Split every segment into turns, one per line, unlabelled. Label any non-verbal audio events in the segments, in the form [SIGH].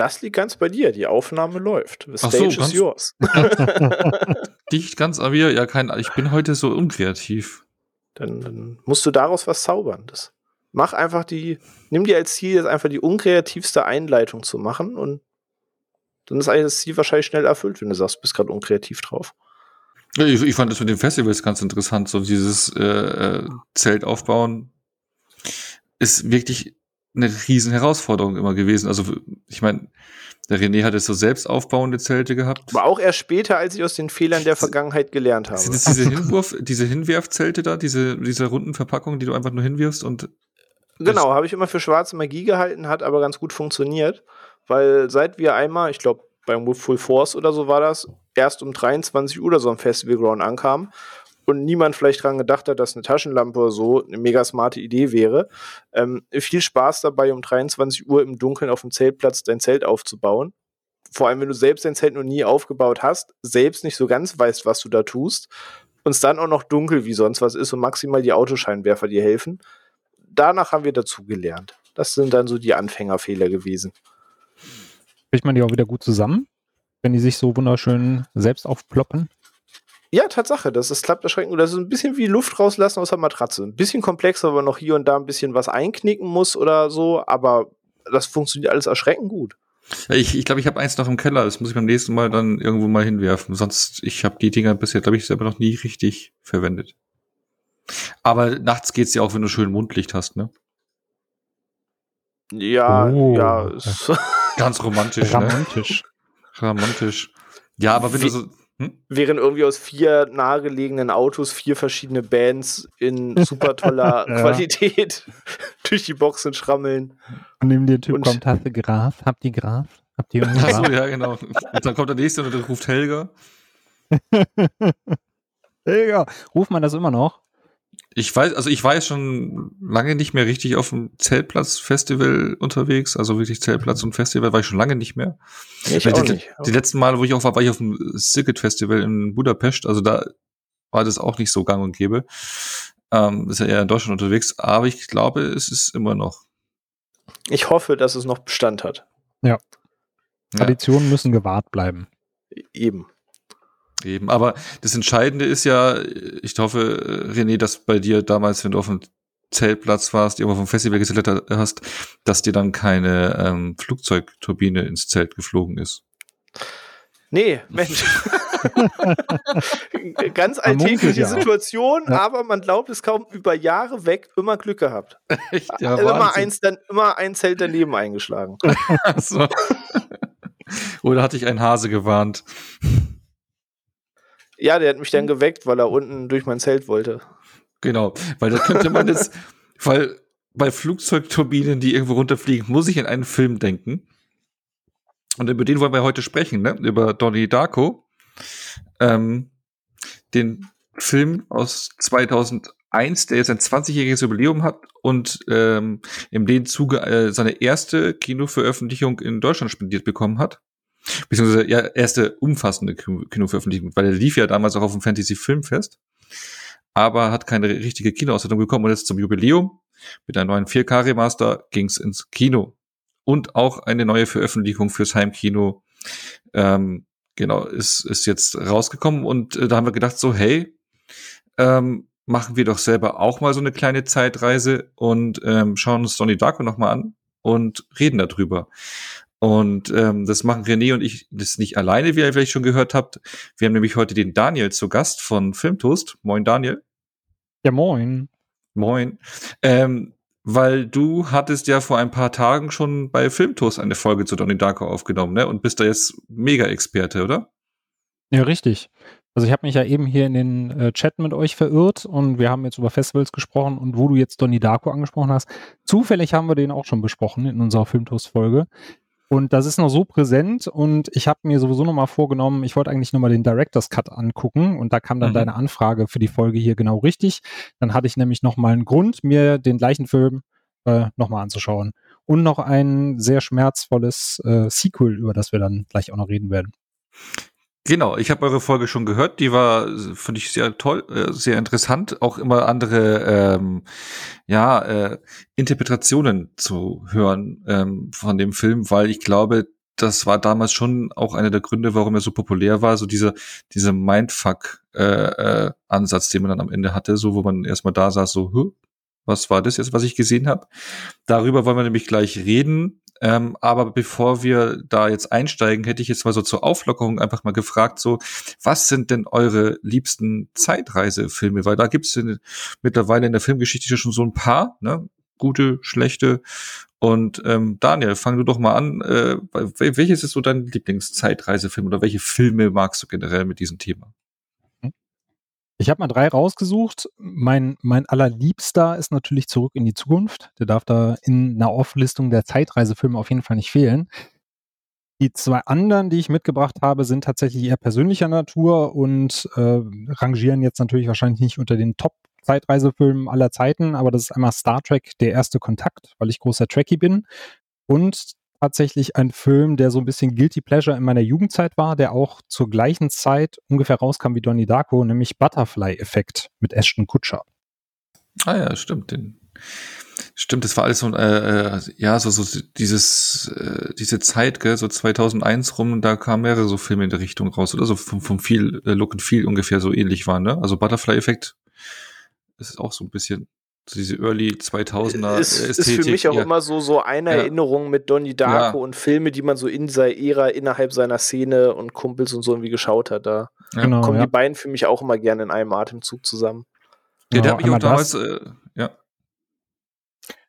Das liegt ganz bei dir. Die Aufnahme läuft.
The stage so, is yours. [LAUGHS] Dicht ganz aber ja kein. Ich bin heute so unkreativ.
Dann, dann, musst du daraus was zaubern. Das mach einfach die. Nimm dir als Ziel jetzt einfach die unkreativste Einleitung zu machen und dann ist eigentlich das Ziel wahrscheinlich schnell erfüllt, wenn du sagst, du bist gerade unkreativ drauf.
Ich, ich, fand das mit den Festivals ganz interessant, so dieses äh, äh, Zelt aufbauen ist wirklich eine riesen Herausforderung immer gewesen. Also ich meine, der René hat es so selbst aufbauende Zelte gehabt.
Aber auch erst später, als ich aus den Fehlern der Vergangenheit gelernt habe.
Sind das diese Hinwurf, diese Hinwerfzelte da, diese, diese runden Verpackungen, die du einfach nur hinwirfst und
Genau, habe ich immer für schwarze Magie gehalten, hat aber ganz gut funktioniert, weil seit wir einmal, ich glaube beim Full Force oder so war das, erst um 23 Uhr oder so am Festival Ground ankamen und niemand vielleicht dran gedacht hat, dass eine Taschenlampe oder so eine mega smarte Idee wäre. Ähm, viel Spaß dabei, um 23 Uhr im Dunkeln auf dem Zeltplatz dein Zelt aufzubauen. Vor allem, wenn du selbst dein Zelt noch nie aufgebaut hast, selbst nicht so ganz weißt, was du da tust, und es dann auch noch dunkel wie sonst was ist und maximal die Autoscheinwerfer dir helfen. Danach haben wir dazu gelernt. Das sind dann so die Anfängerfehler gewesen.
Kriegt man die auch wieder gut zusammen, wenn die sich so wunderschön selbst aufploppen?
Ja, Tatsache, das ist, klappt erschreckend gut. Das ist ein bisschen wie Luft rauslassen aus der Matratze. Ein bisschen komplexer, weil man noch hier und da ein bisschen was einknicken muss oder so, aber das funktioniert alles erschreckend gut.
Ja, ich glaube, ich, glaub, ich habe eins noch im Keller. Das muss ich beim nächsten Mal dann irgendwo mal hinwerfen. Sonst, ich habe die Dinger bisher, glaube ich, selber noch nie richtig verwendet. Aber nachts geht's ja auch, wenn du schön Mundlicht hast, ne?
Ja, oh. ja.
Ganz romantisch.
Romantisch.
Ne? Romantisch. Ja, aber wenn Wie, du so
hm? Während irgendwie aus vier nahegelegenen Autos vier verschiedene Bands in super toller [LAUGHS] ja. Qualität [LAUGHS] durch die Boxen schrammeln.
Und neben dir Typ und kommt, hast du Graf? Habt ihr Graf? Habt ihr
Graf? Achso, ja, genau. Und dann kommt der nächste und der ruft Helga. [LAUGHS]
Helga, ruft man das immer noch?
Ich weiß, also ich war jetzt schon lange nicht mehr richtig auf dem Zeltplatz-Festival unterwegs. Also wirklich Zeltplatz und Festival war ich schon lange nicht mehr.
Ich auch
die,
nicht.
die letzten Male, wo ich auch war, war ich auf dem Circuit Festival in Budapest. Also da war das auch nicht so gang und gäbe. Ähm, ist ja eher in Deutschland unterwegs. Aber ich glaube, es ist immer noch.
Ich hoffe, dass es noch Bestand hat.
Ja. Traditionen ja. müssen gewahrt bleiben.
Eben.
Eben, aber das Entscheidende ist ja, ich hoffe, René, dass bei dir damals, wenn du auf dem Zeltplatz warst, irgendwo vom Festival gezeltet hast, dass dir dann keine ähm, Flugzeugturbine ins Zelt geflogen ist.
Nee, Mensch. [LAUGHS] Ganz alltägliche. Situation, ja. aber man glaubt es kaum über Jahre weg, immer Glück gehabt. [LAUGHS] Echt? Ja, immer, eins, dann, immer ein Zelt daneben eingeschlagen. [LAUGHS] so.
Oder hatte ich ein Hase gewarnt?
Ja, der hat mich dann geweckt, weil er unten durch mein Zelt wollte.
Genau, weil da könnte man jetzt, [LAUGHS] weil bei Flugzeugturbinen, die irgendwo runterfliegen, muss ich in einen Film denken. Und über den wollen wir heute sprechen, ne? Über Donnie Darko. Ähm, den Film aus 2001, der jetzt ein 20-jähriges Jubiläum hat und ähm, in dem Zuge äh, seine erste Kinoveröffentlichung in Deutschland spendiert bekommen hat. Beziehungsweise ja, erste umfassende Kinoveröffentlichung, weil er lief ja damals auch auf dem Fantasy Filmfest, aber hat keine richtige Kinoauswertung bekommen und jetzt zum Jubiläum mit einem neuen 4K-Remaster ging's ins Kino. Und auch eine neue Veröffentlichung fürs Heimkino, ähm, genau, ist, ist jetzt rausgekommen und äh, da haben wir gedacht so, hey, ähm, machen wir doch selber auch mal so eine kleine Zeitreise und ähm, schauen uns Donnie Darko nochmal an und reden darüber. Und ähm, das machen René und ich das nicht alleine, wie ihr vielleicht schon gehört habt. Wir haben nämlich heute den Daniel zu Gast von Filmtoast. Moin, Daniel.
Ja, moin.
Moin. Ähm, weil du hattest ja vor ein paar Tagen schon bei Filmtoast eine Folge zu Donnie Darko aufgenommen, ne? Und bist da jetzt Mega-Experte, oder?
Ja, richtig. Also ich habe mich ja eben hier in den äh, Chat mit euch verirrt und wir haben jetzt über Festivals gesprochen und wo du jetzt Donnie Darko angesprochen hast. Zufällig haben wir den auch schon besprochen in unserer Filmtoast-Folge. Und das ist noch so präsent und ich habe mir sowieso noch mal vorgenommen, ich wollte eigentlich noch mal den Director's Cut angucken und da kam dann mhm. deine Anfrage für die Folge hier genau richtig. Dann hatte ich nämlich noch mal einen Grund, mir den gleichen Film äh, noch mal anzuschauen. Und noch ein sehr schmerzvolles äh, Sequel, über das wir dann gleich auch noch reden werden.
Genau, ich habe eure Folge schon gehört, die war, finde ich, sehr toll, äh, sehr interessant, auch immer andere ähm, ja, äh, Interpretationen zu hören ähm, von dem Film, weil ich glaube, das war damals schon auch einer der Gründe, warum er so populär war, so dieser, dieser Mindfuck-Ansatz, äh, äh, den man dann am Ende hatte, so wo man erstmal da saß, so, was war das jetzt, was ich gesehen habe? Darüber wollen wir nämlich gleich reden. Ähm, aber bevor wir da jetzt einsteigen, hätte ich jetzt mal so zur Auflockerung einfach mal gefragt, so, was sind denn eure liebsten Zeitreisefilme? Weil da gibt es mittlerweile in der Filmgeschichte schon so ein paar, ne? Gute, schlechte. Und ähm, Daniel, fang du doch mal an. Äh, welches ist so dein Lieblingszeitreisefilm oder welche Filme magst du generell mit diesem Thema?
Ich habe mal drei rausgesucht. Mein, mein allerliebster ist natürlich Zurück in die Zukunft. Der darf da in einer Auflistung der Zeitreisefilme auf jeden Fall nicht fehlen. Die zwei anderen, die ich mitgebracht habe, sind tatsächlich eher persönlicher Natur und äh, rangieren jetzt natürlich wahrscheinlich nicht unter den Top-Zeitreisefilmen aller Zeiten, aber das ist einmal Star Trek, der erste Kontakt, weil ich großer Trekkie bin. Und tatsächlich ein Film, der so ein bisschen Guilty Pleasure in meiner Jugendzeit war, der auch zur gleichen Zeit ungefähr rauskam wie Donnie Darko, nämlich Butterfly-Effekt mit Ashton Kutcher.
Ah ja, stimmt. Den, stimmt, das war alles so, äh, äh, ja, so, so dieses, äh, diese Zeit, gell, so 2001 rum, da kamen mehrere so Filme in der Richtung raus, oder so vom, vom viel, äh, Look and Feel ungefähr so ähnlich waren, ne? Also Butterfly-Effekt ist auch so ein bisschen diese Early 2000er
ist, Ästhetik. Ist für mich auch ja. immer so, so eine ja. Erinnerung mit Donnie Darko ja. und Filme, die man so in dieser Ära innerhalb seiner Szene und Kumpels und so irgendwie geschaut hat. Da genau, kommen die beiden für mich auch immer gerne in einem Atemzug zusammen.
Ja, der hat mich auch damals, äh, ja.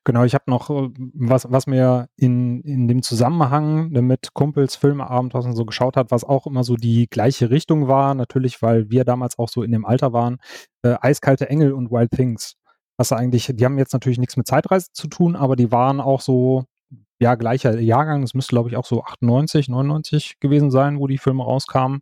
Genau, ich habe noch äh, was, was mir in, in dem Zusammenhang mit Kumpels Filmeabend was man so geschaut hat, was auch immer so die gleiche Richtung war, natürlich, weil wir damals auch so in dem Alter waren, äh, Eiskalte Engel und Wild Things was eigentlich, die haben jetzt natürlich nichts mit Zeitreise zu tun, aber die waren auch so, ja, gleicher Jahrgang. Das müsste, glaube ich, auch so 98, 99 gewesen sein, wo die Filme rauskamen.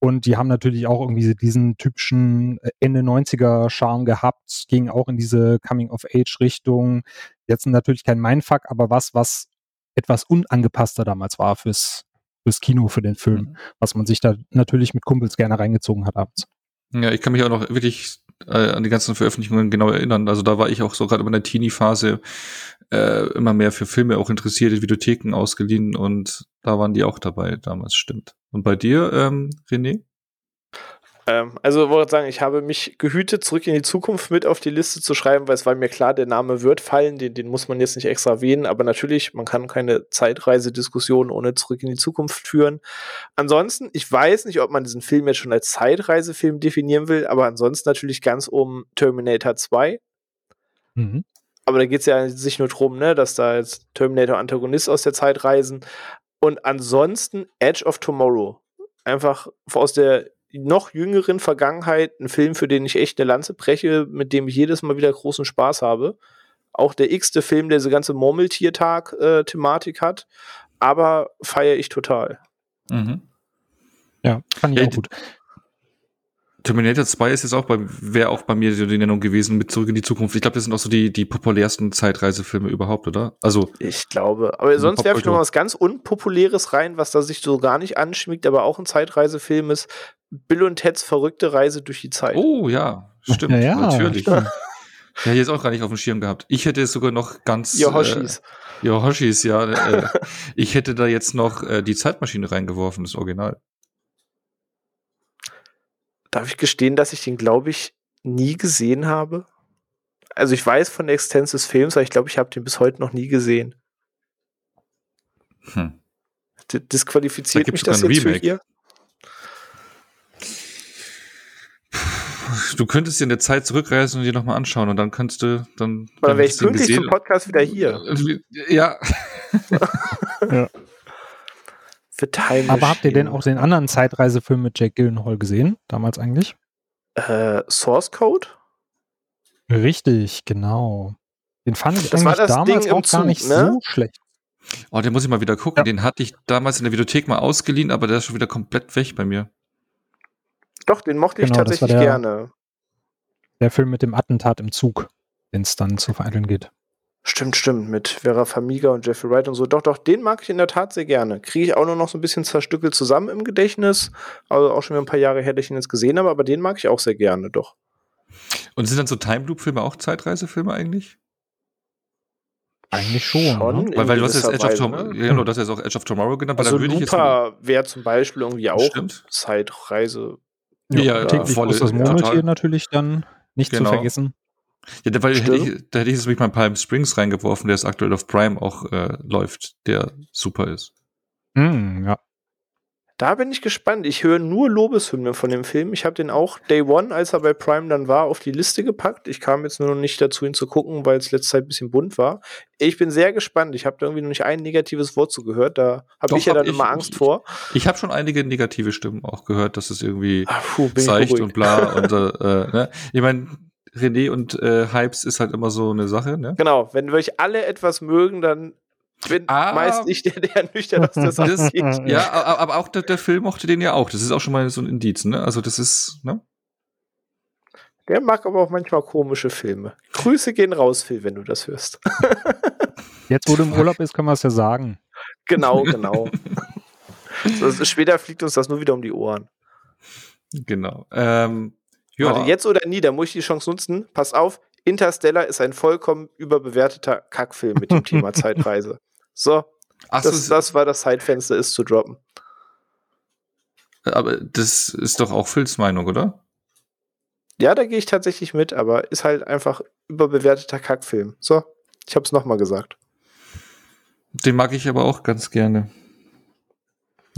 Und die haben natürlich auch irgendwie diesen typischen äh, Ende 90er Charme gehabt, ging auch in diese Coming-of-Age-Richtung. Jetzt natürlich kein Mindfuck, aber was, was etwas unangepasster damals war fürs, fürs Kino, für den Film, mhm. was man sich da natürlich mit Kumpels gerne reingezogen hat abends.
Ja, ich kann mich auch noch wirklich äh, an die ganzen Veröffentlichungen genau erinnern. Also da war ich auch so gerade in meiner Teenie-Phase äh, immer mehr für Filme auch interessiert, in Videotheken ausgeliehen und da waren die auch dabei damals, stimmt. Und bei dir, ähm, René?
Ähm, also wollte sagen, ich habe mich gehütet, zurück in die Zukunft mit auf die Liste zu schreiben, weil es war mir klar, der Name wird fallen, den, den muss man jetzt nicht extra erwähnen, aber natürlich, man kann keine Zeitreisediskussion ohne zurück in die Zukunft führen. Ansonsten, ich weiß nicht, ob man diesen Film jetzt schon als Zeitreisefilm definieren will, aber ansonsten natürlich ganz um Terminator 2. Mhm. Aber da geht es ja sich nur drum, ne, dass da jetzt Terminator Antagonist aus der Zeit reisen. Und ansonsten Edge of Tomorrow. Einfach aus der noch jüngeren Vergangenheit ein Film, für den ich echt eine Lanze breche, mit dem ich jedes Mal wieder großen Spaß habe. Auch der x-te Film, der diese ganze Murmeltiertag-Thematik äh, hat, aber feiere ich total.
Mhm. Ja, fand ich auch gut.
Terminator 2 ist jetzt auch bei, wäre auch bei mir so die Nennung gewesen mit Zurück in die Zukunft. Ich glaube, das sind auch so die, die populärsten Zeitreisefilme überhaupt, oder? Also.
Ich glaube. Aber sonst werfe ich noch mal was ganz Unpopuläres rein, was da sich so gar nicht anschmiegt, aber auch ein Zeitreisefilm ist. Bill und Teds verrückte Reise durch die Zeit.
Oh, ja. Stimmt. Ja, ja natürlich. Stimmt. [LAUGHS] Ja, jetzt auch gar nicht auf dem Schirm gehabt. Ich hätte es sogar noch ganz.
Yohoshis.
Äh, Yohoshis, ja. äh, ich hätte da jetzt noch äh, die Zeitmaschine reingeworfen, das Original
darf ich gestehen, dass ich den, glaube ich, nie gesehen habe. Also ich weiß von der Existenz des Films, aber ich glaube, ich habe den bis heute noch nie gesehen. Hm. Disqualifiziert da mich das jetzt Remake. für ihr?
Du könntest dir in der Zeit zurückreisen und dir nochmal anschauen und dann kannst du dann.
Oder wäre ich pünktlich zum Podcast wieder hier?
Ja.
ja. [LAUGHS] Aber habt ihr denn auch den anderen Zeitreisefilm mit Jack Gyllenhaal gesehen? Damals eigentlich?
Äh, Source Code?
Richtig, genau. Den fand ich das eigentlich damals Ding auch Zug, gar nicht ne? so schlecht.
Oh, den muss ich mal wieder gucken. Ja. Den hatte ich damals in der Videothek mal ausgeliehen, aber der ist schon wieder komplett weg bei mir.
Doch, den mochte genau, ich tatsächlich der, gerne.
Der Film mit dem Attentat im Zug, wenn es dann zu vereiteln geht.
Stimmt, stimmt, mit Vera Famiga und Jeffrey Wright und so. Doch, doch, den mag ich in der Tat sehr gerne. Kriege ich auch nur noch so ein bisschen zerstückelt zusammen im Gedächtnis. Also auch schon wieder ein paar Jahre her, dass ich ihn jetzt gesehen habe, aber den mag ich auch sehr gerne, doch.
Und sind dann so Time Loop-Filme auch Zeitreisefilme eigentlich?
Eigentlich schon.
Schon.
ne?
Weil, weil du hast jetzt Edge of Tomorrow,
ne?
ja, genau, das ist jetzt auch Edge of Tomorrow genannt, weil
Also
dann würde ich jetzt.
Looper wäre zum Beispiel irgendwie auch
Stimmt.
Zeitreise.
Ja,
oder-
Täglich
volle-
muss das
total.
Murmeltier natürlich dann nicht
Genau.
zu vergessen.
Ja, da, weil hätte ich, da hätte ich jetzt wirklich mal Palm Springs reingeworfen, der ist aktuell auf Prime auch äh, läuft, der super ist.
Hm, ja.
Da bin ich gespannt. Ich höre nur Lobeshymnen von dem Film. Ich habe den auch Day One, als er bei Prime dann war, auf die Liste gepackt. Ich kam jetzt nur noch nicht dazu, ihn zu gucken, weil es letzte Zeit ein bisschen bunt war. Ich bin sehr gespannt. Ich habe da irgendwie noch nicht ein negatives Wort zu gehört. Da habe ich ja
hab
dann
ich-
immer Angst
ich-
vor.
Ich habe schon einige negative Stimmen auch gehört, dass es irgendwie
Ah, puh, ich
seicht und bla und [LAUGHS] äh, ne? Ich meine, René und äh, Hypes ist halt immer so eine Sache, ne?
Genau, wenn wir euch alle etwas mögen, dann bin
Ah.
meist ich der, der nüchtern aus der Sache
Das,
geht.
ja, aber auch der, der Film mochte den ja auch. Das ist auch schon mal so ein Indiz, ne? Also das ist, ne?
Der mag aber auch manchmal komische Filme. Grüße gehen raus, Phil, wenn du das hörst. [LAUGHS]
Jetzt, wo du im Urlaub bist, können wir es ja sagen.
genau, [LAUGHS] genau. so, also später fliegt uns das nur wieder um die Ohren.
Genau. Ähm, ja,
Warte, jetzt oder nie, da muss ich die Chance nutzen. Pass auf, Interstellar ist ein vollkommen überbewerteter Kackfilm mit dem Thema [LAUGHS] Zeitreise. So,
Ach so,
das, das war das Zeitfenster, ist zu droppen.
aber das ist doch auch Phils Meinung, oder?
Ja, da gehe ich tatsächlich mit, aber ist halt einfach überbewerteter Kackfilm. So, ich hab's nochmal gesagt.
Den mag ich aber auch ganz gerne.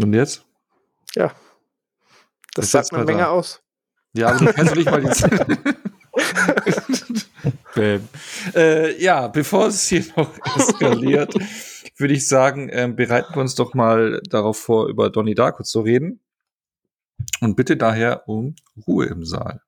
Und jetzt?
Das
Ist
sagt eine Menge
da.
aus.
Ja, aber du kannst doch nicht mal die [LAUGHS] Bäm. Äh, ja, bevor es hier noch [LAUGHS] eskaliert, würde ich sagen, ähm, bereiten wir uns doch mal darauf vor, über Donnie Darko zu reden. Und bitte daher um Ruhe im Saal.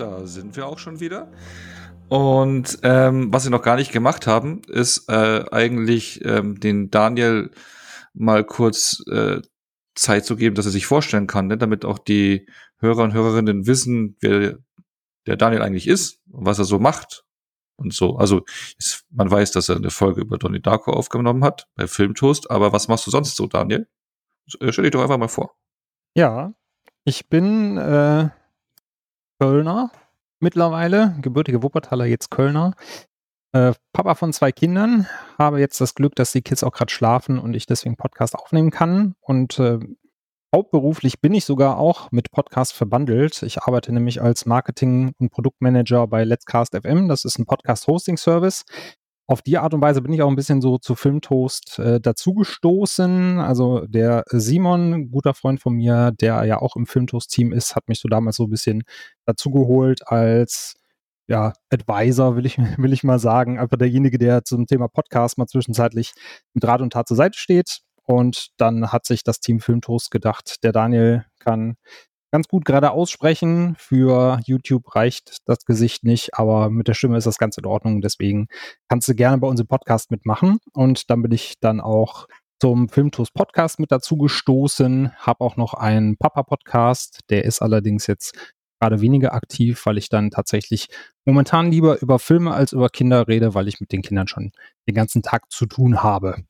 Da sind wir auch schon wieder. Und ähm, was wir noch gar nicht gemacht haben, ist äh, eigentlich ähm, den Daniel mal kurz äh, Zeit zu geben, dass er sich vorstellen kann, ne? damit auch die Hörer und Hörerinnen wissen, wer der Daniel eigentlich ist und was er so macht und so. Also ist, man weiß, dass er eine Folge über Donnie Darko aufgenommen hat bei Filmtoast, aber was machst du sonst so, Daniel? Stell dich doch einfach mal vor.
Ja, ich bin äh, Kölner mittlerweile, gebürtige Wuppertaler, jetzt Kölner. Äh, Papa von zwei Kindern, habe jetzt das Glück, dass die Kids auch gerade schlafen und ich deswegen Podcast aufnehmen kann. Und äh, hauptberuflich bin ich sogar auch mit Podcast verbandelt. Ich arbeite nämlich als Marketing- und Produktmanager bei Let's Cast FM. Das ist ein Podcast-Hosting-Service. Auf die Art und Weise bin ich auch ein bisschen so zu Filmtoast äh, dazugestoßen. Also der Simon, guter Freund von mir, der ja auch im Filmtoast-Team ist, hat mich so damals so ein bisschen dazugeholt als ja, Advisor, will ich, [LAUGHS] will ich mal sagen. Einfach derjenige, der zum Thema Podcast mal zwischenzeitlich mit Rat und Tat zur Seite steht. Und dann hat sich das Team Filmtoast gedacht, der Daniel kann ganz gut gerade aussprechen. Für YouTube reicht das Gesicht nicht, aber mit der Stimme ist das ganz in Ordnung. Deswegen kannst du gerne bei uns im Podcast mitmachen. Und dann bin ich dann auch zum Filmtoast Podcast mit dazu gestoßen. Habe auch noch einen Papa-Podcast. Der ist allerdings jetzt gerade weniger aktiv, weil ich dann tatsächlich momentan lieber über Filme als über Kinder rede, weil ich mit den Kindern schon den ganzen Tag zu tun habe.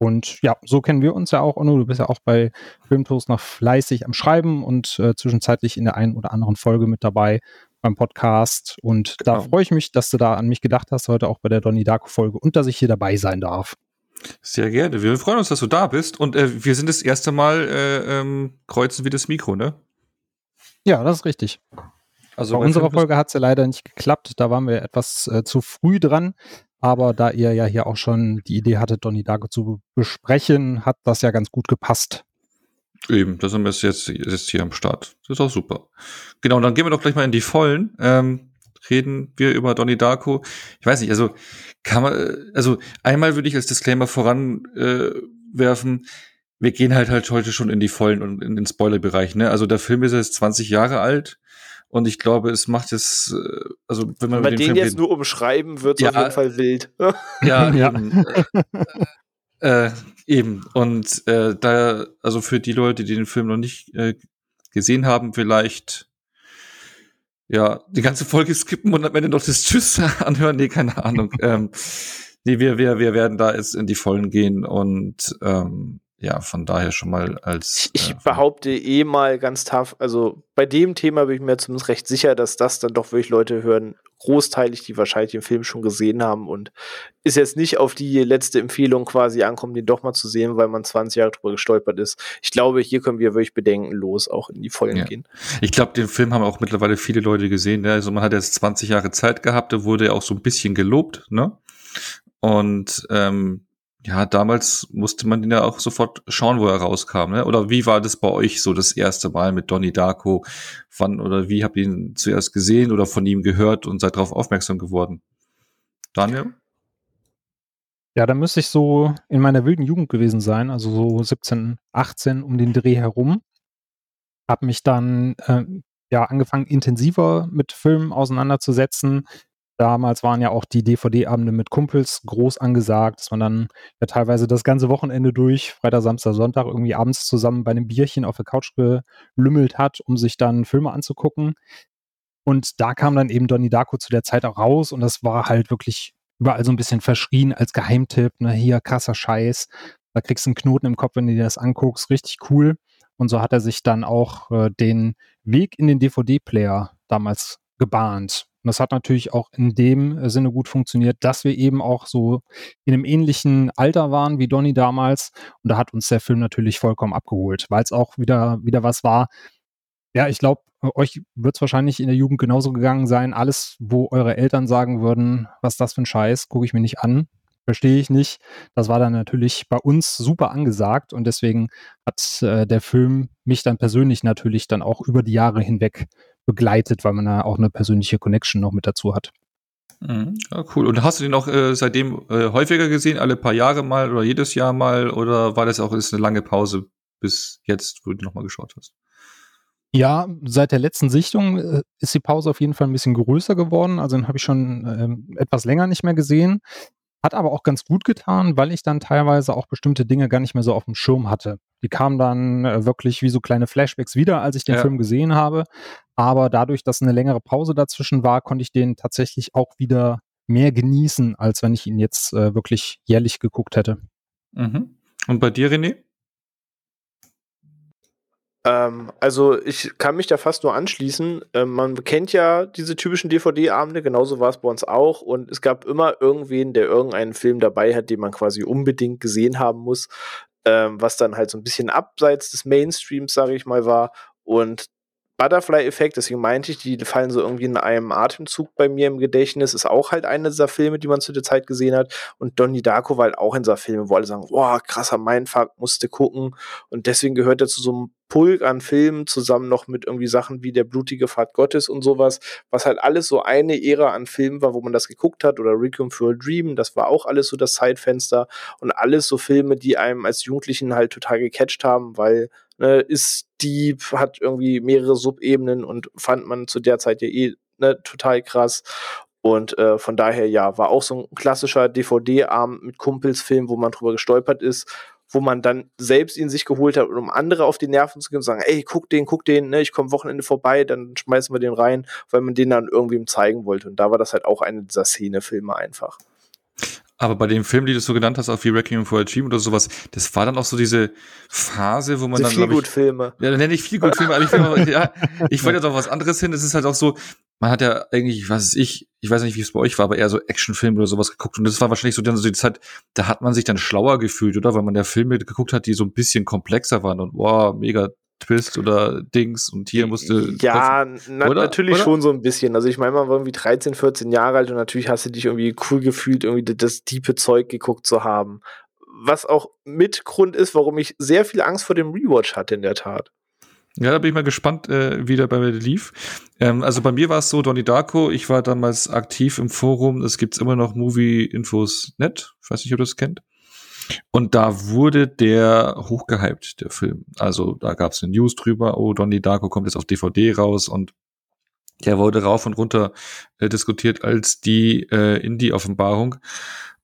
Und ja, so kennen wir uns ja auch. Onno, du bist ja auch bei Filmtoast noch fleißig am Schreiben und äh, zwischenzeitlich in der einen oder anderen Folge mit dabei beim Podcast. Und da
Genau.
freue ich mich, dass du da an mich gedacht hast, heute auch bei der Donnie Darko-Folge und dass ich hier dabei sein darf.
Sehr gerne. Wir freuen uns, dass du da bist. Und äh, wir sind das erste Mal äh, ähm, kreuzen wir das Mikro, ne?
Ja, das ist richtig.
Also
Bei unserer Folge hat es ja leider nicht geklappt. Da waren wir etwas äh, zu früh dran. Aber da ihr ja hier auch schon die Idee hattet, Donnie Darko zu besprechen, hat das ja ganz gut gepasst.
Eben, da sind wir jetzt, jetzt hier am Start. Das ist auch super. Genau, dann gehen wir doch gleich mal in die Vollen. Ähm, reden wir über Donnie Darko. Ich weiß nicht, also kann man, äh, also einmal würde ich als Disclaimer voranwerfen, äh, wir gehen halt halt heute schon in die Vollen und in den Spoilerbereich. Ne? Also der Film ist jetzt 20 Jahre alt und ich glaube, es macht es, äh, also wenn man
Wenn
über
wir
den
den
Film
jetzt
reden-
nur umschreiben, wird es
Ja.
auf jeden Fall wild. [LAUGHS]
Ja,
Ja.
eben. Äh, äh, eben. Und äh, da, also für die Leute, die den Film noch nicht äh, gesehen haben, vielleicht ja, die ganze Folge skippen und am Ende noch das Tschüss [LAUGHS] anhören. Nee, keine Ahnung. ähm, nee, wir, wir, wir werden da jetzt in die Vollen gehen und ähm, ja, von daher schon mal als.
Ich, ich äh, behaupte eh mal ganz tough, also bei dem Thema bin ich mir zumindest recht sicher, dass das dann doch wirklich Leute hören, großteilig, die wahrscheinlich den Film schon gesehen haben und ist jetzt nicht auf die letzte Empfehlung quasi ankommen, den doch mal zu sehen, weil man 20 Jahre drüber gestolpert ist. Ich glaube, hier können wir wirklich bedenkenlos auch in die Vollen ja. gehen.
Ich glaube, den Film haben auch mittlerweile viele Leute gesehen. Ne? Also man hat jetzt 20 Jahre Zeit gehabt, da wurde ja auch so ein bisschen gelobt, ne? Und ähm, ja, damals musste man den ja auch sofort schauen, wo er rauskam. Ne? Oder wie war das bei euch so das erste Mal mit Donnie Darko? Wann oder wie habt ihr ihn zuerst gesehen oder von ihm gehört und seid darauf aufmerksam geworden? Daniel?
Ja, da müsste ich so in meiner wilden Jugend gewesen sein, also so 17, 18 um den Dreh herum. Hab mich dann äh, ja angefangen, intensiver mit Filmen auseinanderzusetzen, Damals waren ja auch die DVD-Abende mit Kumpels groß angesagt, dass man dann ja teilweise das ganze Wochenende durch, Freitag, Samstag, Sonntag, irgendwie abends zusammen bei einem Bierchen auf der Couch gelümmelt hat, um sich dann Filme anzugucken. Und da kam dann eben Donnie Darko zu der Zeit auch raus und das war halt wirklich überall so ein bisschen verschrien als Geheimtipp. Ne? Hier krasser Scheiß. Da kriegst du einen Knoten im Kopf, wenn du dir das anguckst. Richtig cool. Und so hat er sich dann auch äh, den Weg in den DVD-Player damals gebahnt. Und das hat natürlich auch in dem äh, Sinne gut funktioniert, dass wir eben auch so in einem ähnlichen Alter waren wie Donny damals. Und da hat uns der Film natürlich vollkommen abgeholt, weil es auch wieder, wieder was war. Ja, ich glaube, euch wird es wahrscheinlich in der Jugend genauso gegangen sein. Alles, wo eure Eltern sagen würden, was das für ein Scheiß, gucke ich mir nicht an, verstehe ich nicht. Das war dann natürlich bei uns super angesagt und deswegen hat äh, der Film mich dann persönlich natürlich dann auch über die Jahre hinweg begleitet, weil man da auch eine persönliche Connection noch mit dazu hat.
Mhm. Ja, cool. Und hast du den auch äh, seitdem äh, häufiger gesehen, alle paar Jahre mal oder jedes Jahr mal? Oder war das auch ist eine lange Pause bis jetzt, wo du nochmal geschaut hast?
Ja, seit der letzten Sichtung äh, ist die Pause auf jeden Fall ein bisschen größer geworden. Also den habe ich schon ähm, etwas länger nicht mehr gesehen. Hat aber auch ganz gut getan, weil ich dann teilweise auch bestimmte Dinge gar nicht mehr so auf dem Schirm hatte. Die kamen dann äh, wirklich wie so kleine Flashbacks wieder, als ich den ja. Film gesehen habe. Aber dadurch, dass eine längere Pause dazwischen war, konnte ich den tatsächlich auch wieder mehr genießen, als wenn ich ihn jetzt äh, wirklich jährlich geguckt hätte.
Mhm. Und bei dir, René?
Ähm, also ich kann mich da fast nur anschließen. Ähm, man kennt ja diese typischen DVD-Abende, genauso war es bei uns auch. Und es gab immer irgendwen, der irgendeinen Film dabei hat, den man quasi unbedingt gesehen haben muss, ähm, was dann halt so ein bisschen abseits des Mainstreams, sage ich mal, war. Und Butterfly-Effekt, deswegen meinte ich, die fallen so irgendwie in einem Atemzug bei mir im Gedächtnis, ist auch halt einer dieser Filme, die man zu der Zeit gesehen hat. Und Donnie Darko war halt auch in dieser Filme, wo alle sagen, boah, krasser Mindfuck, musste gucken. Und deswegen gehört er zu so einem Pulk an Filmen zusammen noch mit irgendwie Sachen wie Der blutige Pfad Gottes und sowas, was halt alles so eine Ära an Filmen war, wo man das geguckt hat. Oder Requiem for a Dream, das war auch alles so das Zeitfenster. Und alles so Filme, die einem als Jugendlichen halt total gecatcht haben, weil ne, ist deep, hat irgendwie mehrere Subebenen und fand man zu der Zeit ja eh ne, total krass. Und äh, von daher, ja, war auch so ein klassischer DVD-Abend mit Kumpelsfilm, wo man drüber gestolpert ist, wo man dann selbst ihn sich geholt hat, um andere auf die Nerven zu gehen und sagen, ey, guck den, guck den, ne, ich komme Wochenende vorbei, dann schmeißen wir den rein, weil man den dann irgendwem zeigen wollte. Und da war das halt auch eine dieser Szene-Filme einfach.
Aber bei dem Film, die du so genannt hast, auch wie Requiem for a Dream oder sowas, das war dann auch so diese Phase, wo man diese
dann, glaube ich, Filme.
Ja, dann nenne ich viel gut Filme, aber ich, will, ja, ich wollte jetzt auch was anderes hin. Es ist halt auch so, man hat ja eigentlich, was weiß ich, ich weiß nicht, wie es bei euch war, aber eher so Actionfilme oder sowas geguckt. Und das war wahrscheinlich so dann so die Zeit, da hat man sich dann schlauer gefühlt, oder? Weil man ja Filme geguckt hat, die so ein bisschen komplexer waren und wow, mega Twist oder Dings und hier musste.
Ja, na, natürlich oder? schon so ein bisschen. Also ich meine, man war irgendwie 13, 14 Jahre alt und natürlich hast du dich irgendwie cool gefühlt, irgendwie das tiefe Zeug geguckt zu haben. Was auch mit Grund ist, warum ich sehr viel Angst vor dem Rewatch hatte, in der Tat.
Ja, da bin ich mal gespannt, äh, wie der bei mir lief. Ähm, also bei mir war es so, Donnie Darko, ich war damals aktiv im Forum, es gibt's immer noch Movie Infos Net, ich weiß nicht, ob ihr das kennt. Und da wurde der hochgehypt, der Film. Also da gab es eine News drüber, oh, Donnie Darko kommt jetzt auf DVD raus und der wurde rauf und runter äh, diskutiert als die äh, Indie-Offenbarung.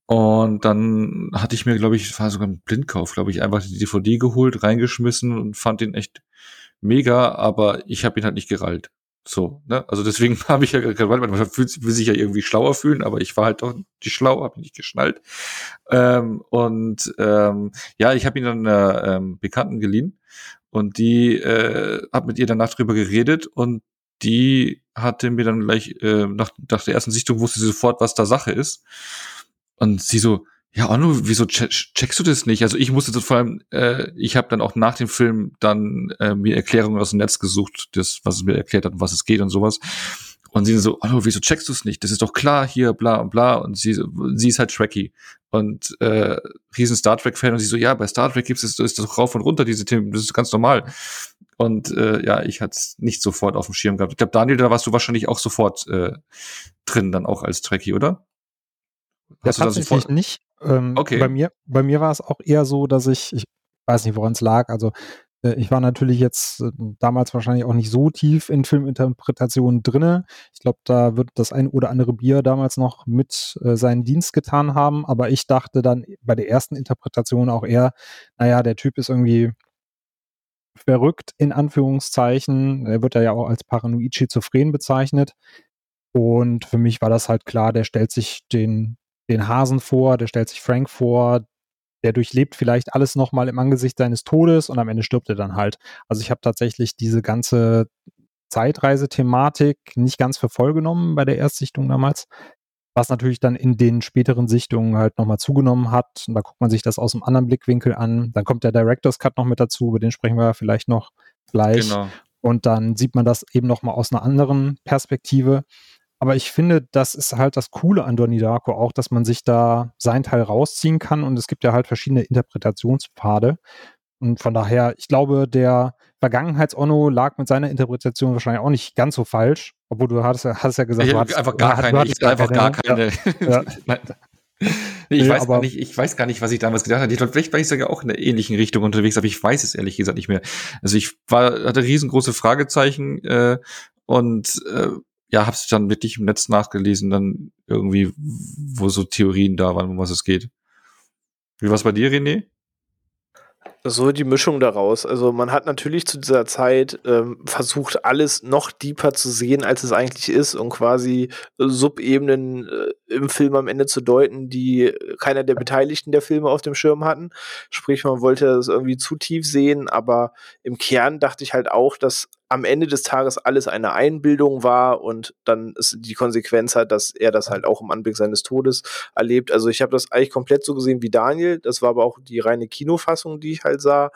Und dann hatte ich mir, glaube ich, war sogar ein Blindkauf, glaube ich, einfach die DVD geholt, reingeschmissen und fand ihn echt mega, aber ich habe ihn halt nicht gerallt. So, ne? Also deswegen [LAUGHS] habe ich ja gerade, man fühlt, will sich ja irgendwie schlauer fühlen, aber ich war halt doch nicht schlau, habe nicht geschnallt. Ähm, und ähm, ja, ich habe ihn dann einer ähm, Bekannten geliehen und die äh, hat mit ihr danach drüber geredet und die hatte mir dann gleich äh, nach, nach der ersten Sichtung wusste sie sofort, was da Sache ist. Und sie so, ja, Onno, wieso checkst du das nicht? Also ich musste das vor allem, äh, ich habe dann auch nach dem Film dann äh, mir Erklärungen aus dem Netz gesucht, das, was es mir erklärt hat, um was es geht und sowas. Und sie so, Onno, wieso checkst du es nicht? Das ist doch klar hier, bla und bla. Und sie, sie ist halt Trekkie und äh, riesen Star Trek-Fan und sie so, ja, bei Star Trek gibt's es, ist das rauf und runter, diese Themen, das ist ganz normal. Und äh, ja, ich hatte es nicht sofort auf dem Schirm gehabt. Ich glaube, Daniel, da warst du wahrscheinlich auch sofort äh, drin, dann auch als Trekkie, oder?
Hast ja, tatsächlich nicht. Ähm, okay. Bei mir, bei mir war es auch eher so, dass ich, ich weiß nicht, woran es lag. Also äh, ich war natürlich jetzt äh, damals wahrscheinlich auch nicht so tief in Filminterpretationen drinne. Ich glaube, da wird das ein oder andere Bier damals noch mit äh, seinen Dienst getan haben. Aber ich dachte dann bei der ersten Interpretation auch eher, naja, der Typ ist irgendwie verrückt in Anführungszeichen. Er wird ja auch als paranoid schizophren bezeichnet. Und für mich war das halt klar, der stellt sich den den Hasen vor, der stellt sich Frank vor, der durchlebt vielleicht alles nochmal im Angesicht seines Todes und am Ende stirbt er dann halt. Also ich habe tatsächlich diese ganze Zeitreise-Thematik nicht ganz für voll genommen bei der Erstsichtung damals, was natürlich dann in den späteren Sichtungen halt nochmal zugenommen hat. Und da guckt man sich das aus einem anderen Blickwinkel an. Dann kommt der Director's Cut noch mit dazu, über den sprechen wir vielleicht noch gleich. Genau. Und dann sieht man das eben nochmal aus einer anderen Perspektive. Aber ich finde, das ist halt das Coole an Donnie Darko auch, dass man sich da sein Teil rausziehen kann und es gibt ja halt verschiedene Interpretationspfade. Und von daher, ich glaube, der Vergangenheits-Onno lag mit seiner Interpretation wahrscheinlich auch nicht ganz so falsch, obwohl du hast, hast ja gesagt,
ich
du
hattest, einfach gar keine, ich einfach gar keine. Ja. [LAUGHS] ich, nee, weiß gar nicht, ich weiß gar nicht, was ich damals gedacht hatte. Ich glaube, vielleicht war ich sogar auch in einer ähnlichen Richtung unterwegs, aber ich weiß es ehrlich gesagt nicht mehr. Also ich war, hatte riesengroße Fragezeichen äh, und äh, ja, hab's dann wirklich im Netz nachgelesen, dann irgendwie, wo so Theorien da waren, um was es geht. Wie war's bei dir, René?
So die Mischung daraus. Also man hat natürlich zu dieser Zeit ähm, versucht, alles noch deeper zu sehen, als es eigentlich ist und quasi Subebenen äh, im Film am Ende zu deuten, die keiner der Beteiligten der Filme auf dem Schirm hatten. Sprich, man wollte es irgendwie zu tief sehen, aber im Kern dachte ich halt auch, dass am Ende des Tages alles eine Einbildung war und dann ist die Konsequenz hat, dass er das halt auch im Anblick seines Todes erlebt. Also ich habe das eigentlich komplett so gesehen wie Daniel. Das war aber auch die reine Kinofassung, die ich halt sah.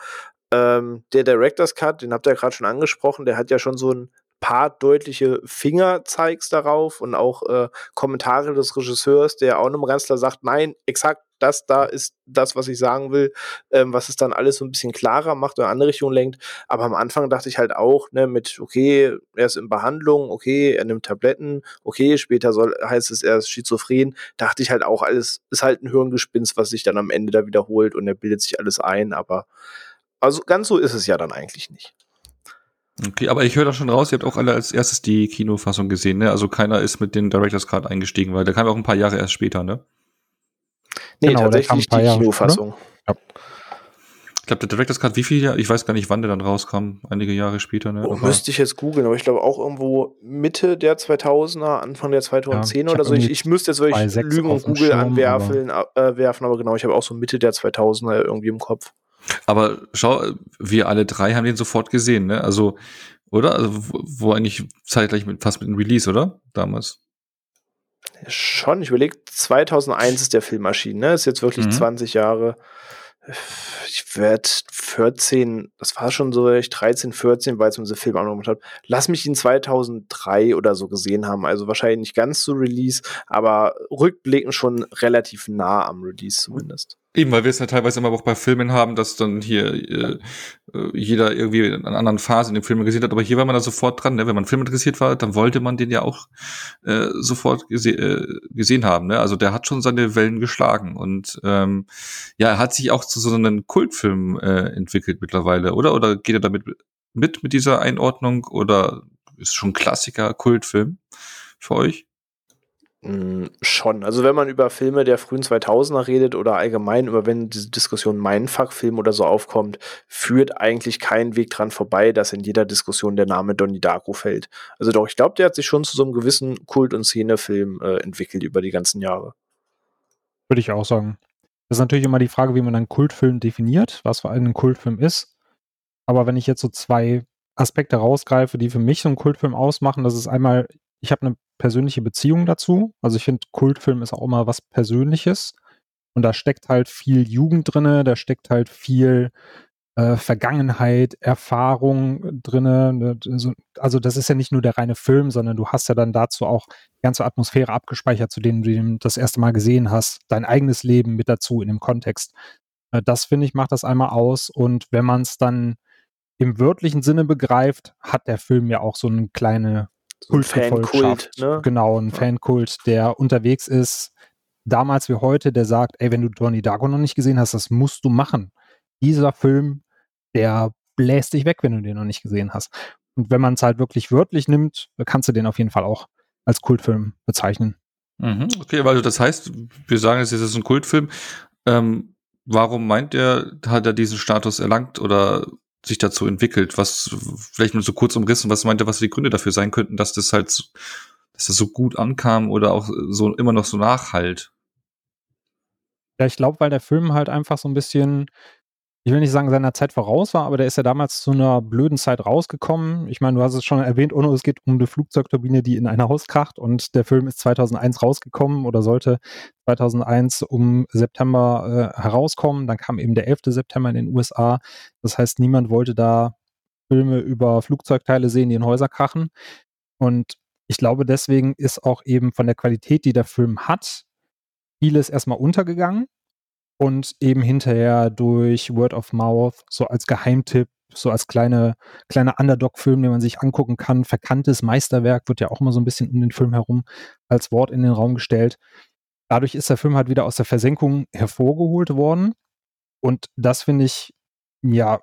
Ähm, der Director's Cut, den habt ihr ja gerade schon angesprochen, der hat ja schon so ein paar deutliche Fingerzeigs darauf und auch äh, Kommentare des Regisseurs, der auch einem Renzler sagt, nein, exakt das da ist das, was ich sagen will, ähm, was es dann alles so ein bisschen klarer macht oder andere Richtung lenkt. Aber am Anfang dachte ich halt auch, ne, mit, okay, er ist in Behandlung, okay, er nimmt Tabletten, okay, später soll, heißt es, er ist schizophren, dachte ich halt auch, alles ist halt ein Hirngespinst, was sich dann am Ende da wiederholt und er bildet sich alles ein, aber also ganz so ist es ja dann eigentlich nicht.
Okay, aber ich höre da schon raus, ihr habt auch alle als erstes die Kinofassung gesehen, ne? Also keiner ist mit den Directors Card eingestiegen, weil der kam auch ein paar Jahre erst später, ne?
Nee, genau, tatsächlich die Jahre, Kinofassung. Ja.
Ich glaube, der Director's Cut, wie viel Jahre? Ich weiß gar nicht, wann der dann rauskam. Einige Jahre später, ne?
Oh, müsste ich jetzt googeln, aber ich glaube auch irgendwo Mitte der 2000er, Anfang der 2010er ja, oder so. Ich, ich müsste jetzt wirklich Lügen und Google Schirm, anwerfen, aber äh, werfen, aber genau, ich habe auch so Mitte der 2000er irgendwie im Kopf.
Aber schau, wir alle drei haben den sofort gesehen, ne? Also, oder? Also, wo, wo eigentlich zeitgleich mit, fast mit dem Release, oder? Damals.
Schon, ich überlege, 2001 ist der Film erschienen, ne? Ist jetzt wirklich mhm. 20 Jahre. Ich werde 14, das war schon so, ich 13, 14, weil ich unsere Film angemacht habe. Lass mich ihn 2003 oder so gesehen haben. Also wahrscheinlich nicht ganz zu Release, aber rückblickend schon relativ nah am Release zumindest.
Eben, weil wir es ja teilweise immer auch bei Filmen haben, dass dann hier äh, äh jeder irgendwie in einer anderen Phase in dem Film gesehen hat, aber hier war man da sofort dran, ne? wenn man Film interessiert war, dann wollte man den ja auch äh, sofort gese äh, gesehen haben. Ne? Also der hat schon seine Wellen geschlagen und ähm, ja, er hat sich auch zu so einem Kultfilm äh, entwickelt mittlerweile, oder? Oder geht er damit mit mit dieser Einordnung oder ist schon Klassiker, Kultfilm für euch?
Mm, schon. Also wenn man über Filme der frühen 2000er redet oder allgemein über wenn diese Diskussion Mindfuck-Film oder so aufkommt, führt eigentlich kein Weg dran vorbei, dass in jeder Diskussion der Name Donnie Darko fällt. Also doch, ich glaube, der hat sich schon zu so einem gewissen Kult- und Szenefilm äh, entwickelt über die ganzen Jahre.
Würde ich auch sagen. Das ist natürlich immer die Frage, wie man einen Kultfilm definiert, was vor allem ein Kultfilm ist. Aber wenn ich jetzt so zwei Aspekte rausgreife, die für mich so einen Kultfilm ausmachen, das ist einmal, ich habe eine persönliche Beziehung dazu. Also ich finde, Kultfilm ist auch immer was Persönliches. Und da steckt halt viel Jugend drinne, da steckt halt viel äh, Vergangenheit, Erfahrung drinne. Ne, also das ist ja nicht nur der reine Film, sondern du hast ja dann dazu auch die ganze Atmosphäre abgespeichert, zu denen du das erste Mal gesehen hast. Dein eigenes Leben mit dazu in dem Kontext. Äh, das finde ich macht das einmal aus. Und wenn man es dann im wörtlichen Sinne begreift, hat der Film ja auch so eine kleine
so ein Fankult,
ne? Genau, ein ja. Fankult, der unterwegs ist, damals wie heute, der sagt, ey, wenn du Donnie Darko noch nicht gesehen hast, das musst du machen. Dieser Film, der bläst dich weg, wenn du den noch nicht gesehen hast. Und wenn man es halt wirklich wörtlich nimmt, kannst du den auf jeden Fall auch als Kultfilm bezeichnen.
Mhm, okay, also das heißt, wir sagen jetzt, es ist ein Kultfilm. Ähm, warum meint er, hat er diesen Status erlangt oder sich dazu entwickelt? Was, vielleicht nur so kurz umrissen, was meinte, was die Gründe dafür sein könnten, dass das halt, dass das so gut ankam oder auch so immer noch so nachhalt?
Ja, ich glaube, weil der Film halt einfach so ein bisschen ich will nicht sagen, seiner Zeit voraus war, aber der ist ja damals zu einer blöden Zeit rausgekommen. Ich meine, du hast es schon erwähnt, Ono, es geht um eine Flugzeugturbine, die in ein Haus kracht und der Film ist 2001 rausgekommen oder sollte 2001 um September äh, herauskommen. Dann kam eben der 11. September in den USA. Das heißt, niemand wollte da Filme über Flugzeugteile sehen, die in Häuser krachen. Und ich glaube, deswegen ist auch eben von der Qualität, die der Film hat, vieles erstmal untergegangen und eben hinterher durch Word of Mouth so als Geheimtipp, so als kleine, kleiner Underdog-Film, den man sich angucken kann. Verkanntes Meisterwerk wird ja auch immer so ein bisschen um den Film herum als Wort in den Raum gestellt. Dadurch ist der Film halt wieder aus der Versenkung hervorgeholt worden. Und das finde ich, ja,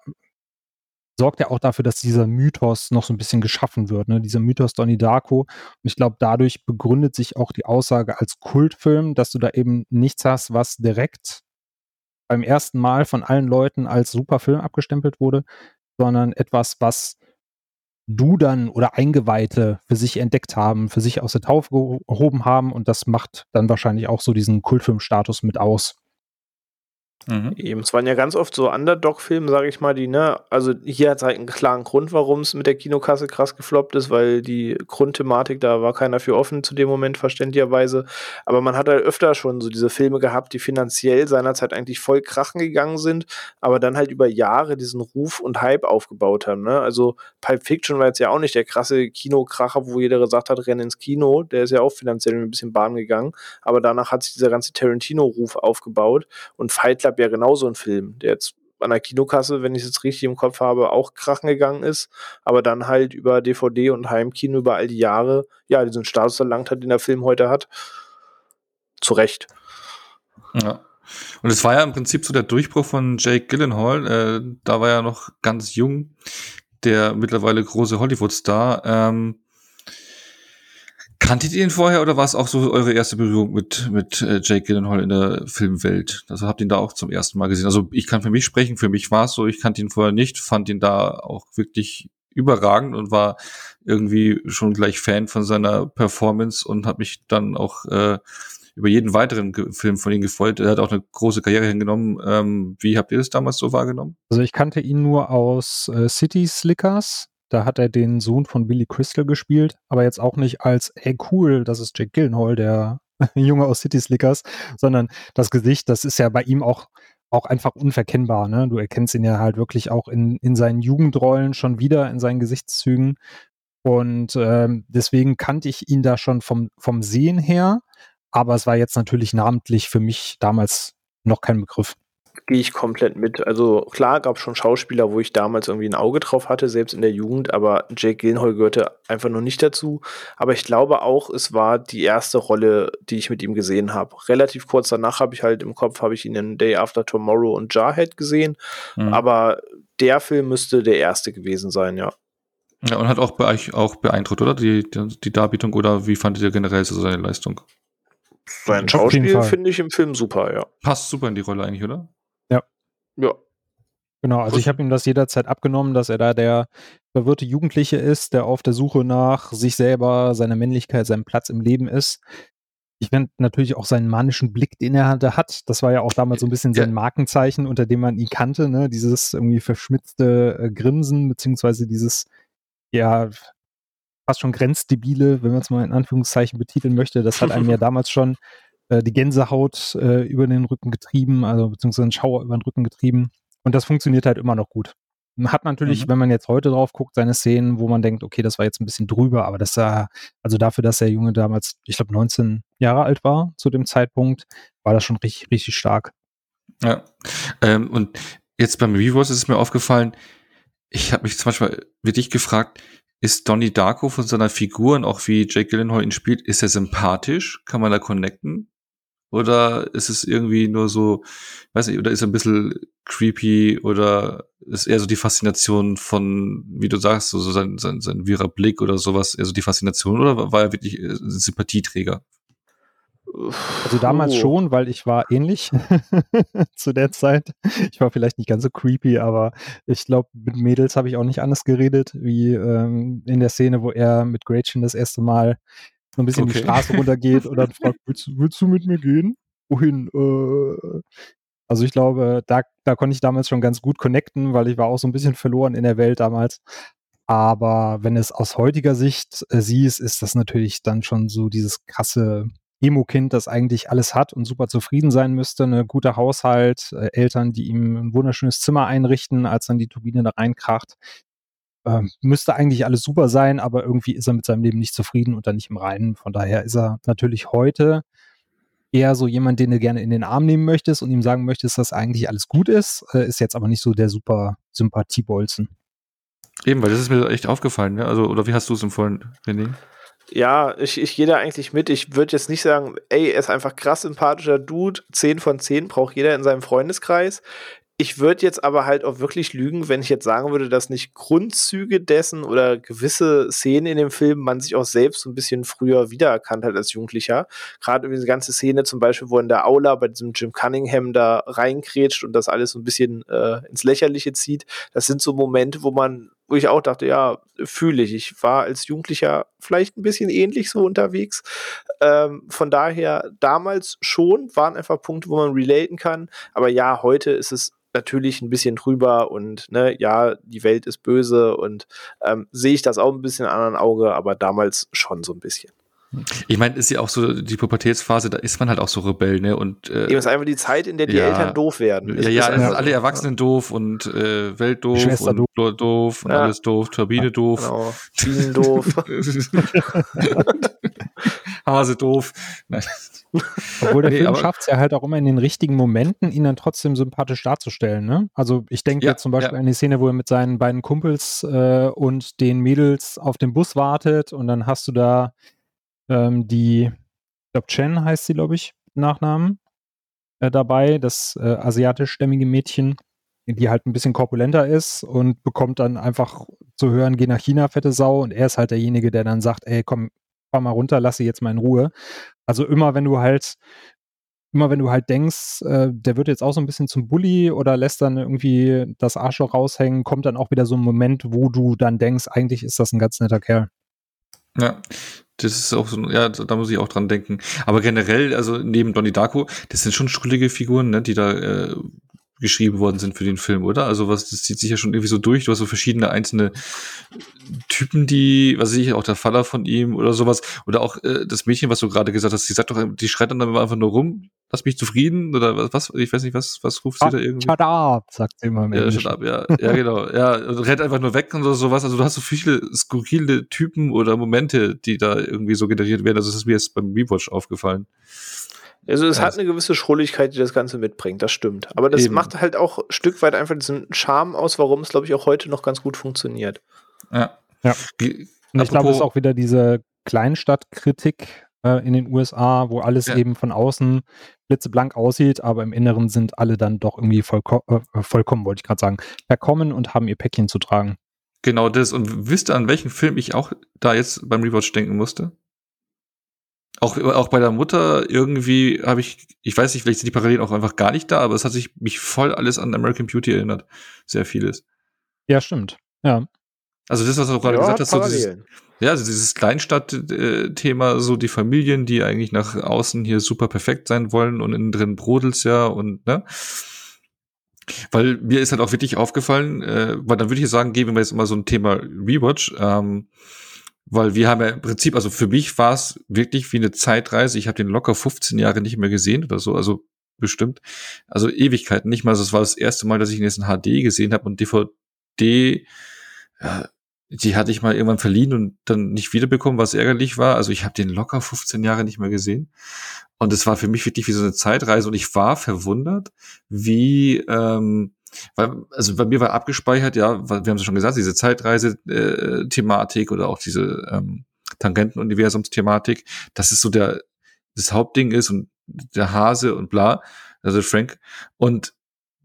sorgt ja auch dafür, dass dieser Mythos noch so ein bisschen geschaffen wird, ne? dieser Mythos Donnie Darko. Und ich glaube, dadurch begründet sich auch die Aussage als Kultfilm, dass du da eben nichts hast, was direkt beim ersten Mal von allen Leuten als super Film abgestempelt wurde, sondern etwas, was du dann oder Eingeweihte für sich entdeckt haben, für sich aus der Taufe gehoben haben und das macht dann wahrscheinlich auch so diesen Kultfilmstatus mit aus.
Mhm. Eben, es waren ja ganz oft so Underdog-Filme, sage ich mal, die, ne, also hier hat es halt einen klaren Grund, warum es mit der Kinokasse krass gefloppt ist, weil die Grundthematik, da war keiner für offen zu dem Moment, verständlicherweise. Aber man hat halt öfter schon so diese Filme gehabt, die finanziell seinerzeit eigentlich voll krachen gegangen sind, aber dann halt über Jahre diesen Ruf und Hype aufgebaut haben, ne? Also Pulp Fiction war jetzt ja auch nicht der krasse Kinokracher, wo jeder gesagt hat, renn ins Kino, der ist ja auch finanziell ein bisschen Bahn gegangen, aber danach hat sich dieser ganze Tarantino-Ruf aufgebaut und Fight Club wäre genauso ein Film, der jetzt an der Kinokasse, wenn ich es jetzt richtig im Kopf habe, auch krachen gegangen ist, aber dann halt über DVD und Heimkino über all die Jahre, ja, diesen Status erlangt hat, den der Film heute hat. Zu Recht.
Ja. Und es war ja im Prinzip so der Durchbruch von Jake Gyllenhaal. Äh, da war er noch ganz jung, der mittlerweile große Hollywood-Star. Ähm, Kanntet ihr ihn vorher oder war es auch so eure erste Berührung mit, mit äh, Jake Gyllenhaal in der Filmwelt? Also habt ihr ihn da auch zum ersten Mal gesehen? Also ich kann für mich sprechen, für mich war es so, ich kannte ihn vorher nicht, fand ihn da auch wirklich überragend und war irgendwie schon gleich Fan von seiner Performance und habe mich dann auch äh, über jeden weiteren Film von ihm gefreut. Er hat auch eine große Karriere hingenommen. Ähm, wie habt ihr das damals so wahrgenommen?
Also ich kannte ihn nur aus äh, City Slickers. Da hat er den Sohn von Billy Crystal gespielt, aber jetzt auch nicht als, ey cool, das ist Jack Gillenhall, der [LAUGHS] Junge aus City Slickers, sondern das Gesicht, das ist ja bei ihm auch, auch einfach unverkennbar. Ne? Du erkennst ihn ja halt wirklich auch in, in seinen Jugendrollen schon wieder, in seinen Gesichtszügen. Und ähm, deswegen kannte ich ihn da schon vom, vom Sehen her, aber es war jetzt natürlich namentlich für mich damals noch kein Begriff
gehe ich komplett mit. Also klar gab es schon Schauspieler, wo ich damals irgendwie ein Auge drauf hatte, selbst in der Jugend, aber Jake Gyllenhaal gehörte einfach noch nicht dazu. Aber ich glaube auch, es war die erste Rolle, die ich mit ihm gesehen habe. Relativ kurz danach habe ich halt im Kopf, habe ich ihn in Day After Tomorrow und Jarhead gesehen. Mhm. Aber der Film müsste der erste gewesen sein, ja.
Ja, und hat auch, be auch beeindruckt, oder? Die, die, die Darbietung oder wie fandet ihr generell so seine Leistung?
Sein Schauspiel finde ich im Film super, ja.
Passt super in die Rolle eigentlich, oder?
Ja.
Genau, also ich habe ihm das jederzeit abgenommen, dass er da der verwirrte Jugendliche ist, der auf der Suche nach sich selber, seiner Männlichkeit, seinem Platz im Leben ist. Ich finde natürlich auch seinen manischen Blick, den er da hat. Das war ja auch damals so ein bisschen sein. Markenzeichen, unter dem man ihn kannte, ne? Dieses irgendwie verschmitzte äh, Grinsen, beziehungsweise dieses, ja, fast schon grenzdebile, wenn man es mal in Anführungszeichen betiteln möchte. Das hat einem ja [LAUGHS] damals schon äh, die Gänsehaut äh, über den Rücken getrieben, also beziehungsweise einen Schauer über den Rücken getrieben. Und das funktioniert halt immer noch gut. Man hat natürlich,
Mhm.
wenn man jetzt heute drauf guckt, seine Szenen, wo man denkt, okay, das war jetzt ein bisschen drüber, aber das sah, also dafür, dass der Junge damals, ich glaube, 19 Jahre alt war zu dem Zeitpunkt, war das schon richtig, richtig stark.
Ja. Ähm, und jetzt beim Rewatch ist es mir aufgefallen, ich habe mich zum Beispiel wirklich gefragt, ist Donnie Darko von seiner Figur und auch wie Jake Gyllenhaal ihn spielt, ist er sympathisch? Kann man da connecten? Oder ist es irgendwie nur so, weiß nicht, oder ist er ein bisschen creepy oder ist eher so die Faszination von, wie du sagst, so, so sein, sein, sein wirrer Blick oder sowas, eher so die Faszination oder war er wirklich äh, ein Sympathieträger?
Also damals
Oh.
schon, weil ich war ähnlich [LAUGHS] zu der Zeit. Ich war vielleicht nicht ganz so creepy, aber ich glaube, mit Mädels habe ich auch nicht anders geredet, wie ähm, in der Szene, wo er mit Gretchen das erste Mal so ein bisschen die
Okay.
Straße runtergeht und dann fragt, willst, du- willst du mit mir gehen? Wohin? Äh, also ich glaube, da, da konnte ich damals schon ganz gut connecten, weil ich war auch so ein bisschen verloren in der Welt damals. Aber wenn es aus heutiger Sicht äh, siehst, ist das natürlich dann schon so dieses krasse Emo-Kind, das eigentlich alles hat und super zufrieden sein müsste, eine guter Haushalt, äh, Eltern, die ihm ein wunderschönes Zimmer einrichten, als dann die Turbine da reinkracht. Ähm, müsste eigentlich alles super sein, aber irgendwie ist er mit seinem Leben nicht zufrieden und dann nicht im Reinen. Von daher ist er natürlich heute eher so jemand, den du gerne in den Arm nehmen möchtest und ihm sagen möchtest, dass eigentlich alles gut ist, äh, ist jetzt aber nicht so der super Sympathiebolzen.
Eben, weil das ist mir echt aufgefallen, ne? Also, oder wie hast du es empfohlen, René?
Ja, ich, ich gehe da eigentlich mit. Ich würde jetzt nicht sagen, ey, er ist einfach krass sympathischer Dude, 10 von 10 braucht jeder in seinem Freundeskreis. Ich würde jetzt aber halt auch wirklich lügen, wenn ich jetzt sagen würde, dass nicht Grundzüge dessen oder gewisse Szenen in dem Film man sich auch selbst so ein bisschen früher wiedererkannt hat als Jugendlicher. Gerade diese ganze Szene zum Beispiel, wo in der Aula bei diesem Jim Cunningham da reinkrätscht und das alles so ein bisschen äh, ins Lächerliche zieht. Das sind so Momente, wo man, wo ich auch dachte, ja, fühle ich. Ich war als Jugendlicher vielleicht ein bisschen ähnlich so unterwegs. Ähm, von daher, damals schon, waren einfach Punkte, wo man relaten kann. Aber ja, heute ist es natürlich ein bisschen drüber und ne, ja, die Welt ist böse und ähm, sehe ich das auch ein bisschen in einem anderen Auge, aber damals schon so ein bisschen.
Ich meine, ist ja auch so die Pubertätsphase, da ist man halt auch so Rebell, ne? Und äh,
Eben ist einfach die Zeit, in der die
ja.
Eltern doof werden. Es
ja,
ist
ja, es sind alle Erwachsenen doof und äh, Welt doof
Schwester
und
doof.
doof, doof und
Ja.
alles doof, Turbine doof,
Genau. Bienen doof. [LAUGHS] [LAUGHS] [LAUGHS]
Hase doof. Nein.
Obwohl der
Nee,
Film schafft es ja halt auch immer in den richtigen Momenten, ihn dann trotzdem sympathisch darzustellen. Ne? Also ich denke
Ja,
jetzt zum Beispiel
ja.
an die Szene, wo er mit seinen beiden Kumpels äh, und den Mädels auf dem Bus wartet und dann hast du da ähm, die, ich glaube Chen heißt sie, glaube ich, Nachnamen, äh, dabei, das äh, asiatischstämmige Mädchen, die halt ein bisschen korpulenter ist und bekommt dann einfach zu hören, geh nach China, fette Sau. Und er ist halt derjenige, der dann sagt, ey, komm, fahr mal runter, lass sie jetzt mal in Ruhe. Also immer, wenn du halt, immer wenn du halt denkst, äh, der wird jetzt auch so ein bisschen zum Bully oder lässt dann irgendwie das Arschloch raushängen, kommt dann auch wieder so ein Moment, wo du dann denkst, eigentlich ist das ein ganz netter Kerl.
Ja, das ist auch so, ja, da muss ich auch dran denken. Aber generell, also neben Donnie Darko, das sind schon schrullige Figuren, ne, die da äh, geschrieben worden sind für den Film, oder? Also was, das zieht sich ja schon irgendwie so durch. Du hast so verschiedene einzelne Typen, die, was weiß ich, auch der Vater von ihm oder sowas. Oder auch äh, das Mädchen, was du gerade gesagt hast, die sagt doch, die schreit dann einfach nur rum, lass mich zufrieden oder was, was ich weiß nicht, was, was ruft sie da irgendwie?
Shut up, sagt sie immer im
Ja, shut up, ja, ja, genau. Ja, und rennt einfach nur weg und so, sowas. Also du hast so viele skurrile Typen oder Momente, die da irgendwie so generiert werden. Also das ist mir jetzt beim Rewatch aufgefallen.
Also es hat eine gewisse Schrulligkeit, die das Ganze mitbringt, das stimmt. Aber das
Eben.
macht halt auch ein Stück weit einfach diesen Charme aus, warum es, glaube ich, auch heute noch ganz gut funktioniert.
Ja.
Ja. Und ich glaube, es ist auch wieder diese Kleinstadtkritik äh, in den USA, wo alles
Ja.
eben von außen blitzeblank aussieht, aber im Inneren sind alle dann doch irgendwie vollko äh, vollkommen, wollte ich gerade sagen, verkommen und haben ihr Päckchen zu tragen.
Genau das. Und wisst ihr, an welchen Film ich auch da jetzt beim Rewatch denken musste? Auch, auch bei der Mutter irgendwie habe ich, ich weiß nicht, vielleicht sind die Parallelen auch einfach gar nicht da, aber es hat sich mich voll alles an American Beauty erinnert. Sehr vieles.
Ja, stimmt. Ja.
Also das, was du gerade
Ja,
gesagt hast, so dieses, ja, also dieses Kleinstadt-Thema, so die Familien, die eigentlich nach außen hier super perfekt sein wollen und innen drin brodelt's ja und, ne? Weil mir ist halt auch wirklich aufgefallen, äh, weil dann würde ich sagen, geben wir jetzt mal so ein Thema Rewatch, ähm, weil wir haben ja im Prinzip, also für mich war es wirklich wie eine Zeitreise. Ich habe den locker 15 Jahre nicht mehr gesehen oder so, also bestimmt. Also Ewigkeiten nicht mal. Also es war das erste Mal, dass ich ihn jetzt in HD gesehen habe und DVD, ja, die hatte ich mal irgendwann verliehen und dann nicht wiederbekommen, was ärgerlich war. Also ich habe den locker 15 Jahre nicht mehr gesehen. Und es war für mich wirklich wie so eine Zeitreise und ich war verwundert, wie, ähm, weil, also bei mir war abgespeichert, ja, wir haben es schon gesagt, diese Zeitreise-Thematik oder auch diese ähm, Tangenten-Universums-Thematik, dass es so der, das Hauptding ist und der Hase und bla, also Frank. Und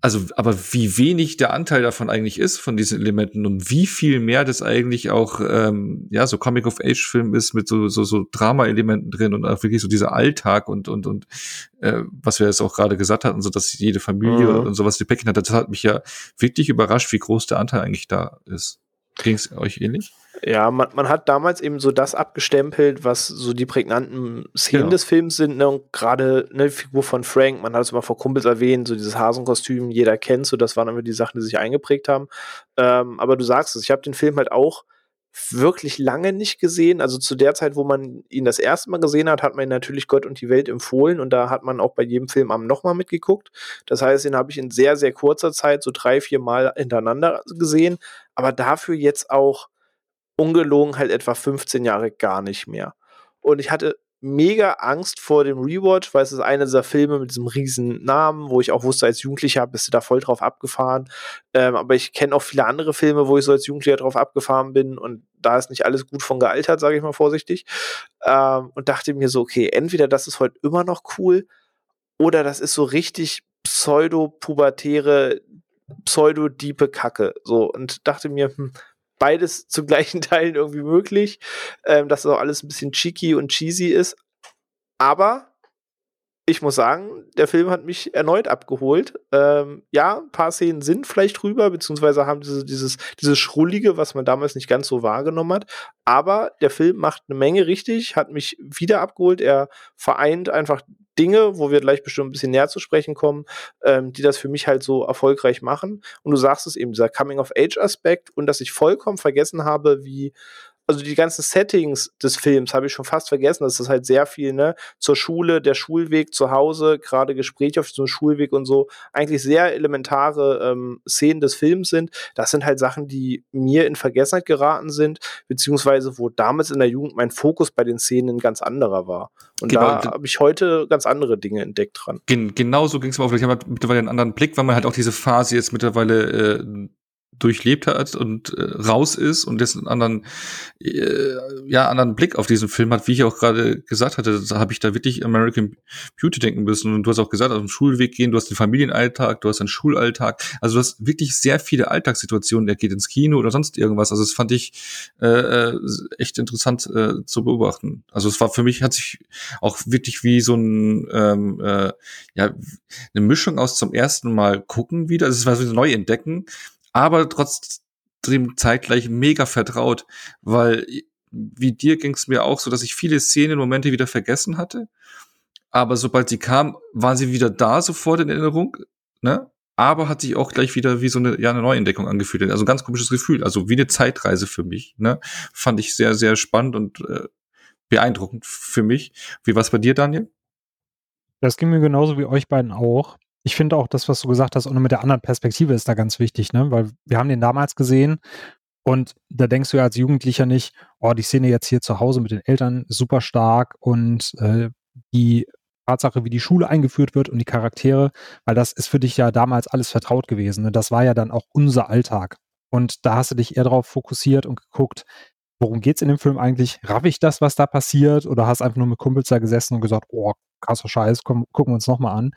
also, aber wie wenig der Anteil davon eigentlich ist, von diesen Elementen und wie viel mehr das eigentlich auch, ähm, ja, so Comic-of-Age-Film ist mit so, so, so Drama-Elementen drin und auch wirklich so dieser Alltag und, und, und, äh, was wir jetzt auch gerade gesagt hatten, so dass jede Familie
Mhm.
und sowas die Päckchen hat, das hat mich ja wirklich überrascht, wie groß der Anteil eigentlich da ist. Ging es euch ähnlich?
Ja, man, man hat damals eben so das abgestempelt, was so die prägnanten Szenen
Genau.
des Films sind. Ne? Und gerade eine Figur von Frank, man hat es mal vor Kumpels erwähnt, so dieses Hasenkostüm, jeder kennt so, das waren immer die Sachen, die sich eingeprägt haben. Ähm, aber du sagst es, ich habe den Film halt auch wirklich lange nicht gesehen. Also zu der Zeit, wo man ihn das erste Mal gesehen hat, hat man ihn natürlich Gott und die Welt empfohlen und da hat man auch bei jedem Filmabend nochmal mitgeguckt. Das heißt, den habe ich in sehr, sehr kurzer Zeit so drei, vier Mal hintereinander gesehen, aber dafür jetzt auch ungelogen halt etwa 15 Jahre gar nicht mehr. Und ich hatte mega Angst vor dem Rewatch, weil es ist einer dieser Filme mit diesem riesen Namen, wo ich auch wusste, als Jugendlicher bist du da voll drauf abgefahren. Ähm, aber ich kenne auch viele andere Filme, wo ich so als Jugendlicher drauf abgefahren bin und da ist nicht alles gut von gealtert, sage ich mal vorsichtig. Ähm, und dachte mir so, okay, entweder das ist heute immer noch cool oder das ist so richtig pseudo-pubertäre, pseudo-diepe Kacke. So, und dachte mir, hm, beides [LAUGHS] zu gleichen Teilen irgendwie möglich, ähm, dass das auch alles ein bisschen cheeky und cheesy ist. Aber ich muss sagen, der Film hat mich erneut abgeholt. Ähm, ja, ein paar Szenen sind vielleicht rüber, beziehungsweise haben diese, dieses, dieses Schrullige, was man damals nicht ganz so wahrgenommen hat. Aber der Film macht eine Menge richtig, hat mich wieder abgeholt. Er vereint einfach Dinge, wo wir gleich bestimmt ein bisschen näher zu sprechen kommen, ähm, die das für mich halt so erfolgreich machen. Und du sagst es eben, dieser Coming-of-Age-Aspekt und dass ich vollkommen vergessen habe, wie also die ganzen Settings des Films habe ich schon fast vergessen. Das ist halt sehr viel, ne? Zur Schule, der Schulweg zu Hause, gerade Gespräche auf so einem Schulweg und so. Eigentlich sehr elementare ähm, Szenen des Films sind. Das sind halt Sachen, die mir in Vergessenheit geraten sind, beziehungsweise wo damals in der Jugend mein Fokus bei den Szenen ein ganz anderer war. Und
Genau,
da habe ich heute ganz andere Dinge entdeckt dran.
Gen genau so ging es mir auch. Ich habe halt mittlerweile einen anderen Blick, weil man halt auch diese Phase jetzt mittlerweile äh, durchlebt hat und äh, raus ist und jetzt einen anderen, äh, ja, anderen Blick auf diesen Film hat, wie ich auch gerade gesagt hatte, da habe ich da wirklich American Beauty denken müssen. Und du hast auch gesagt, auf den Schulweg gehen, du hast den Familienalltag, du hast den Schulalltag. Also du hast wirklich sehr viele Alltagssituationen. Der geht ins Kino oder sonst irgendwas. Also das fand ich äh, äh, echt interessant äh, zu beobachten. Also es war für mich, hat sich auch wirklich wie so ein ähm, äh, ja, eine Mischung aus zum ersten Mal gucken wieder. Also es war so ein Neuentdecken, aber trotzdem zeitgleich mega vertraut, weil wie dir ging es mir auch so, dass ich viele Szenen, Momente wieder vergessen hatte. Aber sobald sie kam, waren sie wieder da sofort in Erinnerung, ne? Aber hat sich auch gleich wieder wie so eine, ja, eine Neuentdeckung angefühlt. Also ein ganz komisches Gefühl. Also wie eine Zeitreise für mich, ne? Fand ich sehr, sehr spannend und äh, beeindruckend für mich. Wie war's bei dir, Daniel?
Das ging mir genauso wie euch beiden auch. Ich finde auch das, was du gesagt hast, nur mit der anderen Perspektive ist da ganz wichtig, ne? Weil wir haben den damals gesehen und da denkst du ja als Jugendlicher nicht, oh, die Szene jetzt hier zu Hause mit den Eltern super stark und äh, die Tatsache, wie die Schule eingeführt wird und die Charaktere, weil das ist für dich ja damals alles vertraut gewesen. Ne? Das war ja dann auch unser Alltag. Und da hast du dich eher darauf fokussiert und geguckt, worum geht's in dem Film eigentlich? Raff ich das, was da passiert? Oder hast einfach nur mit Kumpels da gesessen und gesagt, oh, krasser Scheiß, komm, gucken wir uns nochmal an.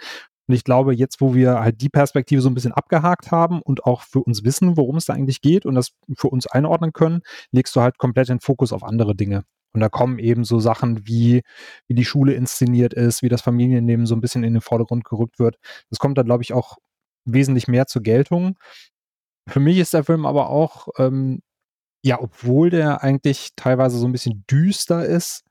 Und ich glaube, jetzt, wo wir halt die Perspektive so ein bisschen abgehakt haben und auch für uns wissen, worum es da eigentlich geht und das für uns einordnen können, legst du halt komplett den Fokus auf andere Dinge. Und da kommen eben so Sachen wie, wie die Schule inszeniert ist, wie das Familienleben so ein bisschen in den Vordergrund gerückt wird. Das kommt dann, glaube ich, auch wesentlich mehr zur Geltung. Für mich ist der Film aber auch, ähm, ja, obwohl der eigentlich teilweise so ein bisschen düster ist,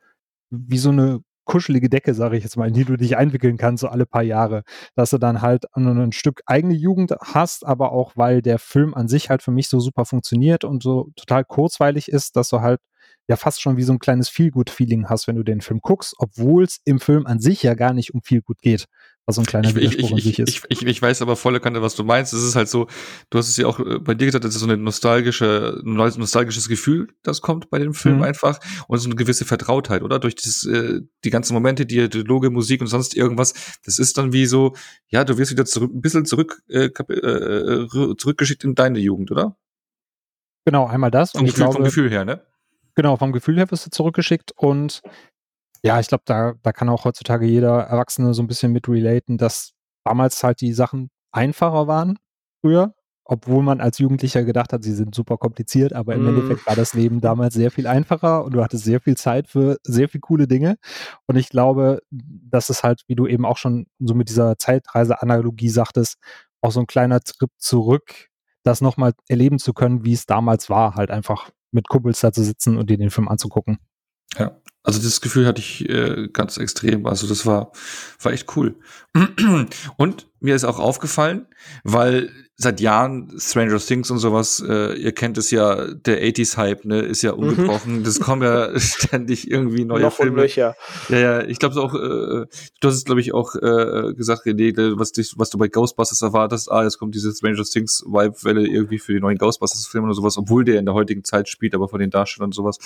wie so eine kuschelige Decke, sage ich jetzt mal, in die du dich einwickeln kannst, so alle paar Jahre. Dass du dann halt ein Stück eigene Jugend hast, aber auch, weil der Film an sich halt für mich so super funktioniert und so total kurzweilig ist, dass du halt ja fast schon wie so ein kleines Feelgood-Feeling hast, wenn du den Film guckst, obwohl es im Film an sich ja gar nicht um Feelgood geht so ein kleiner
ich, Widerspruch ich, ich, sich ist. Ich, ich, ich, weiß aber volle Kante, was du meinst. Es ist halt so, du hast es ja auch äh, bei dir gesagt, es ist so eine nostalgische, ein nostalgisches Gefühl, das kommt bei dem Film mhm. einfach und so eine gewisse Vertrautheit, oder? Durch das, äh, die ganzen Momente, die Dialoge, Musik und sonst irgendwas, das ist dann wie so, ja, du wirst wieder zurück, ein bisschen zurück, äh, äh, zurückgeschickt in deine Jugend, oder?
Genau, einmal das.
Vom, Gefühl, glaube, vom Gefühl her, ne?
Genau, vom Gefühl her wirst du zurückgeschickt und ja, ich glaube, da, da kann auch heutzutage jeder Erwachsene so ein bisschen mit relaten, dass damals halt die Sachen einfacher waren früher, obwohl man als Jugendlicher gedacht hat, sie sind super kompliziert, aber im mm. Endeffekt war das Leben [LAUGHS] damals sehr viel einfacher und du hattest sehr viel Zeit für sehr viel coole Dinge. Und ich glaube, das ist halt, wie du eben auch schon so mit dieser Zeitreise-Analogie sagtest, auch so ein kleiner Trip zurück, das nochmal erleben zu können, wie es damals war, halt einfach mit Kumpels da zu sitzen und dir den Film anzugucken.
Ja, also das Gefühl hatte ich äh, ganz extrem. Also das war, war echt cool. [CLEARS THROAT] Und mir ist auch aufgefallen, weil seit Jahren Stranger Things und sowas, äh, ihr kennt es ja, der 80s-Hype, ne, ist ja mhm. ungebrochen. Mhm. Das kommen ja [LAUGHS] ständig irgendwie neue Noch Filme. Löcher. Ja, ja, ich glaube auch, äh, du hast es, glaube ich, auch äh, gesagt, René, was, dich, was du bei Ghostbusters erwartest, ah, jetzt kommt diese Stranger Things-Vibe-Welle irgendwie für die neuen Ghostbusters-Filme oder sowas, obwohl der in der heutigen Zeit spielt, aber von den Darstellern und sowas.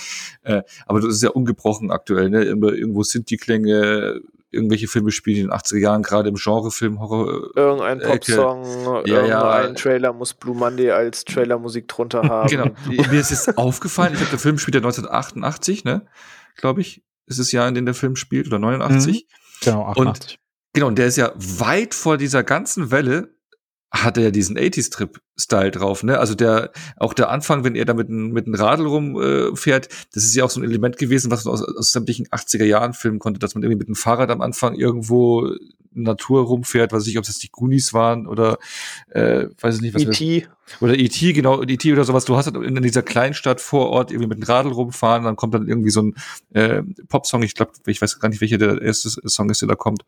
Äh, aber das ist ja ungebrochen aktuell, ne? Irgendwo sind die Klänge, irgendwelche Filme spielen in den 80er Jahren, gerade im Genrefilm, Horror.
Äh, irgendein Popsong, ja, irgendein ja. Trailer muss Blue Monday als Trailermusik drunter [LAUGHS] haben.
genau. Und mir ist jetzt aufgefallen, ich glaube, der Film spielt ja 1988, ne? Glaube ich. Ist das Jahr, in dem der Film spielt, oder 89. Mhm.
Genau, 88.
Und, genau, und der ist ja weit vor dieser ganzen Welle hat er ja diesen 80s-Trip-Style drauf, ne? Also der, auch der Anfang, wenn er da mit, mit einem Radl rumfährt, äh, das ist ja auch so ein Element gewesen, was man aus, aus sämtlichen 80er Jahren filmen konnte, dass man irgendwie mit dem Fahrrad am Anfang irgendwo Natur rumfährt, weiß ich, ob es jetzt die Goonies waren oder äh, weiß ich nicht, was
E.T.
Oder E.T., genau, E.T. oder sowas. Du hast halt in, in dieser Kleinstadt vor Ort irgendwie mit dem Radl rumfahren, dann kommt dann irgendwie so ein äh, Popsong, ich glaube, ich weiß gar nicht, welcher der erste Song ist, der da kommt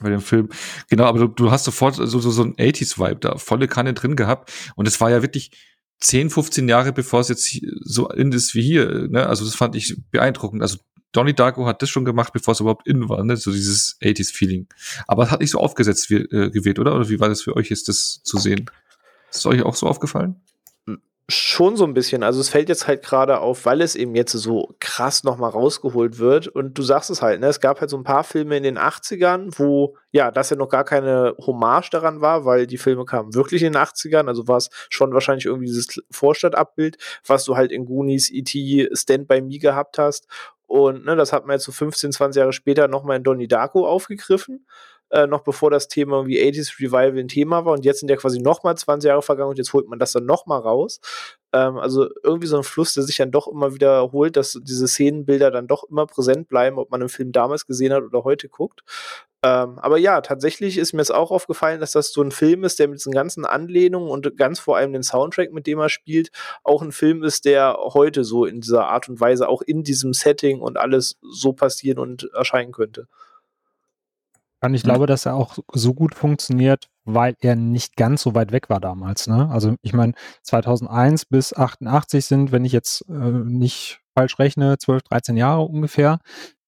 bei dem Film. Genau, aber du, du hast sofort so, so, so ein 80s-Vibe da, volle Kanne drin gehabt. Und es war ja wirklich 10, 15 Jahre, bevor es jetzt so in ist wie hier. Ne? Also das fand ich beeindruckend. Also Donnie Darko hat das schon gemacht, bevor es überhaupt in war, ne? so dieses 80s-Feeling. Aber es hat nicht so aufgesetzt wie, äh, gewählt, oder? Oder wie war das für euch jetzt, das zu sehen? Ist es euch auch so aufgefallen?
Schon so ein bisschen. Also es fällt jetzt halt gerade auf, weil es eben jetzt so krass nochmal rausgeholt wird. Und du sagst es halt, ne? Es gab halt so ein paar Filme in den 80ern, wo ja, das ja noch gar keine Hommage daran war, weil die Filme kamen wirklich in den 80ern. Also war es schon wahrscheinlich irgendwie dieses Vorstadtabbild, was du halt in Goonies, E.T., Stand By Me gehabt hast. Und ne, das hat man jetzt so 15, 20 Jahre später nochmal in Donnie Darko aufgegriffen äh, noch bevor das Thema wie 80s Revival ein Thema war. Und jetzt sind ja quasi nochmal 20 Jahre vergangen und jetzt holt man das dann nochmal raus. Ähm, also irgendwie so ein Fluss, der sich dann doch immer wiederholt, dass diese Szenenbilder dann doch immer präsent bleiben, ob man einen Film damals gesehen hat oder heute guckt. Ähm, aber ja, tatsächlich ist mir es auch aufgefallen, dass das so ein Film ist, der mit diesen ganzen Anlehnungen und ganz vor allem den Soundtrack, mit dem er spielt, auch ein Film ist, der heute so in dieser Art und Weise auch in diesem Setting und alles so passieren und erscheinen könnte.
Und ich mhm. glaube, dass er auch so gut funktioniert, weil er nicht ganz so weit weg war damals. Ne? Also ich meine, 2001 bis 88 sind, wenn ich jetzt äh, nicht falsch rechne, 12, 13 Jahre ungefähr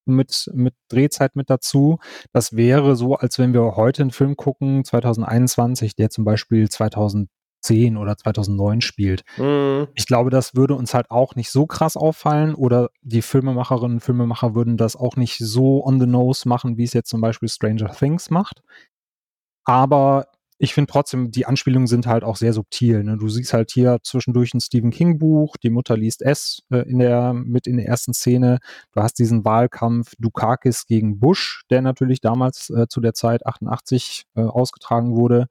mit, mit Drehzeit mit dazu. Das wäre so, als wenn wir heute einen Film gucken, 2021, der zum Beispiel 2000 2010 oder 2009 spielt. Mhm. Ich glaube, das würde uns halt auch nicht so krass auffallen oder die Filmemacherinnen und Filmemacher würden das auch nicht so on the nose machen, wie es jetzt zum Beispiel Stranger Things macht. Aber ich finde trotzdem, die Anspielungen sind halt auch sehr subtil. Ne? Du siehst halt hier zwischendurch ein Stephen King Buch, die Mutter liest S äh, in der, mit in der ersten Szene. Du hast diesen Wahlkampf Dukakis gegen Bush, der natürlich damals äh, zu der Zeit 88 äh, ausgetragen wurde.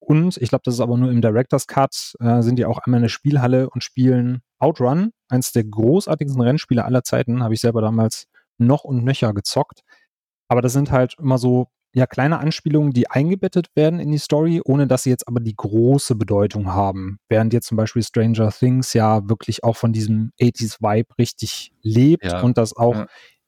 Und ich glaube, das ist aber nur im Director's Cut, äh, sind die auch einmal in der Spielhalle und spielen Outrun eins der großartigsten Rennspiele aller Zeiten, habe ich selber damals noch und nöcher gezockt. Aber das sind halt immer so ja kleine Anspielungen, die eingebettet werden in die Story, ohne dass sie jetzt aber die große Bedeutung haben. Während jetzt zum Beispiel Stranger Things ja wirklich auch von diesem 80s-Vibe richtig lebt
Ja,
und das auch
ja.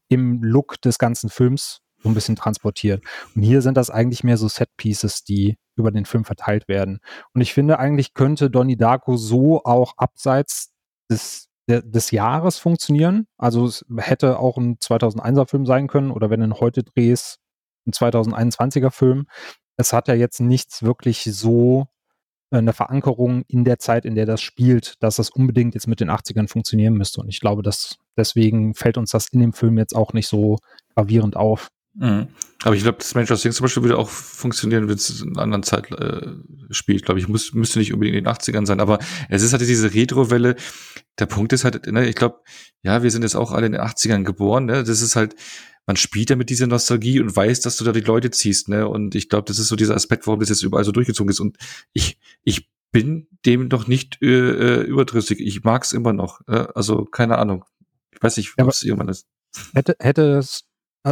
im Look des ganzen Films so ein bisschen transportiert. Und hier sind das eigentlich mehr so Set-Pieces, die über den Film verteilt werden. Und ich finde, eigentlich könnte Donnie Darko so auch abseits des, des Jahres funktionieren. Also es hätte auch ein 2001er Film sein können oder wenn du ihn heute drehst, ein 2021er Film. Es hat ja jetzt nichts wirklich so äh, eine Verankerung in der Zeit, in der das spielt, dass das unbedingt jetzt mit den 80ern funktionieren müsste. Und ich glaube, dass deswegen fällt uns das in dem Film jetzt auch nicht so gravierend auf.
Mhm. Aber ich glaube, Stranger Things zum Beispiel würde auch funktionieren, wenn es in einer anderen Zeit äh, spielt, glaube ich. Muss, müsste nicht unbedingt in den 80ern sein, aber es ist halt diese Retro-Welle. Der Punkt ist halt, ne, ich glaube, ja, wir sind jetzt auch alle in den 80ern geboren, ne? Das ist halt, man spielt ja mit dieser Nostalgie und weiß, dass du da die Leute ziehst, ne? Und ich glaube, das ist so dieser Aspekt, warum das jetzt überall so durchgezogen ist. Und ich, ich bin dem noch nicht äh, äh, überdrüssig. Ich mag's immer noch. Äh? Also, keine Ahnung. Ich weiß nicht,
Ja,
was irgendwann ist.
Hätte, hätte es,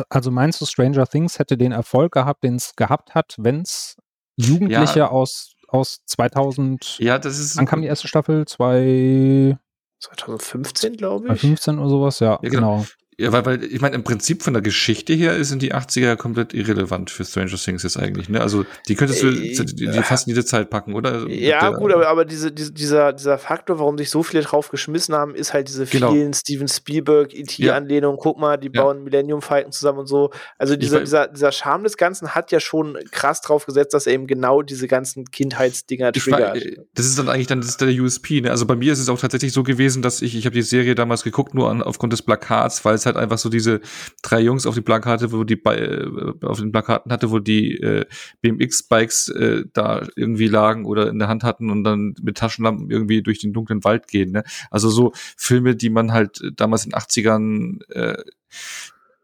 also meinst du, Stranger Things hätte den Erfolg gehabt, den es gehabt hat, wenn es Jugendliche
Ja.
aus, aus 2000,
Ja, das ist.
wann kam die erste Staffel? 2015
2015, glaube ich.
oder sowas? Ja,
Ja, genau.
genau.
Ja, weil, weil ich meine, im Prinzip von der Geschichte her sind die 80er ja komplett irrelevant für Stranger Things jetzt eigentlich. Ne? Also die könntest du
Äh,
die, die fast in diese Zeit packen, oder?
Ja,
Der-
gut, aber, aber diese, diese, dieser, dieser Faktor, warum sich so viele drauf geschmissen haben, ist halt diese
Genau.
vielen Steven Spielberg,
Ja.
E.T.-Anlehnungen. Guck mal, die
Ja.
bauen Millennium Falcon zusammen und so. Also dieser,
wei-
dieser, dieser Charme des Ganzen hat ja schon krass drauf gesetzt, dass er eben genau diese ganzen Kindheitsdinger
Ich
triggert.
äh, das ist dann eigentlich dann das ist der USP. Ne? Also bei mir ist es auch tatsächlich so gewesen, dass ich ich habe die Serie damals geguckt nur an, aufgrund des Plakats, weil es halt einfach so diese drei Jungs auf die Plakate, wo die bei, äh, auf den Plakaten hatte, wo die äh, BMX-Bikes äh, da irgendwie lagen oder in der Hand hatten und dann mit Taschenlampen irgendwie durch den dunklen Wald gehen. Ne? Also so Filme, die man halt damals in den 80ern äh,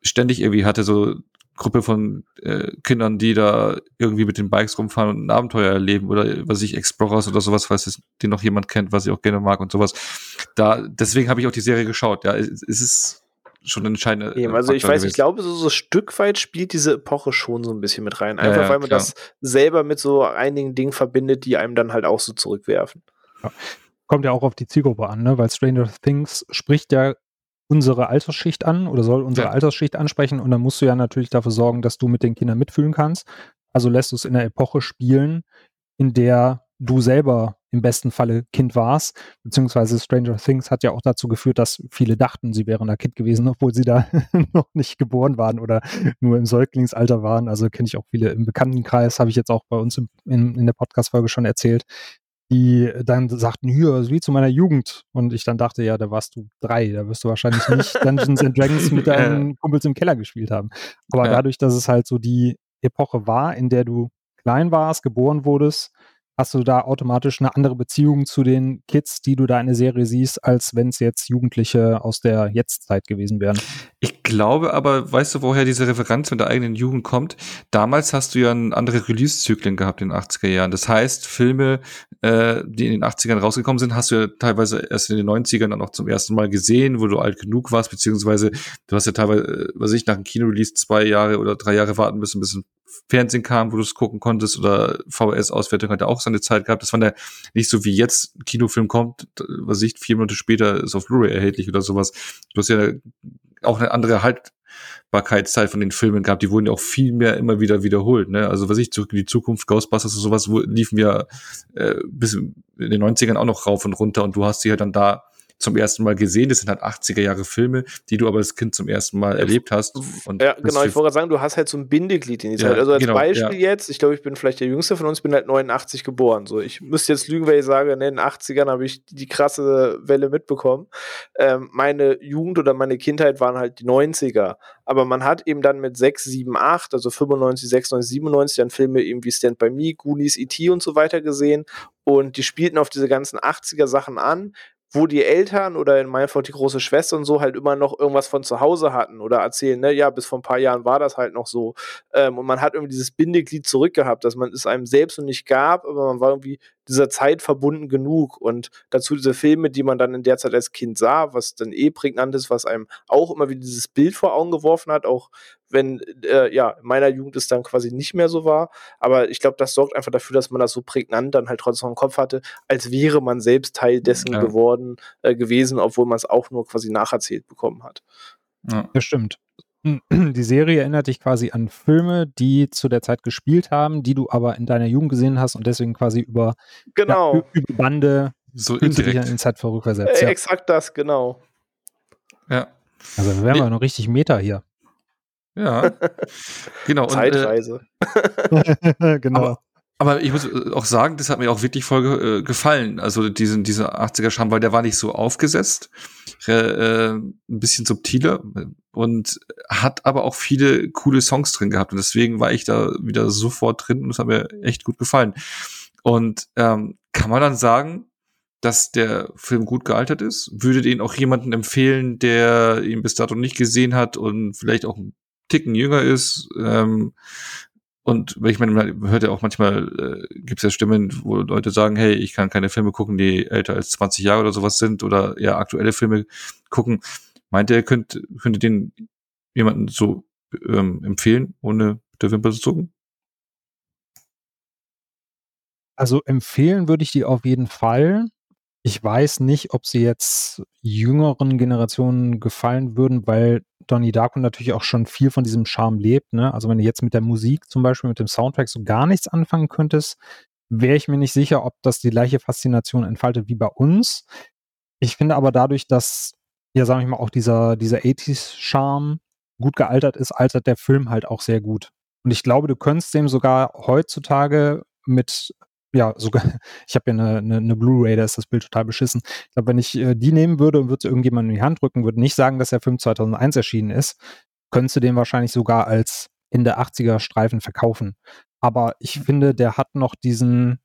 ständig irgendwie hatte, so Gruppe von äh, Kindern, die da irgendwie mit den Bikes rumfahren und ein Abenteuer erleben oder was ich Explorers oder sowas, falls es den noch jemand kennt, was ich auch gerne mag und sowas. Da deswegen habe ich auch die Serie geschaut. Ja, es, es ist schon ein entscheidender.
Eben, also ich
Faktor
weiß, ich
gewesen.
glaube, so, so Stück weit spielt diese Epoche schon so ein bisschen mit rein. Einfach
ja,
weil man
klar.
das selber mit so einigen Dingen verbindet, die einem dann halt auch so zurückwerfen.
Kommt ja auch auf die Zielgruppe an, ne? weil Stranger Things spricht ja unsere Altersschicht an oder soll unsere
Ja.
Altersschicht ansprechen und dann musst du ja natürlich dafür sorgen, dass du mit den Kindern mitfühlen kannst. Also lässt du es in einer Epoche spielen, in der du selber im besten Falle Kind warst, beziehungsweise Stranger Things hat ja auch dazu geführt, dass viele dachten, sie wären da Kind gewesen, obwohl sie da [LAUGHS] noch nicht geboren waren oder nur im Säuglingsalter waren. Also kenne ich auch viele im Bekanntenkreis, habe ich jetzt auch bei uns im, in, in der Podcast-Folge schon erzählt, die dann sagten, hier, ist wie zu meiner Jugend. Und ich dann dachte, ja, da warst du drei, da wirst du wahrscheinlich nicht [LAUGHS] Dungeons and Dragons mit deinen Kumpels im Keller gespielt haben. Aber
Ja.
dadurch, dass es halt so die Epoche war, in der du klein warst, geboren wurdest, hast du da automatisch eine andere Beziehung zu den Kids, die du da in der Serie siehst, als wenn es jetzt Jugendliche aus der Jetztzeit gewesen wären.
Ich glaube aber, weißt du, woher diese Referenz mit der eigenen Jugend kommt? Damals hast du ja andere Release-Zyklen gehabt in den 80er Jahren. Das heißt, Filme, äh, die in den 80ern rausgekommen sind, hast du ja teilweise erst in den 90ern dann auch zum ersten Mal gesehen, wo du alt genug warst, beziehungsweise du hast ja teilweise, äh, was ich, nach dem Kinorelease zwei Jahre oder drei Jahre warten müssen, bis ein Fernsehen kam, wo du es gucken konntest oder VHS-Auswertung hat ja auch seine Zeit gehabt. Das war ja nicht so wie jetzt ein Kinofilm kommt, was ich, vier Monate später ist auf Blu-ray erhältlich oder sowas. Du hast ja auch eine andere Haltbarkeitszeit von den Filmen gehabt. Die wurden ja auch viel mehr immer wieder wiederholt. Ne? Also was ich, zurück in die Zukunft, Ghostbusters und sowas, liefen ja äh, bis in den 90ern auch noch rauf und runter und du hast sie halt dann da zum ersten Mal gesehen. Das sind halt 80er Jahre Filme, die du aber als Kind zum ersten Mal erlebt hast. Und
ja, genau. Ich wollte gerade sagen, du hast halt so ein Bindeglied in die
Ja,
Zeit. Also als
genau,
Beispiel jetzt, ich glaube, ich bin vielleicht der Jüngste von uns, bin halt 89 geboren. So, ich müsste jetzt lügen, wenn ich sage, ne, in den 80ern habe ich die krasse Welle mitbekommen. Ähm, meine Jugend oder meine Kindheit waren halt die 90er. Aber man hat eben dann mit 6, 7, 8, also 95, 96, 97 dann Filme eben wie Stand By Me, Goonies, E.T. und so weiter gesehen. Und die spielten auf diese ganzen 80er Sachen an wo die Eltern oder in meinem Fall die große Schwester und so halt immer noch irgendwas von zu Hause hatten oder erzählen, ne, ja, bis vor ein paar Jahren war das halt noch so. Ähm, und man hat irgendwie dieses Bindeglied zurückgehabt, dass man es einem selbst noch nicht gab, aber man war irgendwie dieser Zeit verbunden genug. Und dazu diese Filme, die man dann in der Zeit als Kind sah, was dann eh prägnant ist, was einem auch immer wieder dieses Bild vor Augen geworfen hat, auch wenn äh, ja in meiner Jugend es dann quasi nicht mehr so war. Aber ich glaube, das sorgt einfach dafür, dass man das so prägnant dann halt trotzdem im Kopf hatte, als wäre man selbst Teil dessen ja. geworden äh, gewesen, obwohl man es auch nur quasi nacherzählt bekommen hat.
Ja, das stimmt. [CLEARS THROAT] Die Serie erinnert dich quasi an Filme, die zu der Zeit gespielt haben, die du aber in deiner Jugend gesehen hast und deswegen quasi über,
genau.
ja, über Bande
so indirekt.
in Zeit verrückversetzt. Äh,
ja. Exakt das, genau.
Ja.
Also wir wären nee. noch richtig Meta hier.
Ja, genau.
Zeitreise.
Und, äh, [LAUGHS] genau.
Aber, aber, ich muss äh, auch sagen, das hat mir auch wirklich voll äh, gefallen. Also diesen, dieser 80er-Charme, weil der war nicht so aufgesetzt, äh, ein bisschen subtiler und hat aber auch viele coole Songs drin gehabt. Und deswegen war ich da wieder sofort drin und es hat mir echt gut gefallen. Und ähm, kann man dann sagen, dass der Film gut gealtert ist? Würde den auch jemanden empfehlen, der ihn bis dato nicht gesehen hat und vielleicht auch ein Ticken jünger ist. Ähm, und ich meine, man hört ja auch manchmal, äh, gibt es ja Stimmen, wo Leute sagen, hey, ich kann keine Filme gucken, die älter als 20 Jahre oder sowas sind oder eher aktuelle Filme gucken. Meint ihr, könnt, könnte den jemanden so ähm, empfehlen, ohne der Wimper zu zucken?
Also empfehlen würde ich die auf jeden Fall. Ich weiß nicht, ob sie jetzt jüngeren Generationen gefallen würden, weil Donnie Darko natürlich auch schon viel von diesem Charme lebt. Ne? Also wenn du jetzt mit der Musik zum Beispiel, mit dem Soundtrack so gar nichts anfangen könntest, wäre ich mir nicht sicher, ob das die gleiche Faszination entfaltet wie bei uns. Ich finde aber dadurch, dass, ja, sage ich mal, auch dieser, dieser 80s-Charme gut gealtert ist, altert der Film halt auch sehr gut. Und ich glaube, du könntest dem sogar heutzutage mit ja, sogar, [LAUGHS] ich habe ja eine, eine, eine Blu-ray, da ist das Bild total beschissen. Ich glaube, wenn ich äh, die nehmen würde und würde sie irgendjemandem in die Hand drücken, würde nicht sagen, dass der Film 2001 erschienen ist, könntest du den wahrscheinlich sogar als Ende 80er Streifen verkaufen. Aber ich finde, der hat noch diesen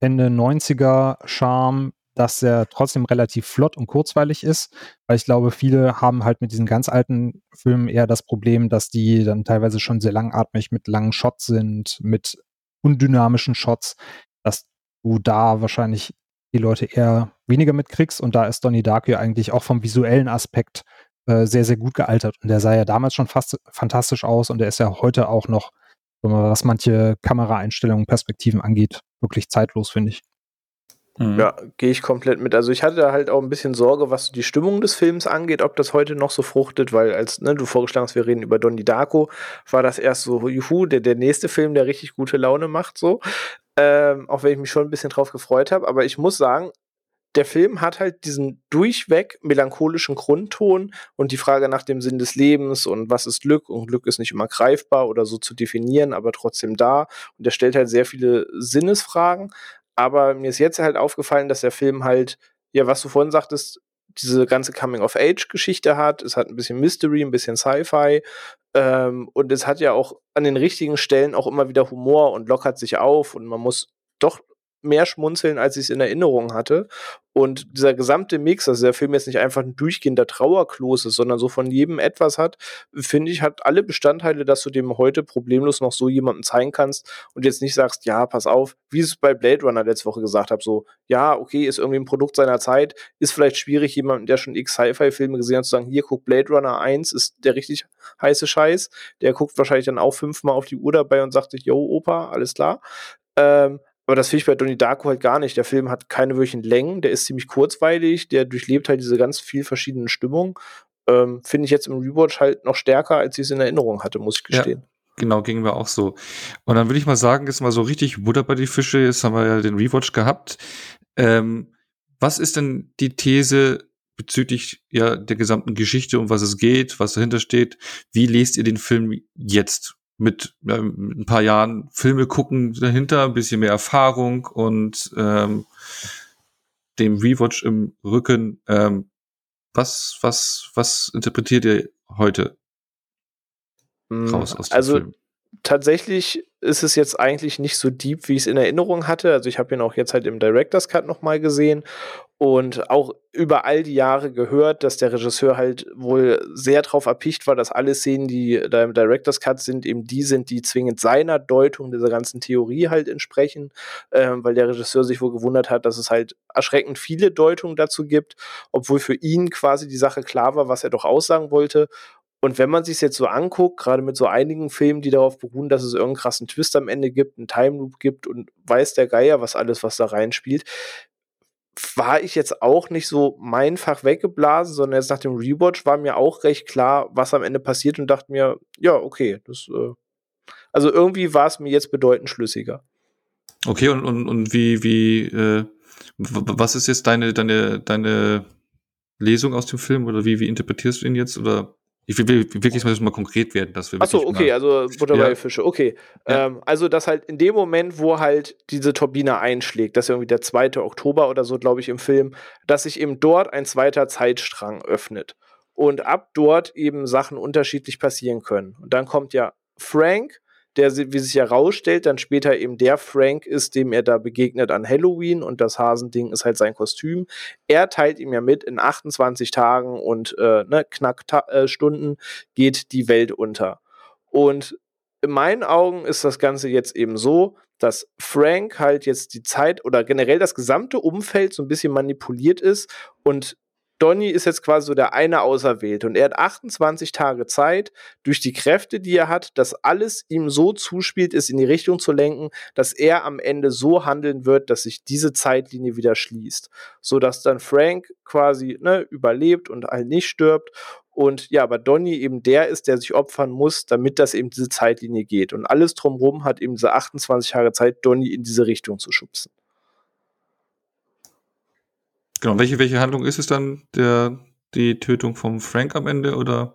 Ende 90er Charme, dass er trotzdem relativ flott und kurzweilig ist, weil ich glaube, viele haben halt mit diesen ganz alten Filmen eher das Problem, dass die dann teilweise schon sehr langatmig mit langen Shots sind, mit undynamischen Shots dass du da wahrscheinlich die Leute eher weniger mitkriegst. Und da ist Donnie Darko eigentlich auch vom visuellen Aspekt äh, sehr, sehr gut gealtert. Und der sah ja damals schon fast fantastisch aus und der ist ja heute auch noch, was manche Kameraeinstellungen, Perspektiven angeht, wirklich zeitlos, finde ich.
Mhm. Ja, gehe ich komplett mit. Also ich hatte da halt auch ein bisschen Sorge, was die Stimmung des Films angeht, ob das heute noch so fruchtet, weil als ne, du vorgeschlagen hast, wir reden über Donnie Darko, war das erst so, juhu, der, der nächste Film, der richtig gute Laune macht, so. Ähm, auch wenn ich mich schon ein bisschen drauf gefreut habe. Aber ich muss sagen, der Film hat halt diesen durchweg melancholischen Grundton und die Frage nach dem Sinn des Lebens und was ist Glück und Glück ist nicht immer greifbar oder so zu definieren, aber trotzdem da. Und der stellt halt sehr viele Sinnesfragen, aber mir ist jetzt halt aufgefallen, dass der Film halt, ja, was du vorhin sagtest, diese ganze Coming-of-Age-Geschichte hat. Es hat ein bisschen Mystery, ein bisschen Sci-Fi. Ähm, und es hat ja auch an den richtigen Stellen auch immer wieder Humor und lockert sich auf. Und man muss doch mehr schmunzeln, als ich es in Erinnerung hatte. Und dieser gesamte Mix, also der Film jetzt nicht einfach ein durchgehender Trauerklos ist, sondern so von jedem etwas hat, finde ich, hat alle Bestandteile, dass du dem heute problemlos noch so jemandem zeigen kannst und jetzt nicht sagst, ja, pass auf, wie ich es bei Blade Runner letzte Woche gesagt habe, so, ja, okay, ist irgendwie ein Produkt seiner Zeit, ist vielleicht schwierig, jemandem, der schon x Sci-Fi-Filme gesehen hat, zu sagen, hier, guck, Blade Runner 1 ist der richtig heiße Scheiß. Der guckt wahrscheinlich dann auch fünfmal auf die Uhr dabei und sagt sich, yo, Opa, alles klar. Ähm, aber das finde ich bei Donnie Darko halt gar nicht. Der Film hat keine wirklichen Längen, der ist ziemlich kurzweilig, der durchlebt halt diese ganz viel verschiedenen Stimmungen. Ähm, finde ich jetzt im Rewatch halt noch stärker, als ich es in Erinnerung hatte, muss ich gestehen. Ja.
Genau, ging mir auch so. Und dann würde ich mal sagen, jetzt mal so richtig Butter bei die Fische, jetzt haben wir ja den Rewatch gehabt. Ähm, was ist denn die These bezüglich ja der gesamten Geschichte, um was es geht, was dahinter steht? Wie lest ihr den Film jetzt? Mit, mit ein paar Jahren Filme gucken dahinter, ein bisschen mehr Erfahrung und ähm, dem Rewatch im Rücken. Ähm, was, was, was interpretiert ihr heute
hm, raus aus dem also, Film? Tatsächlich ist es jetzt eigentlich nicht so deep, wie ich es in Erinnerung hatte. Also ich habe ihn auch jetzt halt im Director's Cut nochmal gesehen und auch über all die Jahre gehört, dass der Regisseur halt wohl sehr darauf erpicht war, dass alle Szenen, die da im Director's Cut sind, eben die sind, die zwingend seiner Deutung dieser ganzen Theorie halt entsprechen, ähm, weil der Regisseur sich wohl gewundert hat, dass es halt erschreckend viele Deutungen dazu gibt, obwohl für ihn quasi die Sache klar war, was er doch aussagen wollte. Und wenn man sich jetzt so anguckt, gerade mit so einigen Filmen, die darauf beruhen, dass es irgendeinen krassen Twist am Ende gibt, einen Time Loop gibt und weiß der Geier, was alles, was da reinspielt, war ich jetzt auch nicht so mein Fach weggeblasen, sondern jetzt nach dem Rewatch war mir auch recht klar, was am Ende passiert und dachte mir, ja, okay, das, äh, also irgendwie war es mir jetzt bedeutend schlüssiger.
Okay, und, und, und wie, wie, äh, was ist jetzt deine, deine, deine Lesung aus dem Film oder wie, wie interpretierst du ihn jetzt oder ich will wirklich mal, mal konkret werden, dass wir
Achso, okay, also Butter bei ja. Fische, okay. Ja. Ähm, also, dass halt in dem Moment, wo halt diese Turbine einschlägt, das ist irgendwie der 2. Oktober oder so, glaube ich, im Film, dass sich eben dort ein zweiter Zeitstrang öffnet. Und ab dort eben Sachen unterschiedlich passieren können. Und dann kommt ja Frank, der, wie sich herausstellt, dann später eben der Frank ist, dem er da begegnet an Halloween und das Hasending ist halt sein Kostüm. Er teilt ihm ja mit, in 28 Tagen und äh, ne, knack äh, geht die Welt unter. Und in meinen Augen ist das Ganze jetzt eben so, dass Frank halt jetzt die Zeit oder generell das gesamte Umfeld so ein bisschen manipuliert ist und Donny ist jetzt quasi so der eine Auserwählte und er hat 28 Tage Zeit, durch die Kräfte, die er hat, dass alles ihm so zuspielt, ist in die Richtung zu lenken, dass er am Ende so handeln wird, dass sich diese Zeitlinie wieder schließt. So dass dann Frank quasi ne, überlebt und halt nicht stirbt. Und ja, aber Donny eben der ist, der sich opfern muss, damit das eben diese Zeitlinie geht. Und alles drumherum hat eben diese 28 Tage Zeit, Donny in diese Richtung zu schubsen.
Genau, welche, welche Handlung ist es dann? Der, die Tötung vom Frank am Ende oder?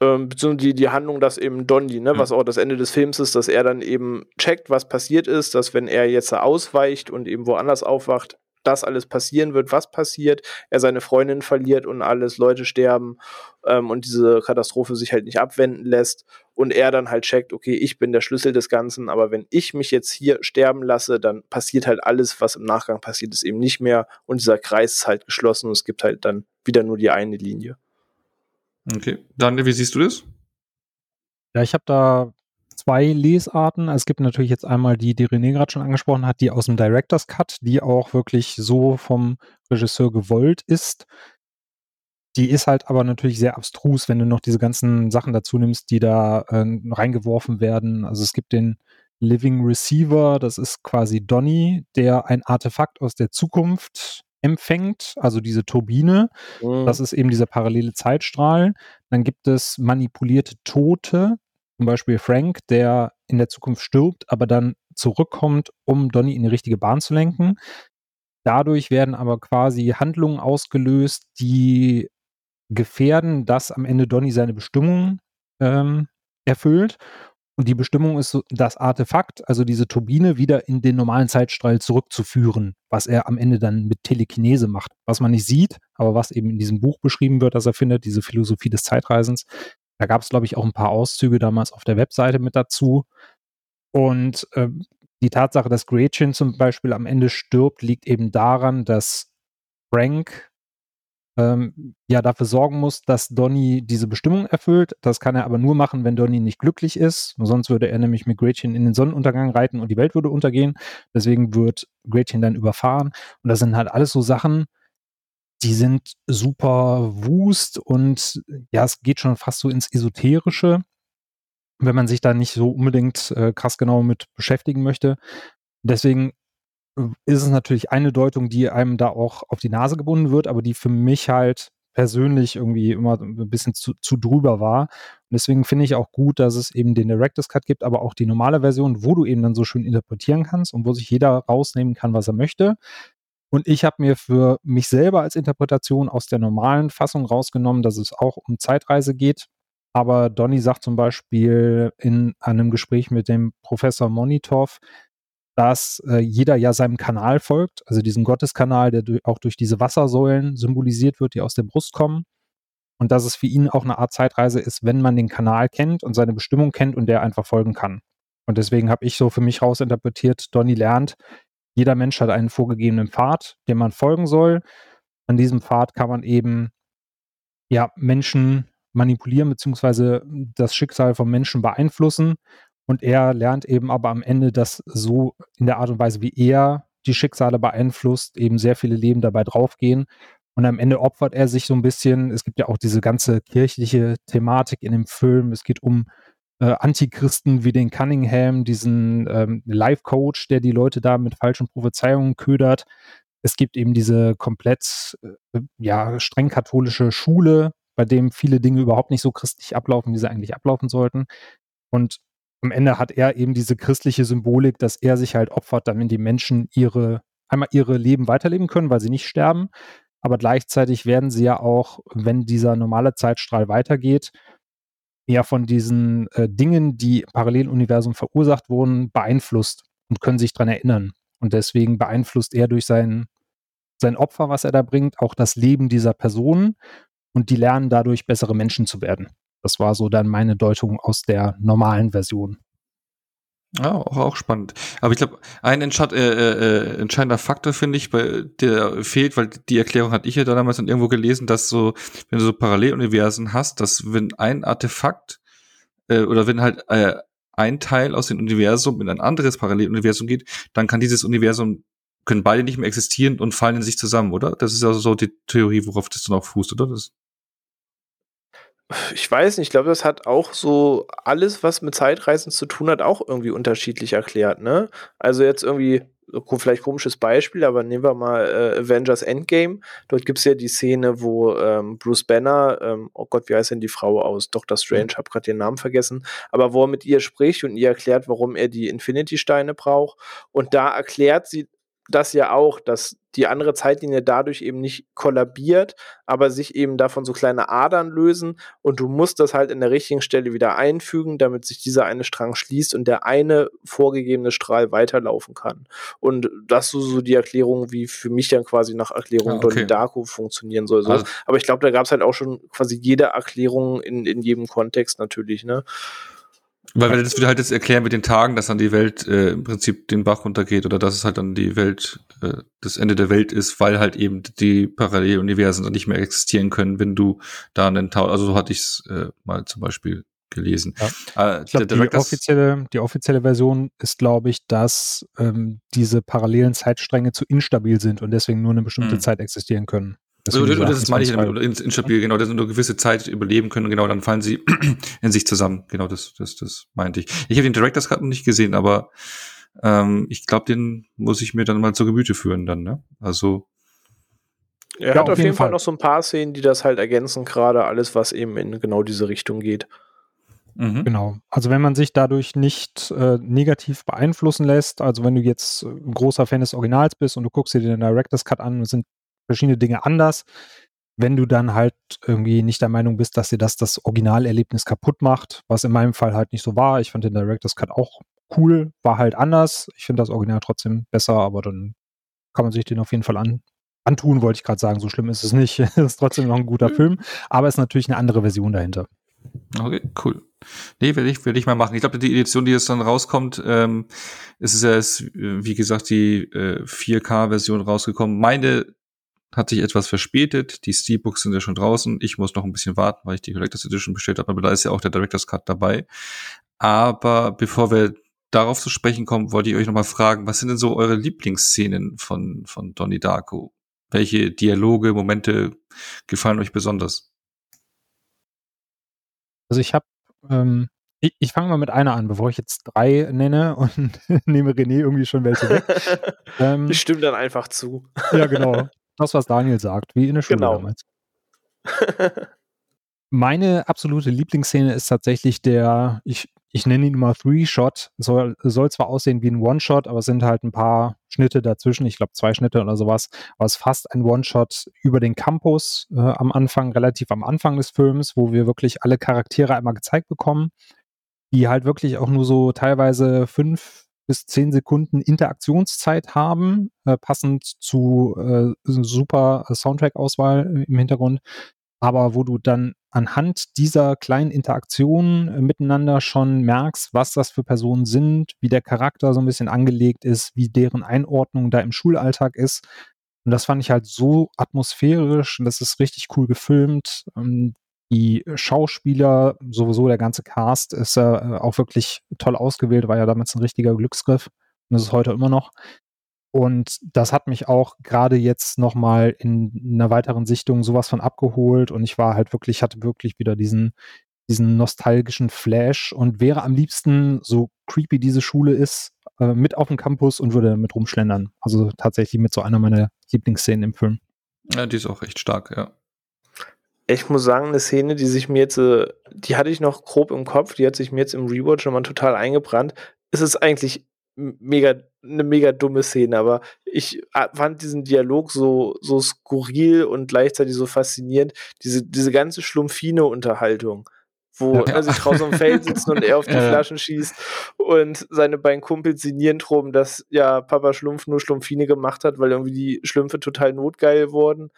Ähm, beziehungsweise die, die Handlung, dass eben Donny, ne, ja. was auch das Ende des Films ist, dass er dann eben checkt, was passiert ist, dass wenn er jetzt ausweicht und eben woanders aufwacht, das alles passieren wird, was passiert, er seine Freundin verliert und alles, Leute sterben ähm, und diese Katastrophe sich halt nicht abwenden lässt und er dann halt checkt, okay, ich bin der Schlüssel des Ganzen, aber wenn ich mich jetzt hier sterben lasse, dann passiert halt alles, was im Nachgang passiert ist, eben nicht mehr und dieser Kreis ist halt geschlossen und es gibt halt dann wieder nur die eine Linie.
Okay, Daniel, wie siehst du das?
Ja, ich habe da zwei Lesarten. Es gibt natürlich jetzt einmal die, die René gerade schon angesprochen hat, die aus dem Director's Cut, die auch wirklich so vom Regisseur gewollt ist. Die ist halt aber natürlich sehr abstrus, wenn du noch diese ganzen Sachen dazu nimmst, die da äh, reingeworfen werden. Also es gibt den Living Receiver, das ist quasi Donny, der ein Artefakt aus der Zukunft empfängt, also diese Turbine. Mhm. Das ist eben dieser parallele Zeitstrahl. Dann gibt es manipulierte Tote, zum Beispiel Frank, der in der Zukunft stirbt, aber dann zurückkommt, um Donny in die richtige Bahn zu lenken. Dadurch werden aber quasi Handlungen ausgelöst, die gefährden, dass am Ende Donny seine Bestimmung ähm, erfüllt. Und die Bestimmung ist das Artefakt, also diese Turbine, wieder in den normalen Zeitstrahl zurückzuführen, was er am Ende dann mit Telekinese macht. Was man nicht sieht, aber was eben in diesem Buch beschrieben wird, das er findet, diese Philosophie des Zeitreisens, da gab es, glaube ich, auch ein paar Auszüge damals auf der Webseite mit dazu. Und äh, die Tatsache, dass Gretchen zum Beispiel am Ende stirbt, liegt eben daran, dass Frank ähm, ja dafür sorgen muss, dass Donny diese Bestimmung erfüllt. Das kann er aber nur machen, wenn Donny nicht glücklich ist. Sonst würde er nämlich mit Gretchen in den Sonnenuntergang reiten und die Welt würde untergehen. Deswegen wird Gretchen dann überfahren. Und das sind halt alles so Sachen, die sind super wust und ja, es geht schon fast so ins Esoterische, wenn man sich da nicht so unbedingt äh, krass genau mit beschäftigen möchte. Deswegen äh, ist es natürlich eine Deutung, die einem da auch auf die Nase gebunden wird, aber die für mich halt persönlich irgendwie immer ein bisschen zu, zu drüber war. Und deswegen finde ich auch gut, dass es eben den Director's Cut gibt, aber auch die normale Version, wo du eben dann so schön interpretieren kannst und wo sich jeder rausnehmen kann, was er möchte. Und ich habe mir für mich selber als Interpretation aus der normalen Fassung rausgenommen, dass es auch um Zeitreise geht. Aber Donny sagt zum Beispiel in einem Gespräch mit dem Professor Monitov, dass äh, jeder ja seinem Kanal folgt, also diesen Gotteskanal, der durch, auch durch diese Wassersäulen symbolisiert wird, die aus der Brust kommen. Und dass es für ihn auch eine Art Zeitreise ist, wenn man den Kanal kennt und seine Bestimmung kennt und der einfach folgen kann. Und deswegen habe ich so für mich rausinterpretiert, Donny lernt, jeder Mensch hat einen vorgegebenen Pfad, dem man folgen soll. An diesem Pfad kann man eben ja, Menschen manipulieren, beziehungsweise das Schicksal von Menschen beeinflussen. Und er lernt eben aber am Ende, dass so in der Art und Weise, wie er die Schicksale beeinflusst, eben sehr viele Leben dabei draufgehen. Und am Ende opfert er sich so ein bisschen. Es gibt ja auch diese ganze kirchliche Thematik in dem Film. Es geht um äh, Antichristen wie den Cunningham, diesen ähm, Life-Coach, der die Leute da mit falschen Prophezeiungen ködert. Es gibt eben diese komplett äh, ja, streng katholische Schule, bei dem viele Dinge überhaupt nicht so christlich ablaufen, wie sie eigentlich ablaufen sollten. Und am Ende hat er eben diese christliche Symbolik, dass er sich halt opfert, damit die Menschen ihre, einmal ihre Leben weiterleben können, weil sie nicht sterben. Aber gleichzeitig werden sie ja auch, wenn dieser normale Zeitstrahl weitergeht, ja von diesen äh, Dingen, die im Paralleluniversum verursacht wurden, beeinflusst und können sich daran erinnern. Und deswegen beeinflusst er durch sein, sein Opfer, was er da bringt, auch das Leben dieser Personen und die lernen dadurch bessere Menschen zu werden. Das war so dann meine Deutung aus der normalen Version.
Ja, auch, auch spannend. Aber ich glaube, ein entscheid, äh, äh, entscheidender Faktor, finde ich, bei, der fehlt, weil die Erklärung hatte ich ja damals dann irgendwo gelesen, dass so, wenn du so Paralleluniversen hast, dass wenn ein Artefakt äh, oder wenn halt äh, ein Teil aus dem Universum in ein anderes Paralleluniversum geht, dann kann dieses Universum, können beide nicht mehr existieren und fallen in sich zusammen, oder? Das ist also so die Theorie, worauf das dann auch fußt, oder? Das
ich weiß nicht, ich glaube, das hat auch so alles, was mit Zeitreisen zu tun hat, auch irgendwie unterschiedlich erklärt, ne? Also jetzt irgendwie, vielleicht komisches Beispiel, aber nehmen wir mal äh, Avengers Endgame. Dort gibt es ja die Szene, wo ähm, Bruce Banner, ähm, oh Gott, wie heißt denn die Frau aus Doctor Strange, habe gerade den Namen vergessen, aber wo er mit ihr spricht und ihr erklärt, warum er die Infinity-Steine braucht. Und da erklärt sie das ja auch, dass die andere Zeitlinie dadurch eben nicht kollabiert, aber sich eben davon so kleine Adern lösen und du musst das halt in der richtigen Stelle wieder einfügen, damit sich dieser eine Strang schließt und der eine vorgegebene Strahl weiterlaufen kann. Und das ist so, so die Erklärung, wie für mich dann quasi nach Erklärung ah, okay. Donnie Darko funktionieren soll. So. Also, aber ich glaube, da gab es halt auch schon quasi jede Erklärung in, in jedem Kontext natürlich, ne?
Weil das würde halt jetzt erklären mit den Tagen, dass dann die Welt äh, im Prinzip den Bach runtergeht oder dass es halt dann die Welt, äh, das Ende der Welt ist, weil halt eben die Paralleluniversen dann nicht mehr existieren können, wenn du da einen Tau, also so hatte ich es äh, mal zum Beispiel gelesen.
Ja. Äh, ich glaub, die, offizielle, die offizielle Version ist, glaube ich, dass ähm, diese parallelen Zeitstränge zu instabil sind und deswegen nur eine bestimmte mhm. Zeit existieren können.
Also, das, meine ich damit, instabil, genau, dass sie nur gewisse Zeit überleben können und genau, dann fallen sie [CLEARS THROAT] in sich zusammen. Genau, das, das, das meinte ich. Ich habe den Director's Cut noch nicht gesehen, aber ähm, ich glaube, den muss ich mir dann mal zur Gemüte führen dann, ne? Also.
Er ja, hat auf jeden Fall. Fall noch so ein paar Szenen, die das halt ergänzen, gerade alles, was eben in genau diese Richtung geht.
Mhm. Genau. Also wenn man sich dadurch nicht äh, negativ beeinflussen lässt, also wenn du jetzt ein großer Fan des Originals bist und du guckst dir den Director's Cut an, sind verschiedene Dinge anders. Wenn du dann halt irgendwie nicht der Meinung bist, dass dir das das Originalerlebnis kaputt macht, was in meinem Fall halt nicht so war. Ich fand den Director's Cut auch cool, war halt anders. Ich finde das Original trotzdem besser, aber dann kann man sich den auf jeden Fall an, antun, wollte ich gerade sagen. So schlimm ist es nicht. [LAUGHS] es ist trotzdem noch ein guter mhm. Film, aber es ist natürlich eine andere Version dahinter.
Okay, cool. Nee, werde ich, werde ich mal machen. Ich glaube, die Edition, die jetzt dann rauskommt, ähm, ist es ja, ist, wie gesagt, die äh, 4K-Version rausgekommen. Meine hat sich etwas verspätet. Die Steelbooks sind ja schon draußen. Ich muss noch ein bisschen warten, weil ich die Collectors Edition bestellt habe, aber da ist ja auch der Director's Cut dabei. Aber bevor wir darauf zu sprechen kommen, wollte ich euch nochmal fragen, was sind denn so eure Lieblingsszenen von, von Donnie Darko? Welche Dialoge, Momente gefallen euch besonders?
Also ich habe, ähm, ich, ich fange mal mit einer an, bevor ich jetzt drei nenne und [LAUGHS] nehme René irgendwie schon welche weg. [LAUGHS]
ähm, ich stimme dann einfach zu.
ja, genau. Das, was Daniel sagt, wie in der Schule genau. damals. Meine absolute Lieblingsszene ist tatsächlich der, ich, ich nenne ihn mal Three-Shot. Soll, soll zwar aussehen wie ein One-Shot, aber es sind halt ein paar Schnitte dazwischen. Ich glaube, zwei Schnitte oder sowas. Aber es ist fast ein One-Shot über den Campus äh, am Anfang, relativ am Anfang des Films, wo wir wirklich alle Charaktere einmal gezeigt bekommen, die halt wirklich auch nur so teilweise fünf bis zehn Sekunden Interaktionszeit haben, äh, passend zu äh, super Soundtrack-Auswahl im Hintergrund. aber wo du dann anhand dieser kleinen Interaktionen äh, miteinander schon merkst, was das für Personen sind, wie der Charakter so ein bisschen angelegt ist, wie deren Einordnung da im Schulalltag ist. Und das fand ich halt so atmosphärisch und das ist richtig cool gefilmt. Die Schauspieler, sowieso der ganze Cast ist äh, auch wirklich toll ausgewählt, war ja damals ein richtiger Glücksgriff und das ist heute immer noch. Und das hat mich auch gerade jetzt nochmal in einer weiteren Sichtung sowas von abgeholt und ich war halt wirklich, hatte wirklich wieder diesen, diesen nostalgischen Flash und wäre am liebsten, so creepy diese Schule ist, äh, mit auf dem Campus und würde damit rumschlendern. Also tatsächlich mit so einer meiner Lieblingsszenen im Film.
Ja, die ist auch recht stark, ja.
Ich muss sagen, eine Szene, die sich mir jetzt, äh, die hatte ich noch grob im Kopf, die hat sich mir jetzt im Rewatch nochmal total eingebrannt. Es ist eigentlich mega eine mega dumme Szene, aber ich äh, fand diesen Dialog so so skurril und gleichzeitig so faszinierend. Diese diese ganze schlumpfine Unterhaltung, wo ja. ne, sie draußen am Feld sitzen und er auf die [LAUGHS] ja. Flaschen schießt und seine beiden Kumpels sinnieren drum, dass ja Papa Schlumpf nur Schlumpfine gemacht hat, weil irgendwie die Schlümpfe total notgeil wurden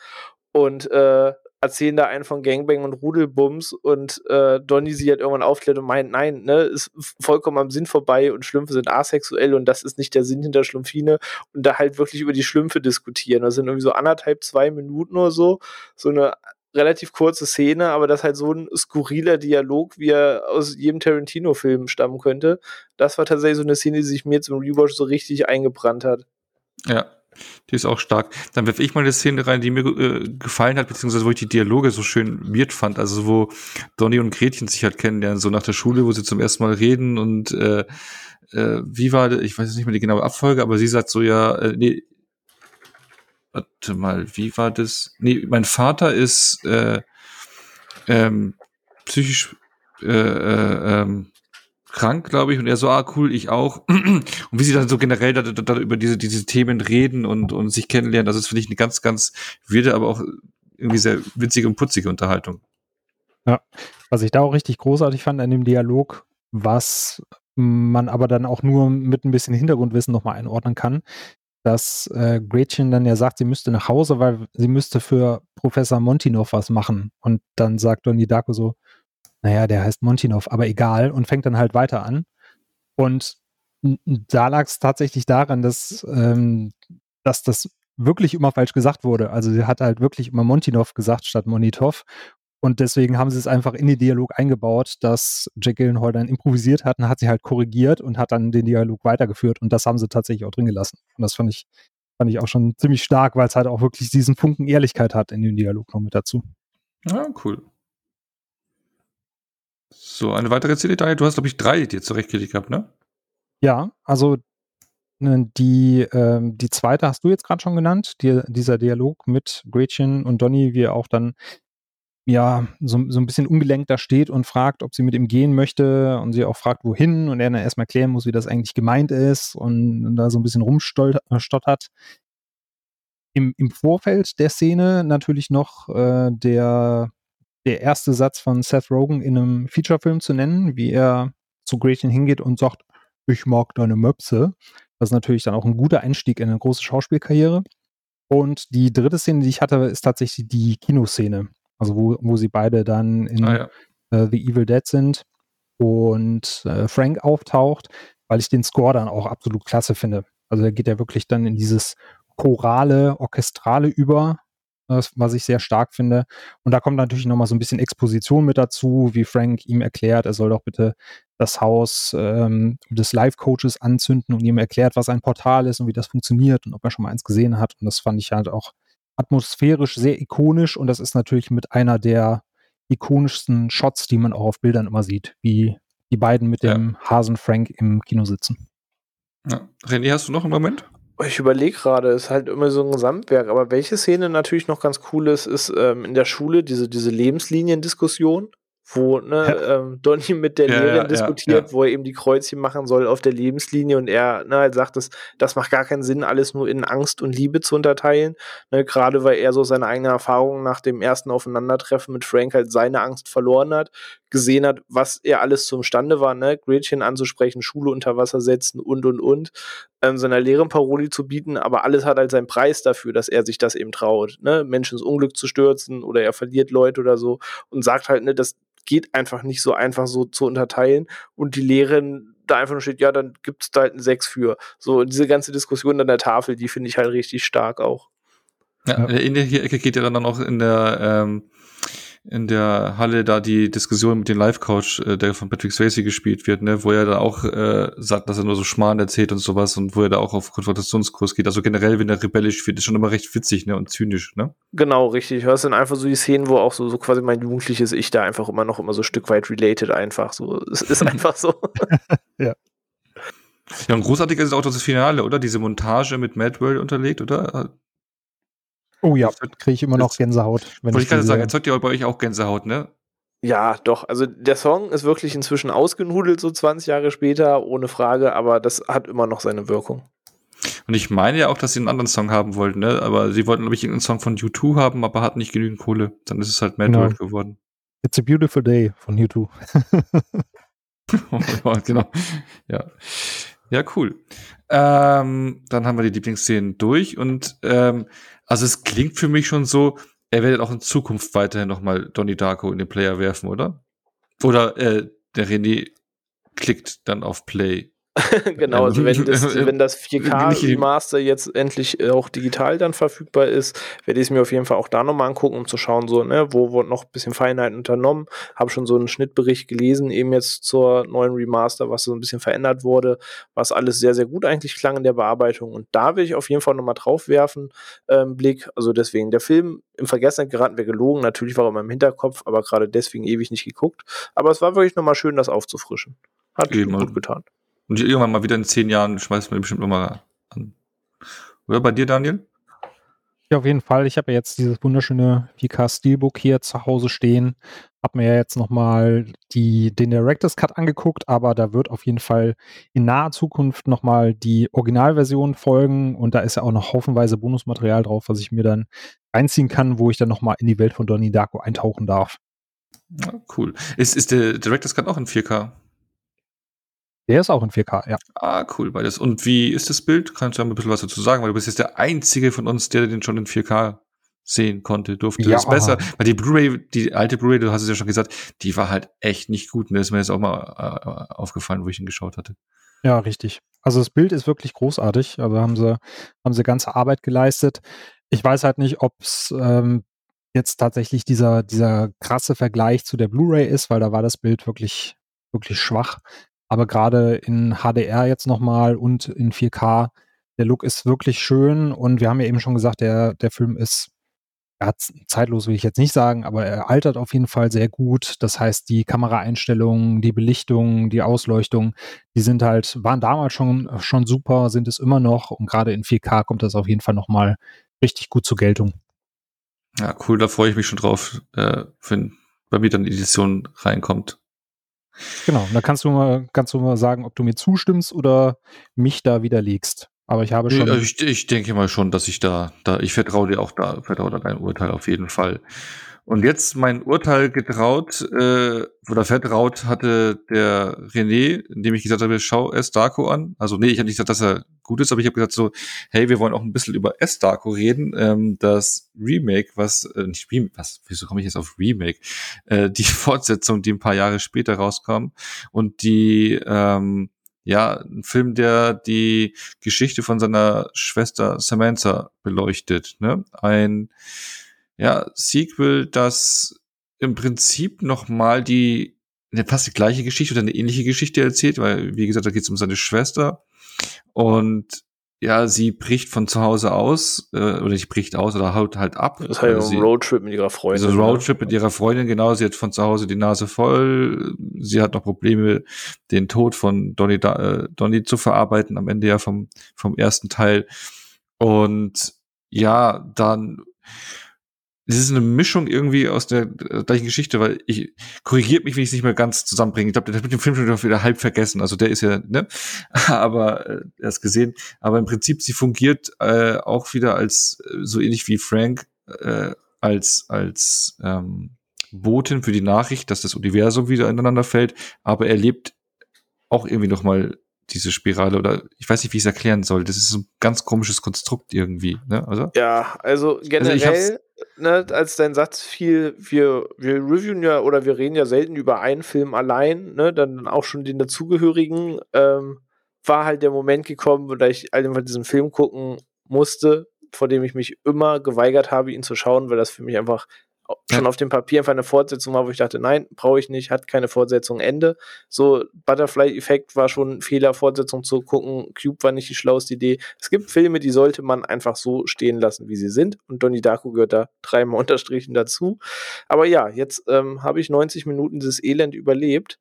und äh, erzählen da einen von Gangbang und Rudelbums und äh, Donny sie halt irgendwann aufklärt und meint, nein, ne, ist vollkommen am Sinn vorbei und Schlümpfe sind asexuell und das ist nicht der Sinn hinter Schlumpfine und da halt wirklich über die Schlümpfe diskutieren. Das sind irgendwie so anderthalb, zwei Minuten oder so, so eine relativ kurze Szene, aber das halt so ein skurriler Dialog, wie er aus jedem Tarantino-Film stammen könnte. Das war tatsächlich so eine Szene, die sich mir zum Rewatch so richtig eingebrannt hat.
Ja, die ist auch stark. Dann werfe ich mal eine Szene rein, die mir äh, gefallen hat, beziehungsweise wo ich die Dialoge so schön weird fand. Also wo Donny und Gretchen sich halt kennenlernen, so nach der Schule, wo sie zum ersten Mal reden und äh, äh, wie war, ich weiß nicht mehr die genaue Abfolge, aber sie sagt so, ja, äh, nee, warte mal, wie war das? Nee, mein Vater ist äh, ähm, psychisch äh, äh, ähm, krank, glaube ich, und er so, ah, cool, ich auch. [CLEARS THROAT] Und wie sie dann so generell da, da, da über diese, diese Themen reden und, und sich kennenlernen, das ist, finde ich, eine ganz, ganz wirde, aber auch irgendwie sehr witzige und putzige Unterhaltung.
Ja, was ich da auch richtig großartig fand an dem Dialog, was man aber dann auch nur mit ein bisschen Hintergrundwissen nochmal einordnen kann, dass äh, Gretchen dann ja sagt, sie müsste nach Hause, weil sie müsste für Professor Montinov was machen. Und dann sagt Donnie Darko so, naja, der heißt Montinov, aber egal, und fängt dann halt weiter an. Und da lag es tatsächlich daran, dass, ähm, dass das wirklich immer falsch gesagt wurde. Also sie hat halt wirklich immer Montinov gesagt statt Monitov. Und deswegen haben sie es einfach in den Dialog eingebaut, dass Jack Gyllenhaal dann improvisiert hat und hat sie halt korrigiert und hat dann den Dialog weitergeführt. Und das haben sie tatsächlich auch drin gelassen. Und das fand ich, fand ich auch schon ziemlich stark, weil es halt auch wirklich diesen Funken Ehrlichkeit hat in dem Dialog noch mit dazu.
Ja, cool. So, eine weitere CD-Datei. Du hast, glaube ich, drei dir zurechtgelegt gehabt, ne?
Ja, also ne, die, ähm, die zweite hast du jetzt gerade schon genannt, die, dieser Dialog mit Gretchen und Donny, wie er auch dann ja so, so ein bisschen ungelenkt da steht und fragt, ob sie mit ihm gehen möchte und sie auch fragt, wohin und er dann erstmal klären muss, wie das eigentlich gemeint ist und, und da so ein bisschen rumstottert. Im, Im Vorfeld der Szene natürlich noch äh, der der erste Satz von Seth Rogen in einem Featurefilm zu nennen, wie er zu Gretchen hingeht und sagt, ich mag deine Möpse. Das ist natürlich dann auch ein guter Einstieg in eine große Schauspielkarriere. Und die dritte Szene, die ich hatte, ist tatsächlich die Kinoszene. Also wo, wo sie beide dann in ah, ja. uh, The Evil Dead sind und uh, Frank auftaucht, weil ich den Score dann auch absolut klasse finde. Also da geht er wirklich dann in dieses chorale, orchestrale über, was ich sehr stark finde. Und da kommt natürlich nochmal so ein bisschen Exposition mit dazu, wie Frank ihm erklärt, er soll doch bitte das Haus ähm, des Live-Coaches anzünden und ihm erklärt, was ein Portal ist und wie das funktioniert und ob er schon mal eins gesehen hat. Und das fand ich halt auch atmosphärisch sehr ikonisch und das ist natürlich mit einer der ikonischsten Shots, die man auch auf Bildern immer sieht, wie die beiden mit ja. dem Hasen Frank im Kino sitzen.
Ja. René, hast du noch einen Moment?
Ich überlege gerade, es ist halt immer so ein Gesamtwerk, aber welche Szene natürlich noch ganz cool ist, ist ähm, in der Schule diese, diese Lebensliniendiskussion, wo ne, ähm, Donny mit der ja, Lehrerin ja, diskutiert, ja, wo er eben die Kreuzchen machen soll auf der Lebenslinie und er ne, halt sagt, das, das macht gar keinen Sinn, alles nur in Angst und Liebe zu unterteilen. Ne, Gerade weil er so seine eigene Erfahrung nach dem ersten Aufeinandertreffen mit Frank halt seine Angst verloren hat, gesehen hat, was er alles zumstande war, ne? Gretchen anzusprechen, Schule unter Wasser setzen und und und, ähm, seiner Lehrerin Paroli zu bieten, aber alles hat halt seinen Preis dafür, dass er sich das eben traut, ne? Menschen ins Unglück zu stürzen oder er verliert Leute oder so und sagt halt, ne, das geht einfach nicht so einfach so zu unterteilen und die Lehrerin da einfach nur steht, ja, dann gibt es da halt ein Sechs für. So, diese ganze Diskussion an der Tafel, die finde ich halt richtig stark auch.
Ja, in der Ecke geht ja dann auch in der ähm, in der Halle da die Diskussion mit dem Live-Coach, äh, der von Patrick Swayze gespielt wird, ne, wo er da auch äh, sagt, dass er nur so Schmarrn erzählt und sowas und wo er da auch auf Konfrontationskurs geht. Also generell, wenn er rebellisch wird, ist schon immer recht witzig, ne, und zynisch, ne?
Genau, richtig. Hörst dann einfach so die Szenen, wo auch so, so quasi mein jugendliches Ich da einfach immer noch immer so ein Stück weit related einfach so. Es ist [LAUGHS] einfach so.
ja.
Ja, und großartig ist auch das Finale, oder? Diese Montage mit Madwell unterlegt, oder?
Oh ja, kriege ich immer noch Gänsehaut.
Wollte ich gerade sagen, erzeugt ihr bei euch auch Gänsehaut, ne?
Ja, doch. Also der Song ist wirklich inzwischen ausgenudelt, so 20 Jahre später, ohne Frage, aber das hat immer noch seine Wirkung.
Und ich meine ja auch, dass sie einen anderen Song haben wollten, ne? Aber sie wollten, glaube ich, irgendeinen Song von U2 haben, aber hatten nicht genügend Kohle. Dann ist es halt Mad genau. World geworden.
It's a Beautiful Day von U2. [LAUGHS]
ja, genau. Ja. Ja, cool. Ähm, dann haben wir die Lieblingsszenen durch und ähm, also es klingt für mich schon so, er wird auch in Zukunft weiterhin nochmal Donnie Darko in den Player werfen, oder? Oder äh, der René klickt dann auf Play [LAUGHS]
genau, also wenn das, wenn das [LAUGHS] 4K-Remaster jetzt endlich äh, auch digital dann verfügbar ist, werde ich es mir auf jeden Fall auch da nochmal angucken, um zu schauen, so, ne, wo wurde noch ein bisschen Feinheiten unternommen. Habe schon so einen Schnittbericht gelesen, eben jetzt zur neuen Remaster, was so ein bisschen verändert wurde, was alles sehr, sehr gut eigentlich klang in der Bearbeitung. Und da will ich auf jeden Fall nochmal drauf werfen, ähm, Blick. Also deswegen, der Film im Vergessenheit geraten wäre gelogen, natürlich war er in meinem Hinterkopf, aber gerade deswegen ewig nicht geguckt. Aber es war wirklich nochmal schön, das aufzufrischen. Hat Eben. gut getan.
Und irgendwann mal wieder in zehn Jahren schmeißt man bestimmt nochmal an. Oder bei dir, Daniel?
Ja, auf jeden Fall. Ich habe ja jetzt dieses wunderschöne 4K Steelbook hier zu Hause stehen. Habe mir ja jetzt nochmal den Director's Cut angeguckt, aber da wird auf jeden Fall in naher Zukunft nochmal die Originalversion folgen und da ist ja auch noch haufenweise Bonusmaterial drauf, was ich mir dann reinziehen kann, wo ich dann nochmal in die Welt von Donnie Darko eintauchen darf.
Ja, cool. Ist, ist der Director's Cut auch in 4K?
Der ist auch in 4K, ja.
Ah, cool, beides. Und wie ist das Bild? Kannst du ein bisschen was dazu sagen? Weil du bist jetzt der Einzige von uns, der den schon in 4K sehen konnte, durfte. Ja, das besser. Weil die Blu-ray, die alte Blu-ray, du hast es ja schon gesagt, die war halt echt nicht gut. Und das ist mir jetzt auch mal äh, aufgefallen, wo ich ihn geschaut hatte.
Ja, richtig. Also das Bild ist wirklich großartig. Also haben sie, haben sie ganze Arbeit geleistet. Ich weiß halt nicht, ob es ähm, jetzt tatsächlich dieser, dieser krasse Vergleich zu der Blu-ray ist, weil da war das Bild wirklich, wirklich schwach. Aber gerade in HDR jetzt nochmal und in 4K, der Look ist wirklich schön und wir haben ja eben schon gesagt, der, der Film ist ja, zeitlos will ich jetzt nicht sagen, aber er altert auf jeden Fall sehr gut. Das heißt, die Kameraeinstellungen, die Belichtung, die Ausleuchtung, die sind halt, waren damals schon, schon super, sind es immer noch und gerade in 4K kommt das auf jeden Fall nochmal richtig gut zur Geltung.
Ja, cool, da freue ich mich schon drauf, äh, wenn bei mir dann die Edition reinkommt.
Genau, da kannst du mal, kannst du mal sagen, ob du mir zustimmst oder mich da widerlegst. Aber ich habe schon.
Ich, ich denke mal schon, dass ich da, da, ich vertraue dir auch da, vertraue da dein Urteil auf jeden Fall. Und jetzt mein Urteil getraut äh, oder vertraut hatte der René, indem ich gesagt habe, schau S Darko an. Also nee, ich habe nicht gesagt, dass er gut ist, aber ich habe gesagt so, hey, wir wollen auch ein bisschen über S Darko reden. Ähm, das Remake, was äh, nicht Remake, was? Wieso komme ich jetzt auf Remake? Äh, die [LAUGHS] Fortsetzung, die ein paar Jahre später rauskam und die ähm, ja, ein Film, der die Geschichte von seiner Schwester Samantha beleuchtet. Ne? Ein ja, Sequel, das im Prinzip nochmal die eine fast die gleiche Geschichte oder eine ähnliche Geschichte erzählt, weil, wie gesagt, da geht es um seine Schwester. Und ja, sie bricht von zu Hause aus, äh, oder nicht bricht aus oder haut halt ab.
Das heißt also ein Roadtrip mit ihrer Freundin.
Also Roadtrip mit ihrer Freundin, genau. Sie hat von zu Hause die Nase voll. Sie hat noch Probleme, den Tod von Donny, äh, Donny zu verarbeiten, am Ende ja vom, vom ersten Teil. Und ja, dann es ist eine Mischung irgendwie aus der äh, gleichen Geschichte, weil ich korrigiert mich, wenn ich es nicht mehr ganz zusammenbringe. Ich glaube, der hat mit dem Film schon wieder halb vergessen. Also der ist ja, ne? [LAUGHS] Aber äh, er ist gesehen. Aber im Prinzip, sie fungiert äh, auch wieder als äh, so ähnlich wie Frank, äh, als, als ähm, Botin für die Nachricht, dass das Universum wieder ineinander fällt, aber er lebt auch irgendwie noch mal diese Spirale oder ich weiß nicht, wie ich es erklären soll. Das ist ein ganz komisches Konstrukt irgendwie. Ne? Also,
Ja, also generell,
hab's-
ne, als dein Satz fiel, wir, wir reviewen ja oder wir reden ja selten über einen Film allein, ne, dann auch schon den dazugehörigen, ähm, war halt der Moment gekommen, da ich einfach diesen Film gucken musste, vor dem ich mich immer geweigert habe, ihn zu schauen, weil das für mich einfach. Schon auf dem Papier einfach eine Fortsetzung war, wo ich dachte, nein, brauche ich nicht, hat keine Fortsetzung, Ende. So, Butterfly-Effekt war schon ein Fehler, Fortsetzung zu gucken, Cube war nicht die schlauste Idee. Es gibt Filme, die sollte man einfach so stehen lassen, wie sie sind. Und Donnie Darko gehört da dreimal unterstrichen dazu. Aber ja, jetzt ähm, habe ich 90 Minuten dieses Elend überlebt.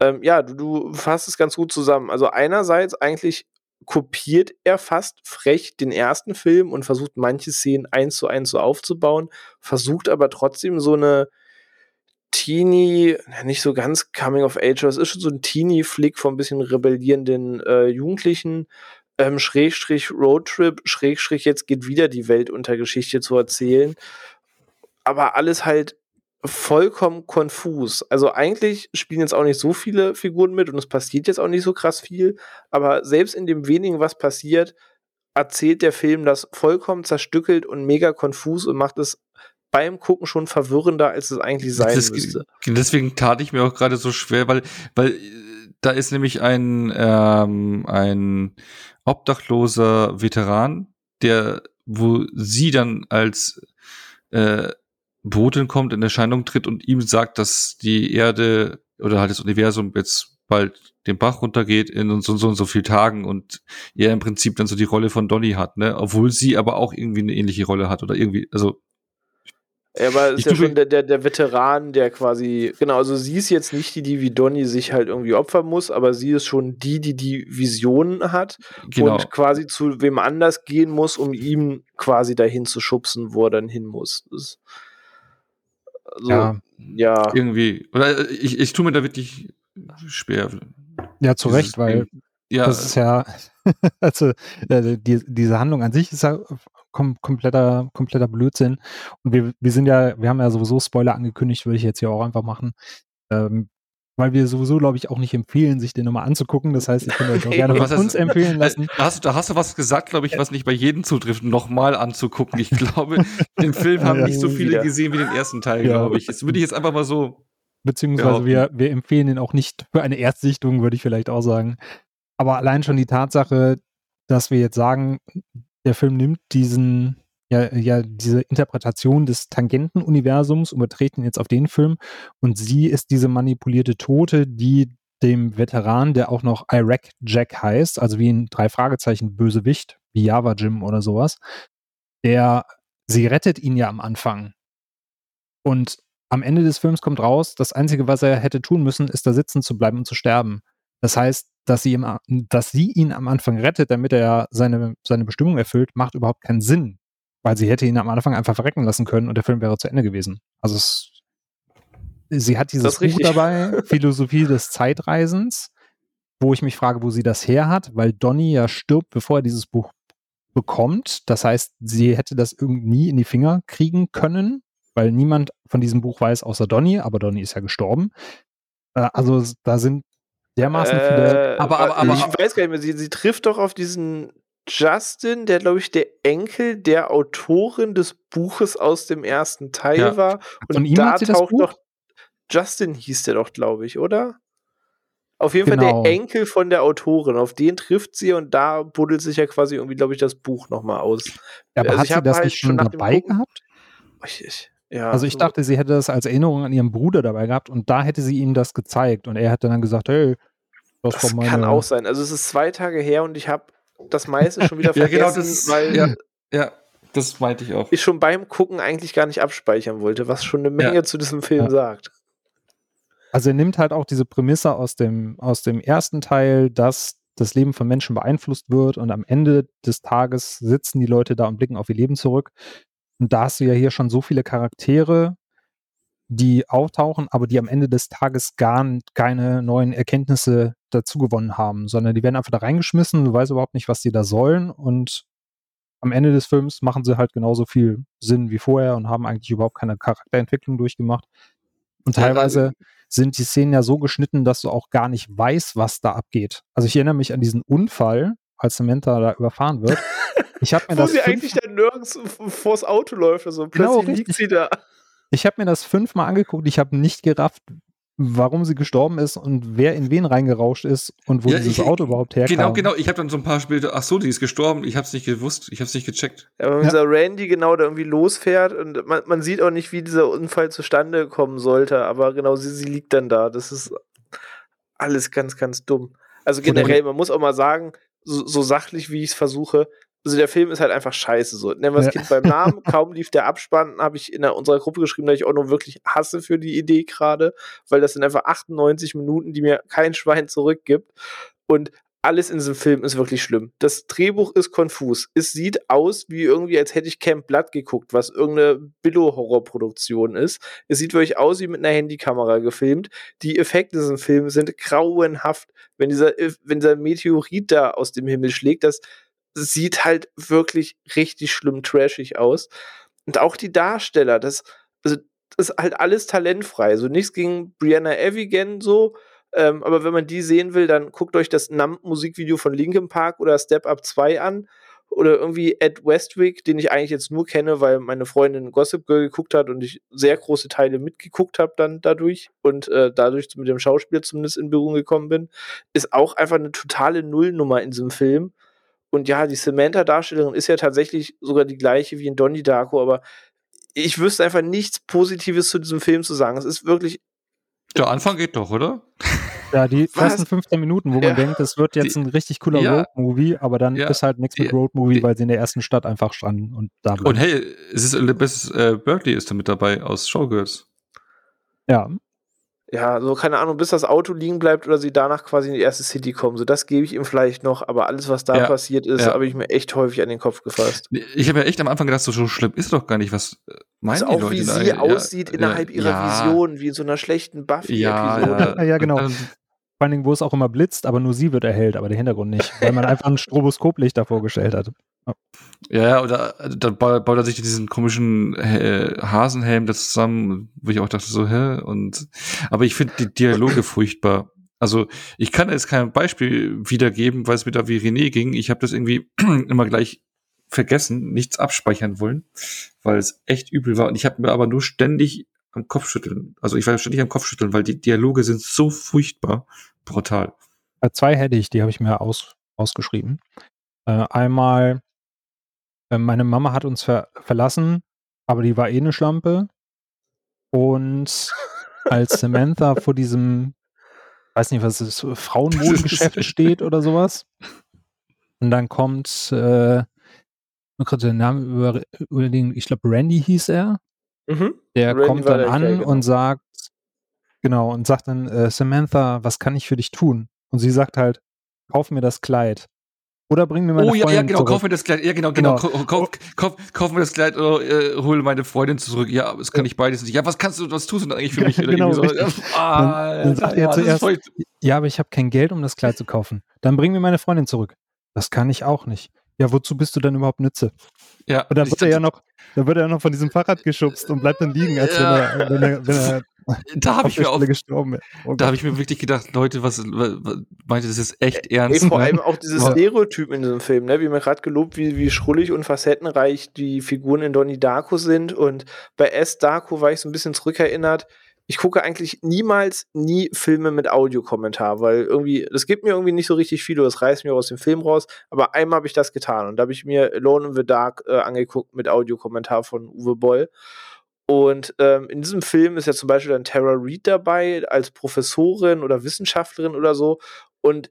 Ähm, ja, du, du fasst es ganz gut zusammen. Also einerseits eigentlich kopiert er fast frech den ersten Film und versucht manche Szenen eins zu eins so aufzubauen, versucht aber trotzdem so eine Teenie, nicht so ganz Coming of Age, aber es ist schon so ein Teenie-Flick von ein bisschen rebellierenden äh, Jugendlichen, ähm, Schrägstrich Roadtrip, Schrägstrich jetzt geht wieder die Welt unter Geschichte zu erzählen. Aber alles halt vollkommen konfus. Also eigentlich spielen jetzt auch nicht so viele Figuren mit und es passiert jetzt auch nicht so krass viel, aber selbst in dem wenigen, was passiert, erzählt der Film das vollkommen zerstückelt und mega konfus und macht es beim Gucken schon verwirrender, als es eigentlich sein
das,
müsste.
deswegen tat ich mir auch gerade so schwer, weil, weil äh, da ist nämlich ein, ähm, ein obdachloser Veteran, der, wo sie dann als äh, Botin kommt, in Erscheinung tritt und ihm sagt, dass die Erde oder halt das Universum jetzt bald den Bach runtergeht in so, so und so viel Tagen und er im Prinzip dann so die Rolle von Donny hat, ne? Obwohl sie aber auch irgendwie eine ähnliche Rolle hat oder irgendwie, also
Ja, aber
Ich
ist ja schon der, der, der Veteran, der quasi, genau, also sie ist jetzt nicht die, die wie Donny sich halt irgendwie opfern muss, aber sie ist schon die, die die Visionen hat
genau.
und quasi zu wem anders gehen muss, um ihm quasi dahin zu schubsen, wo er dann hin muss. Das, also, ja.
Ja,
irgendwie, oder äh, ich, ich tue mir da wirklich schwer.
ja, zu Recht, weil
ja,
das ist ja, [LAUGHS] also äh, die, diese Handlung an sich ist ja kom kompletter, kompletter Blödsinn. Und wir, wir sind ja, wir haben ja sowieso Spoiler angekündigt, würde ich jetzt hier auch einfach machen. Ähm, weil wir sowieso, glaube ich, auch nicht empfehlen, sich den nochmal anzugucken. Das heißt, ich könnte euch auch [LAUGHS] gerne
was
von uns empfehlen lassen.
Da hast, du- da hast du was gesagt, glaube ich, was nicht bei jedem zutrifft, nochmal anzugucken. Ich glaube, [LAUGHS] den Film haben
Ja.
nicht so viele
Wieder.
gesehen wie den ersten Teil,
Ja.
glaube ich. Das würde ich jetzt einfach mal so.
Beziehungsweise wir, wir empfehlen ihn auch nicht für eine Erstsichtung, würde ich vielleicht auch sagen. Aber allein schon die Tatsache, dass wir jetzt sagen, der Film nimmt diesen, ja, ja, diese Interpretation des Tangentenuniversums und überträgt ihn jetzt auf den Film und sie ist diese manipulierte Tote, die dem Veteran, der auch noch Iraq Jack heißt, also wie ein drei Fragezeichen Bösewicht, wie Java Jim oder sowas, der, sie rettet ihn ja am Anfang. Und am Ende des Films kommt raus, das Einzige, was er hätte tun müssen, ist da sitzen zu bleiben und zu sterben. Das heißt, dass sie, ihm, dass sie ihn am Anfang rettet, damit er seine, seine Bestimmung erfüllt, macht überhaupt keinen Sinn. Weil sie hätte ihn am Anfang einfach verrecken lassen können und der Film wäre zu Ende gewesen. Also es, sie hat dieses Buch dabei, Philosophie des Zeitreisens, wo ich mich frage, wo sie das her hat, weil Donny ja stirbt, bevor er dieses Buch bekommt. Das heißt, sie hätte das irgendwie nie in die Finger kriegen können, weil niemand von diesem Buch weiß, außer Donny, aber Donny ist ja gestorben. Äh, also da sind dermaßen viele.
Äh,
Aber- aber- aber-
ich weiß gar nicht mehr, sie, sie trifft doch auf diesen Justin, der, glaube ich, der Enkel der Autorin des Buches aus dem ersten Teil
Ja.
war. Und
ihm
da taucht doch Justin hieß der doch, glaube ich, oder? Auf jeden Fall
Genau.
der Enkel von der Autorin. Auf den trifft sie und da buddelt sich ja quasi irgendwie, glaube ich, das Buch nochmal aus.
aber
also
hat sie das
halt
nicht
schon
dabei gehabt?
Ich, ich, ja,
Also ich
so-
dachte, sie hätte das als Erinnerung an ihren Bruder dabei gehabt und da hätte sie ihm das gezeigt und er hätte dann gesagt, hey, das,
Das
meine.
kann auch sein. Also es ist zwei Tage her und ich habe das meiste schon wieder [LAUGHS]
Ja,
vergessen,
genau, das-
weil
ja. Ja, das meinte ich auch.
ich schon beim Gucken eigentlich gar nicht abspeichern wollte, was schon eine Menge
Ja.
zu diesem Film
Ja.
sagt.
Also er nimmt halt auch diese Prämisse aus dem, aus dem ersten Teil, dass das Leben von Menschen beeinflusst wird und am Ende des Tages sitzen die Leute da und blicken auf ihr Leben zurück. Und da hast du ja hier schon so viele Charaktere, die auftauchen, aber die am Ende des Tages gar keine neuen Erkenntnisse dazu gewonnen haben, sondern die werden einfach da reingeschmissen, du weißt überhaupt nicht, was die da sollen und am Ende des Films machen sie halt genauso viel Sinn wie vorher und haben eigentlich überhaupt keine Charakterentwicklung durchgemacht. Und teilweise sind die Szenen ja so geschnitten, dass du auch gar nicht weißt, was da abgeht. Also ich erinnere mich an diesen Unfall, als Samantha da überfahren wird. [LAUGHS] Ich habe mir
Wo
das
sie eigentlich dann nirgends vors Auto läuft. Also
Genau,
plötzlich liegt
richtig.
sie da.
Ich habe mir das fünfmal angeguckt. Ich habe nicht gerafft, warum sie gestorben ist und wer in wen reingerauscht ist und wo
Ja,
dieses
ich-
Auto überhaupt herkam.
Genau, genau. Ich habe dann so ein paar Spiele, ach so, die ist gestorben. Ich habe es nicht gewusst. Ich habe es nicht gecheckt.
Ja, wenn
Ja.
dieser Randy genau da irgendwie losfährt und man, man sieht auch nicht, wie dieser Unfall zustande kommen sollte, aber genau sie, sie liegt dann da. Das ist alles ganz, ganz dumm. Also generell, man muss auch mal sagen, so, so sachlich, wie ich es versuche, also der Film ist halt einfach scheiße. So, nennen wir das
Ja.
Kind beim Namen. [LAUGHS] Kaum lief der Abspann, habe ich in der, unserer Gruppe geschrieben, dass ich auch nur wirklich hasse für die Idee gerade, weil das sind einfach 98 Minuten, die mir kein Schwein zurückgibt. Und alles in diesem Film ist wirklich schlimm. Das Drehbuch ist konfus. Es sieht aus wie irgendwie, als hätte ich Camp Blood geguckt, was irgendeine Billo-Horrorproduktion ist. Es sieht wirklich aus wie mit einer Handykamera gefilmt. Die Effekte in diesem Film sind grauenhaft. Wenn dieser, wenn dieser Meteorit da aus dem Himmel schlägt, das sieht halt wirklich richtig schlimm trashig aus. Und auch die Darsteller, das, also, das ist halt alles talentfrei. So nichts gegen Brianna Evigan so. Ähm, aber wenn man die sehen will, dann guckt euch das Numb-Musikvideo von Linkin Park oder Step Up 2 an. Oder irgendwie Ed Westwick, den ich eigentlich jetzt nur kenne, weil meine Freundin Gossip Girl geguckt hat und ich sehr große Teile mitgeguckt habe dann dadurch und äh, dadurch mit dem Schauspieler zumindest in Berührung gekommen bin, ist auch einfach eine totale Nullnummer in diesem Film. Und ja, die Samantha-Darstellerin ist ja tatsächlich sogar die gleiche wie in Donnie Darko, aber ich wüsste einfach nichts Positives zu diesem Film zu sagen. Es ist wirklich
Der Anfang geht doch, oder?
Ja, die [LAUGHS]
Was?
ersten 15 Minuten, wo
Ja.
man denkt, das wird jetzt
Die-
ein richtig cooler
Ja.
Road-Movie, aber dann
Ja.
ist halt nichts mit Road-Movie, weil sie in der ersten Stadt einfach standen und da
Und hey, es ist Elizabeth äh, Berkeley ist da mit dabei aus Showgirls.
Ja,
Ja, so keine Ahnung, bis das Auto liegen bleibt oder sie danach quasi in die erste City kommen. So, das gebe ich ihm vielleicht noch, aber alles, was da
Ja,
passiert ist,
ja.
habe ich mir echt häufig an den Kopf gefasst.
Ich habe ja echt am Anfang gedacht, so, so schlimm ist doch gar nicht, was äh, meinen
Also
die
auch
Leute
wie
da?
sie
Ja,
aussieht
ja,
innerhalb ihrer
ja,
Vision, wie in so einer schlechten Buffy-Episode. [LAUGHS]
ja.
Ja, genau. Vor allen Dingen, wo es auch immer blitzt, aber nur sie wird erhellt, aber der Hintergrund nicht, weil man [LAUGHS] einfach ein Stroboskoplicht davor gestellt hat.
Ja, ja, oder äh, ba- baut er sich diesen komischen äh, Hasenhelm da zusammen, wo ich auch dachte so, hä? Und aber ich finde die Dialoge furchtbar. Also ich kann jetzt kein Beispiel wiedergeben, weil es mir da wie René ging. Ich habe das irgendwie [CLEARS THROAT] immer gleich vergessen, nichts abspeichern wollen, weil es echt übel war. Und ich habe mir aber nur ständig am Kopfschütteln, also ich war ständig am Kopfschütteln, weil die Dialoge sind so furchtbar brutal.
Äh, zwei hätte ich, die habe ich mir aus, ausgeschrieben. Äh, einmal, äh, meine Mama hat uns ver verlassen, aber die war eh eine Schlampe. Und als Samantha vor diesem, weiß nicht, was ist, Frauenmodegeschäft [LAUGHS] steht oder sowas. Und dann kommt, äh, ich gerade den Namen über, überlegen, ich glaube, Randy hieß er.
Mhm.
Der
Randy
kommt dann
der
an
Kerl, genau.
und sagt, genau, und sagt dann, äh, Samantha, was kann ich für dich tun? Und sie sagt halt, kauf mir das Kleid. Oder bring mir meine
Oh ja, ja,
Freundin
genau,
zurück.
kauf mir das Kleid. Ja, genau, genau.
Genau.
Kauf, kauf, kauf, kauf mir das Kleid oder äh, hol meine Freundin zurück. Ja, es kann ich beides nicht. Ja, was kannst du, was tust du denn eigentlich für mich?
Genau, richtig.
Ah,
Dann sagt er
ja, das ist
zuerst-
voll-
Ja, aber ich habe kein Geld, um das Kleid zu kaufen. Dann bring mir meine Freundin zurück. Das kann ich auch nicht. Ja, wozu bist du denn überhaupt Nütze?
ja,
Und dann wird er ja noch, dann wird er ja noch von diesem Fahrrad geschubst und bleibt dann liegen, als
Ja.
wenn er, wenn er, wenn er [LAUGHS]
da habe ich mir auch,
gestorben. Oh
da habe ich mir wirklich gedacht, Leute, was, was meinte das ist echt
Ey,
ernst?
vor
ne?
allem auch diese
Ja.
Stereotypen in diesem Film, ne? wie mir gerade gelobt, wie, wie schrullig und facettenreich die Figuren in Donnie Darko sind. Und bei S. Darko war ich so ein bisschen zurückerinnert. Ich gucke eigentlich niemals, nie Filme mit Audiokommentar, weil irgendwie, das gibt mir irgendwie nicht so richtig viel, oder das reißt mir aus dem Film raus. Aber einmal habe ich das getan und da habe ich mir Alone in the Dark äh, angeguckt mit Audiokommentar von Uwe Boll. Und ähm, in diesem Film ist ja zum Beispiel dann Tara Reid dabei als Professorin oder Wissenschaftlerin oder so. Und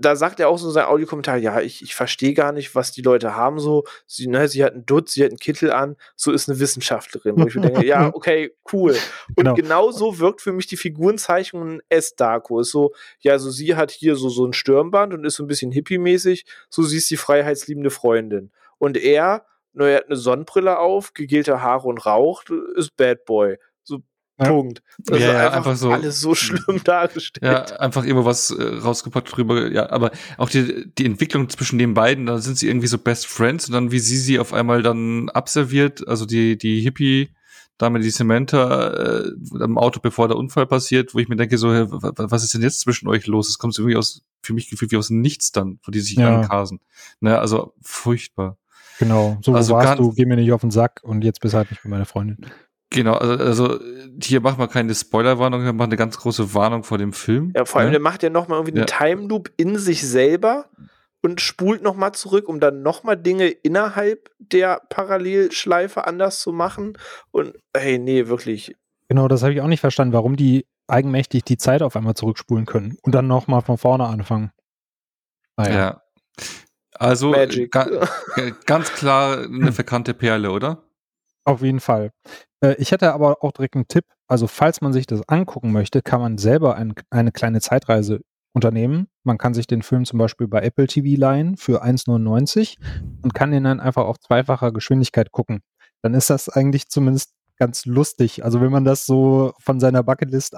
da sagt er auch so in seinem Audiokommentar, ja, ich, ich verstehe gar nicht, was die Leute haben so. Sie, ne, sie hat einen Dutz, sie hat einen Kittel an, so ist eine Wissenschaftlerin. Wo ich mir denke, ja, [LAUGHS] okay, cool. Und
Genau.
genau. so wirkt für mich die Figurenzeichnung in S-Darko. Ist so, ja, also sie hat hier so, so ein Stirnband und ist so ein bisschen hippie-mäßig, so sie ist die freiheitsliebende Freundin. Und er, na, er hat eine Sonnenbrille auf, gegelte Haare und raucht, ist Bad Boy. So,
Ja.
Punkt. Das
Ja,
ist
ja,
einfach,
einfach so-
alles so [LAUGHS] schlimm dargestellt.
Ja, einfach immer was äh, rausgepackt drüber. Ja, aber auch die, die Entwicklung zwischen den beiden, da sind sie irgendwie so Best Friends und dann wie sie sie auf einmal dann abserviert, also die, die da mit die Samantha äh, am Auto, bevor der Unfall passiert, wo ich mir denke, so, was ist denn jetzt zwischen euch los? Es kommt irgendwie aus, für mich gefühlt wie aus Nichts dann, wo die sich ja. ankasen. Ne, also furchtbar.
Genau, so also warst du, geh mir nicht auf den Sack und jetzt bist halt nicht mit meiner Freundin.
Genau, also, also hier machen wir keine Spoilerwarnung, wir machen eine ganz große Warnung vor dem Film.
Ja, vor allem,
ne?
der macht ja nochmal irgendwie ja. einen Time Loop in sich selber und spult nochmal zurück, um dann nochmal Dinge innerhalb der Parallelschleife anders zu machen. Und hey, nee, wirklich.
Genau, das habe ich auch nicht verstanden, warum die eigenmächtig die Zeit auf einmal zurückspulen können und dann nochmal von vorne anfangen.
Ah, ja. ja. Also ga, [LAUGHS] ganz klar eine verkannte Perle, oder?
Auf jeden Fall. Äh, ich hätte aber auch direkt einen Tipp. Also, falls man sich das angucken möchte, kann man selber ein, eine kleine Zeitreise unternehmen. Man kann sich den Film zum Beispiel bei Apple TV leihen für 1,99 und kann den dann einfach auf zweifacher Geschwindigkeit gucken. Dann ist das eigentlich zumindest ganz lustig. Also wenn man das so von seiner Bucketlist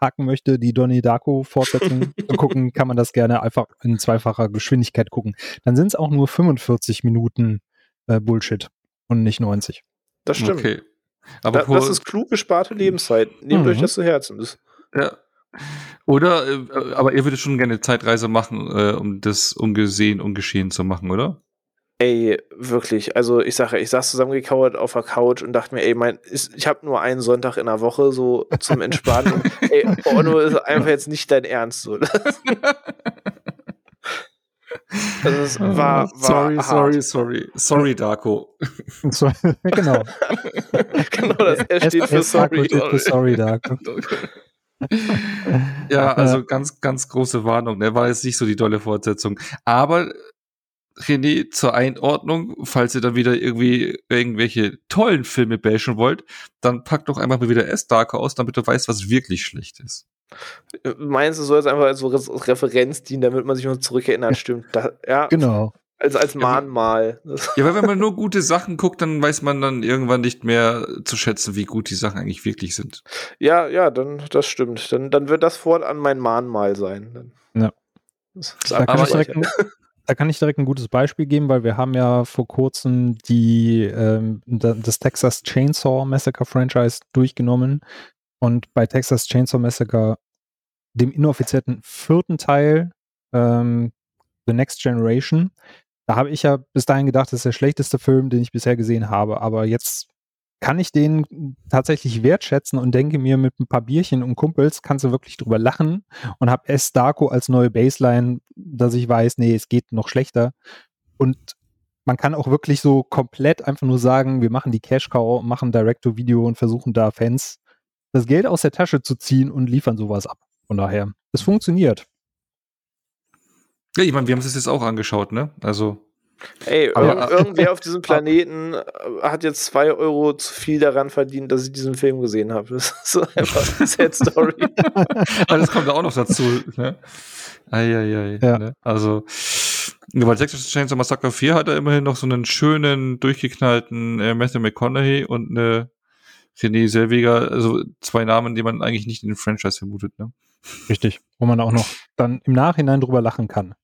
abhaken möchte, die Donnie Darko Fortsetzung [LAUGHS] zu gucken, kann man das gerne einfach in zweifacher Geschwindigkeit gucken. Dann sind es auch nur 45 Minuten äh, Bullshit und nicht 90.
Das stimmt. Okay. Aber da, das ist klug gesparte Lebenszeit. Nehmt mhm. euch das zu Herzen. Das
ja. Oder, äh, aber ihr würdet schon gerne Zeitreise machen, äh, um das ungesehen, ungeschehen zu machen, oder?
Ey, wirklich. Also ich sage, ich saß zusammengekauert auf der Couch und dachte mir, ey, mein, ist, ich habe nur einen Sonntag in der Woche so zum Entspannen. [LAUGHS] ey, Porno ist einfach jetzt nicht dein Ernst so. [LAUGHS] Also es war, war
sorry, hart. sorry, sorry, sorry, Darko. [LAUGHS]
genau.
genau, das R steht für sorry.
Für sorry, Darko.
ja, also ganz, ganz große Warnung. Ne? War jetzt nicht so die tolle Fortsetzung. Aber René, zur Einordnung, falls ihr dann wieder irgendwie irgendwelche tollen Filme bashen wollt, dann packt doch einfach mal wieder S-Darker aus, damit du weißt, was wirklich schlecht ist.
Meinst du, soll jetzt einfach als Referenz dienen, damit man sich noch zurückerinnert, stimmt? Da, ja.
Genau.
Also als Mahnmal.
Ja, weil wenn man nur [LAUGHS] gute Sachen guckt, dann weiß man dann irgendwann nicht mehr zu schätzen, wie gut die Sachen eigentlich wirklich sind.
Ja, ja, dann das stimmt. Dann, dann wird das fortan mein Mahnmal sein.
Ja. Da kann, direkt, [LAUGHS] da, kann ich direkt ein gutes Beispiel geben, weil wir haben ja vor kurzem die ähm, das Texas Chainsaw Massacre Franchise durchgenommen. Und bei Texas Chainsaw Massacre, dem inoffiziellen vierten Teil, ähm, The Next Generation, da habe ich ja bis dahin gedacht, das ist der schlechteste Film, den ich bisher gesehen habe. Aber jetzt kann ich den tatsächlich wertschätzen und denke mir, mit ein paar Bierchen und Kumpels kannst du wirklich drüber lachen und habe S. Darko als neue Baseline, dass ich weiß, nee, es geht noch schlechter. Und man kann auch wirklich so komplett einfach nur sagen, wir machen die Cash Cow, machen Direct-to-Video und versuchen da Fans das Geld aus der Tasche zu ziehen und liefern sowas ab. Von daher, es funktioniert.
Ja, ich meine, wir haben es jetzt auch angeschaut, ne? Also.
Ey, aber, [LAUGHS] irgendwer auf diesem Planeten äh, hat jetzt zwei Euro zu viel daran verdient, dass ich diesen Film gesehen habe. [LAUGHS] Das ist so einfach eine [LAUGHS] Sad Story.
aber das kommt auch noch dazu. Ne? Eieiei. Ja. Ne? Also, weil Texas Chainsaw Massacre 4 hat er immerhin noch so einen schönen, durchgeknallten äh, Matthew McConaughey und eine René Selweger, also zwei Namen, die man eigentlich nicht in den Franchise vermutet. Ne?
Richtig, wo man auch noch dann im Nachhinein drüber lachen kann.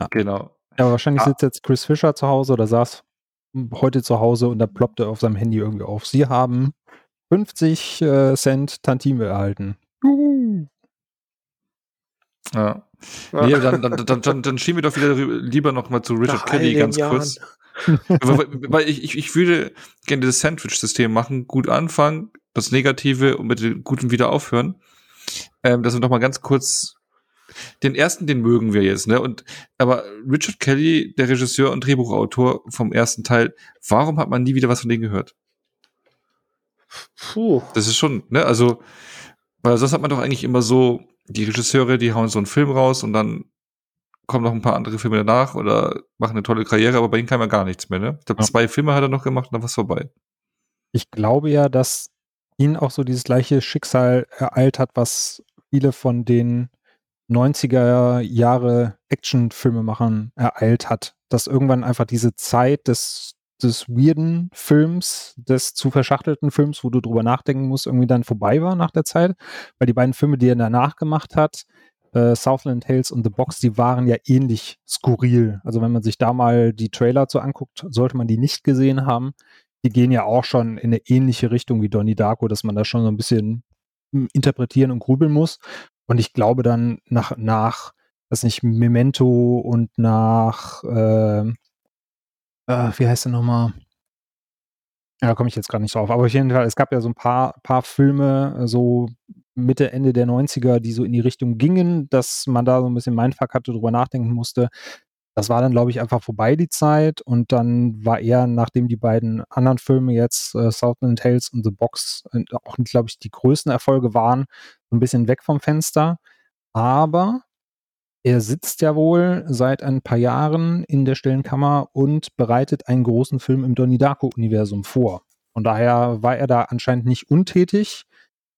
Ja. Genau.
Ja, aber wahrscheinlich ah. sitzt jetzt Chris Fischer zu Hause oder saß heute zu Hause und da ploppte auf seinem Handy irgendwie auf. Sie haben 50 äh, Cent Tantime erhalten. Juhu.
Ja. ja. Nee, dann, dann, dann, dann, dann schieben wir doch wieder lieber noch mal zu Richard Nach Kelly ganz Jahren. kurz. weil, weil ich, ich, ich würde gerne das Sandwich-System machen, gut anfangen, das Negative und mit dem Guten wieder aufhören. Ähm, dass wir noch mal ganz kurz den ersten, den mögen wir jetzt, ne? Und aber Richard Kelly, der Regisseur und Drehbuchautor vom ersten Teil, warum hat man nie wieder was von denen gehört? Puh. Das ist schon, ne? Also, weil sonst hat man doch eigentlich immer so, die Regisseure, die hauen so einen Film raus und dann kommen noch ein paar andere Filme danach oder machen eine tolle Karriere, aber bei ihm kam ja gar nichts mehr, ne? Ich glaube, ja. zwei Filme hat er noch gemacht und dann war es vorbei.
Ich glaube ja, dass ihn auch so dieses gleiche Schicksal ereilt hat, was viele von den 90er Jahre Actionfilmemachern ereilt hat, dass irgendwann einfach diese Zeit des, des weirden Films, des zu verschachtelten Films, wo du drüber nachdenken musst, irgendwie dann vorbei war nach der Zeit, weil die beiden Filme, die er danach gemacht hat, äh, Southland Tales und The Box, die waren ja ähnlich skurril. Also wenn man sich da mal die Trailer so anguckt, sollte man die nicht gesehen haben. die gehen ja auch schon in eine ähnliche Richtung wie Donnie Darko, dass man da schon so ein bisschen hm, interpretieren und grübeln muss. Und ich glaube dann nach, nach, was nicht, Memento und nach, äh, äh, wie heißt der nochmal? Ja, da komme ich jetzt gar nicht drauf. Aber auf jeden Fall, es gab ja so ein paar, paar Filme, so Mitte, Ende der 90er, die so in die Richtung gingen, dass man da so ein bisschen Mindfuck hatte, drüber nachdenken musste. Das war dann, glaube ich, einfach vorbei die Zeit und dann war er, nachdem die beiden anderen Filme jetzt, äh, Southland Tales und The Box, äh, auch, glaube ich, die größten Erfolge waren, so ein bisschen weg vom Fenster. Aber er sitzt ja wohl seit ein paar Jahren in der Stellenkammer und bereitet einen großen Film im Donnie Darko-Universum vor. Von daher war er da anscheinend nicht untätig.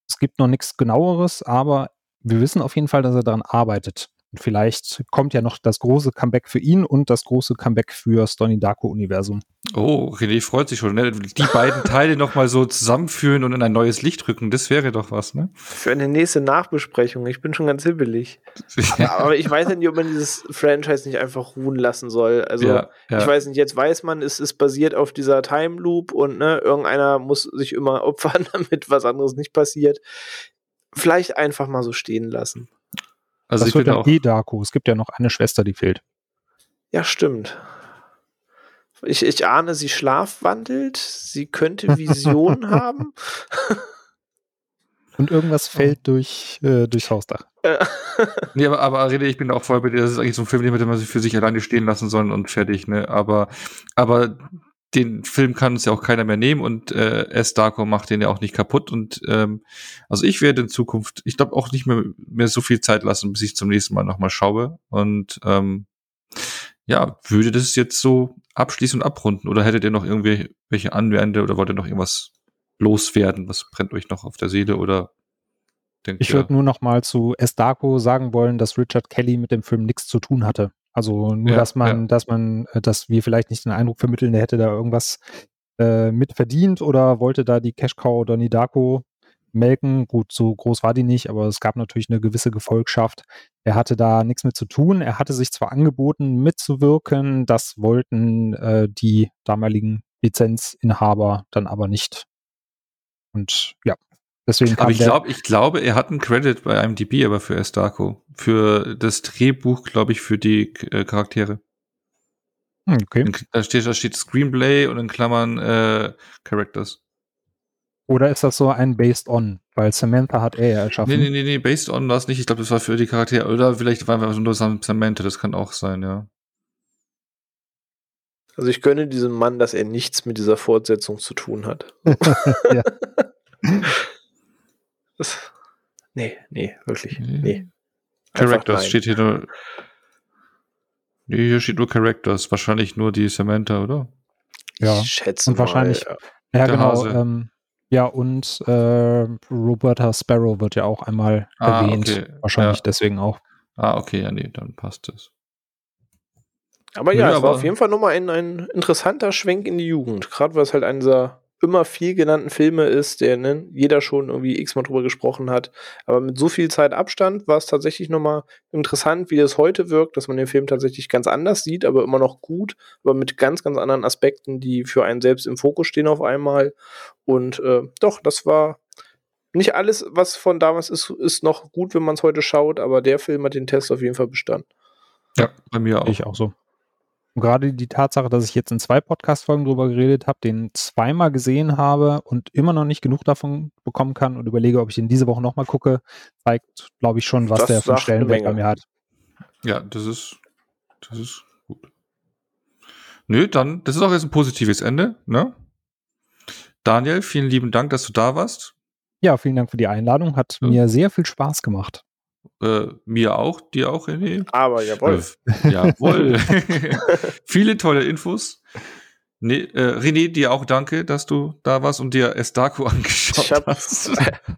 Es gibt noch nichts genaueres, aber wir wissen auf jeden Fall, dass er daran arbeitet. Und vielleicht kommt ja noch das große Comeback für ihn und das große Comeback für das Donnie Darko-Universum.
Oh, René freut sich schon. Ne? Die beiden Teile nochmal so zusammenführen und in ein neues Licht rücken, das wäre doch was, ne?
Für eine nächste Nachbesprechung. Ich bin schon ganz hibbelig. [LAUGHS] Aber ich weiß ja nicht, ob man dieses Franchise nicht einfach ruhen lassen soll. Also, ja, ja. ich weiß nicht, jetzt weiß man, es ist basiert auf dieser Time Loop und ne, irgendeiner muss sich immer [LAUGHS] opfern, damit was anderes nicht passiert. Vielleicht einfach mal so stehen lassen.
Also das ich wird dann auch eh Darko. Es gibt ja noch eine Schwester, die fehlt.
Ja, stimmt. Ich, ich ahne, sie schlafwandelt. Sie könnte Visionen [LAUGHS] haben.
Und irgendwas fällt durch, äh, durchs Hausdach.
nee, aber, aber Rede, ich bin auch voll bei dir. Das ist eigentlich so ein Film, den hätte man sich für sich alleine stehen lassen sollen und fertig, ne? Aber, aber den Film kann uns ja auch keiner mehr nehmen und äh, S. Darko macht den ja auch nicht kaputt. Und ähm, also ich werde in Zukunft, ich glaube auch nicht mehr, mehr so viel Zeit lassen, bis ich zum nächsten Mal nochmal schaue. Und ähm, ja, würde das jetzt so abschließen und abrunden? Oder hättet ihr noch irgendwelche Anwände oder wollt ihr noch irgendwas loswerden? Was brennt euch noch auf der Seele oder
denkt Ich würde nur noch mal zu S. Darko sagen wollen, dass Richard Kelly mit dem Film nichts zu tun hatte. Also nur, ja, dass man, ja. dass man, äh, dass wir vielleicht nicht den Eindruck vermitteln, der hätte da irgendwas äh, mit verdient oder wollte da die Cash Cow Donnie Darko melken. Gut, so groß war die nicht, aber es gab natürlich eine gewisse Gefolgschaft. Er hatte da nichts mit zu tun. Er hatte sich zwar angeboten, mitzuwirken, das wollten äh, die damaligen Lizenzinhaber dann aber nicht. Und ja, Deswegen
aber ich glaube, ich glaube, er hat einen Credit bei IMDb, aber für Estarco. Für das Drehbuch, glaube ich, für die äh, Charaktere.
Hm, okay.
Da steht, da steht Screenplay und in Klammern äh, Characters.
Oder ist das so ein Based on? Weil Samantha hat er ja erschaffen.
Nee, nee, nee, nee Based on war es nicht. Ich glaube, das war für die Charaktere. Oder vielleicht war es nur Samantha, das kann auch sein, ja.
Also ich gönne diesem Mann, dass er nichts mit dieser Fortsetzung zu tun hat. [LAUGHS] ja. [LAUGHS] Das, nee, nee, wirklich. Nee.
Characters steht hier nur. Nee, hier steht nur Characters. Wahrscheinlich nur die Samantha, oder?
Ja. Ich schätze und wahrscheinlich. Mal, ja, ja genau. Ähm, ja, und äh, Roberta Sparrow wird ja auch einmal ah, erwähnt. Okay. Wahrscheinlich ja. deswegen auch.
Ah, okay, ja, nee, dann passt es.
Aber ja, ja es war auf jeden Fall nochmal ein, ein interessanter Schwenk in die Jugend. Gerade weil es halt ein dieser immer viel genannten Filme ist, der ne, jeder schon irgendwie x-mal drüber gesprochen hat. Aber mit so viel Zeit Abstand war es tatsächlich nochmal interessant, wie das heute wirkt, dass man den Film tatsächlich ganz anders sieht, aber immer noch gut, aber mit ganz, ganz anderen Aspekten, die für einen selbst im Fokus stehen auf einmal. Und äh, doch, das war nicht alles, was von damals ist, ist noch gut, wenn man es heute schaut, aber der Film hat den Test auf jeden Fall bestanden.
Ja, bei mir auch. Ich auch so. Und gerade die Tatsache, dass ich jetzt in zwei Podcast-Folgen drüber geredet habe, den zweimal gesehen habe und immer noch nicht genug davon bekommen kann und überlege, ob ich den diese Woche nochmal gucke, zeigt, glaube ich, schon, was das der für Stellenwert bei mir hat.
Ja, das ist, das ist gut. Nö, dann, das ist auch jetzt ein positives Ende, ne? Daniel, vielen lieben Dank, dass du da warst.
Ja, vielen Dank für die Einladung. Hat ja. mir sehr viel Spaß gemacht.
Äh, mir auch, dir auch, René.
Aber jawohl.
Äh, jawohl. [LAUGHS] [LAUGHS] Viele tolle Infos. Nee, äh, René, dir auch danke, dass du da warst und dir Estaco [LAUGHS] angeschaut ich hab hast.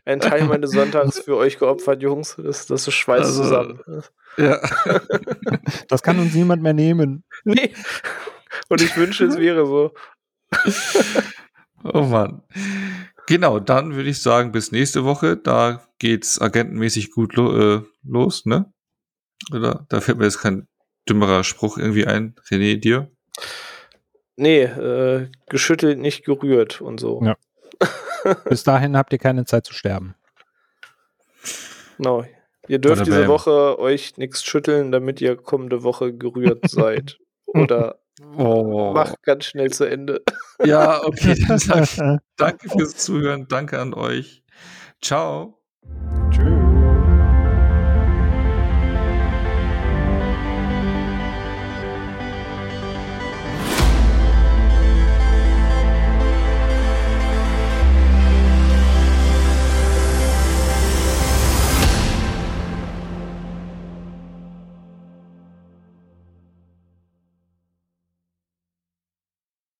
einen Teil meines Sonntags für euch geopfert, Jungs. Das, das ist Schweiß also, zusammen.
Ja. das kann uns niemand mehr nehmen.
Nee. Und ich wünsche, es wäre so.
oh Mann. Genau, dann würde ich sagen, bis nächste Woche. Da geht's agentenmäßig gut lo äh, los, ne? Oder? Da fällt mir jetzt kein dümmerer Spruch irgendwie ein. René, dir?
Nee, äh, geschüttelt, nicht gerührt und so.
Ja. [LAUGHS] Bis dahin habt ihr keine Zeit zu sterben.
Genau. Ihr dürft diese. Woche euch nichts schütteln, damit ihr kommende Woche gerührt [LAUGHS] seid. Oder
Oh.
macht ganz schnell zu Ende.
Ja, okay. Dann sag ich danke fürs Zuhören. Danke an euch. Ciao.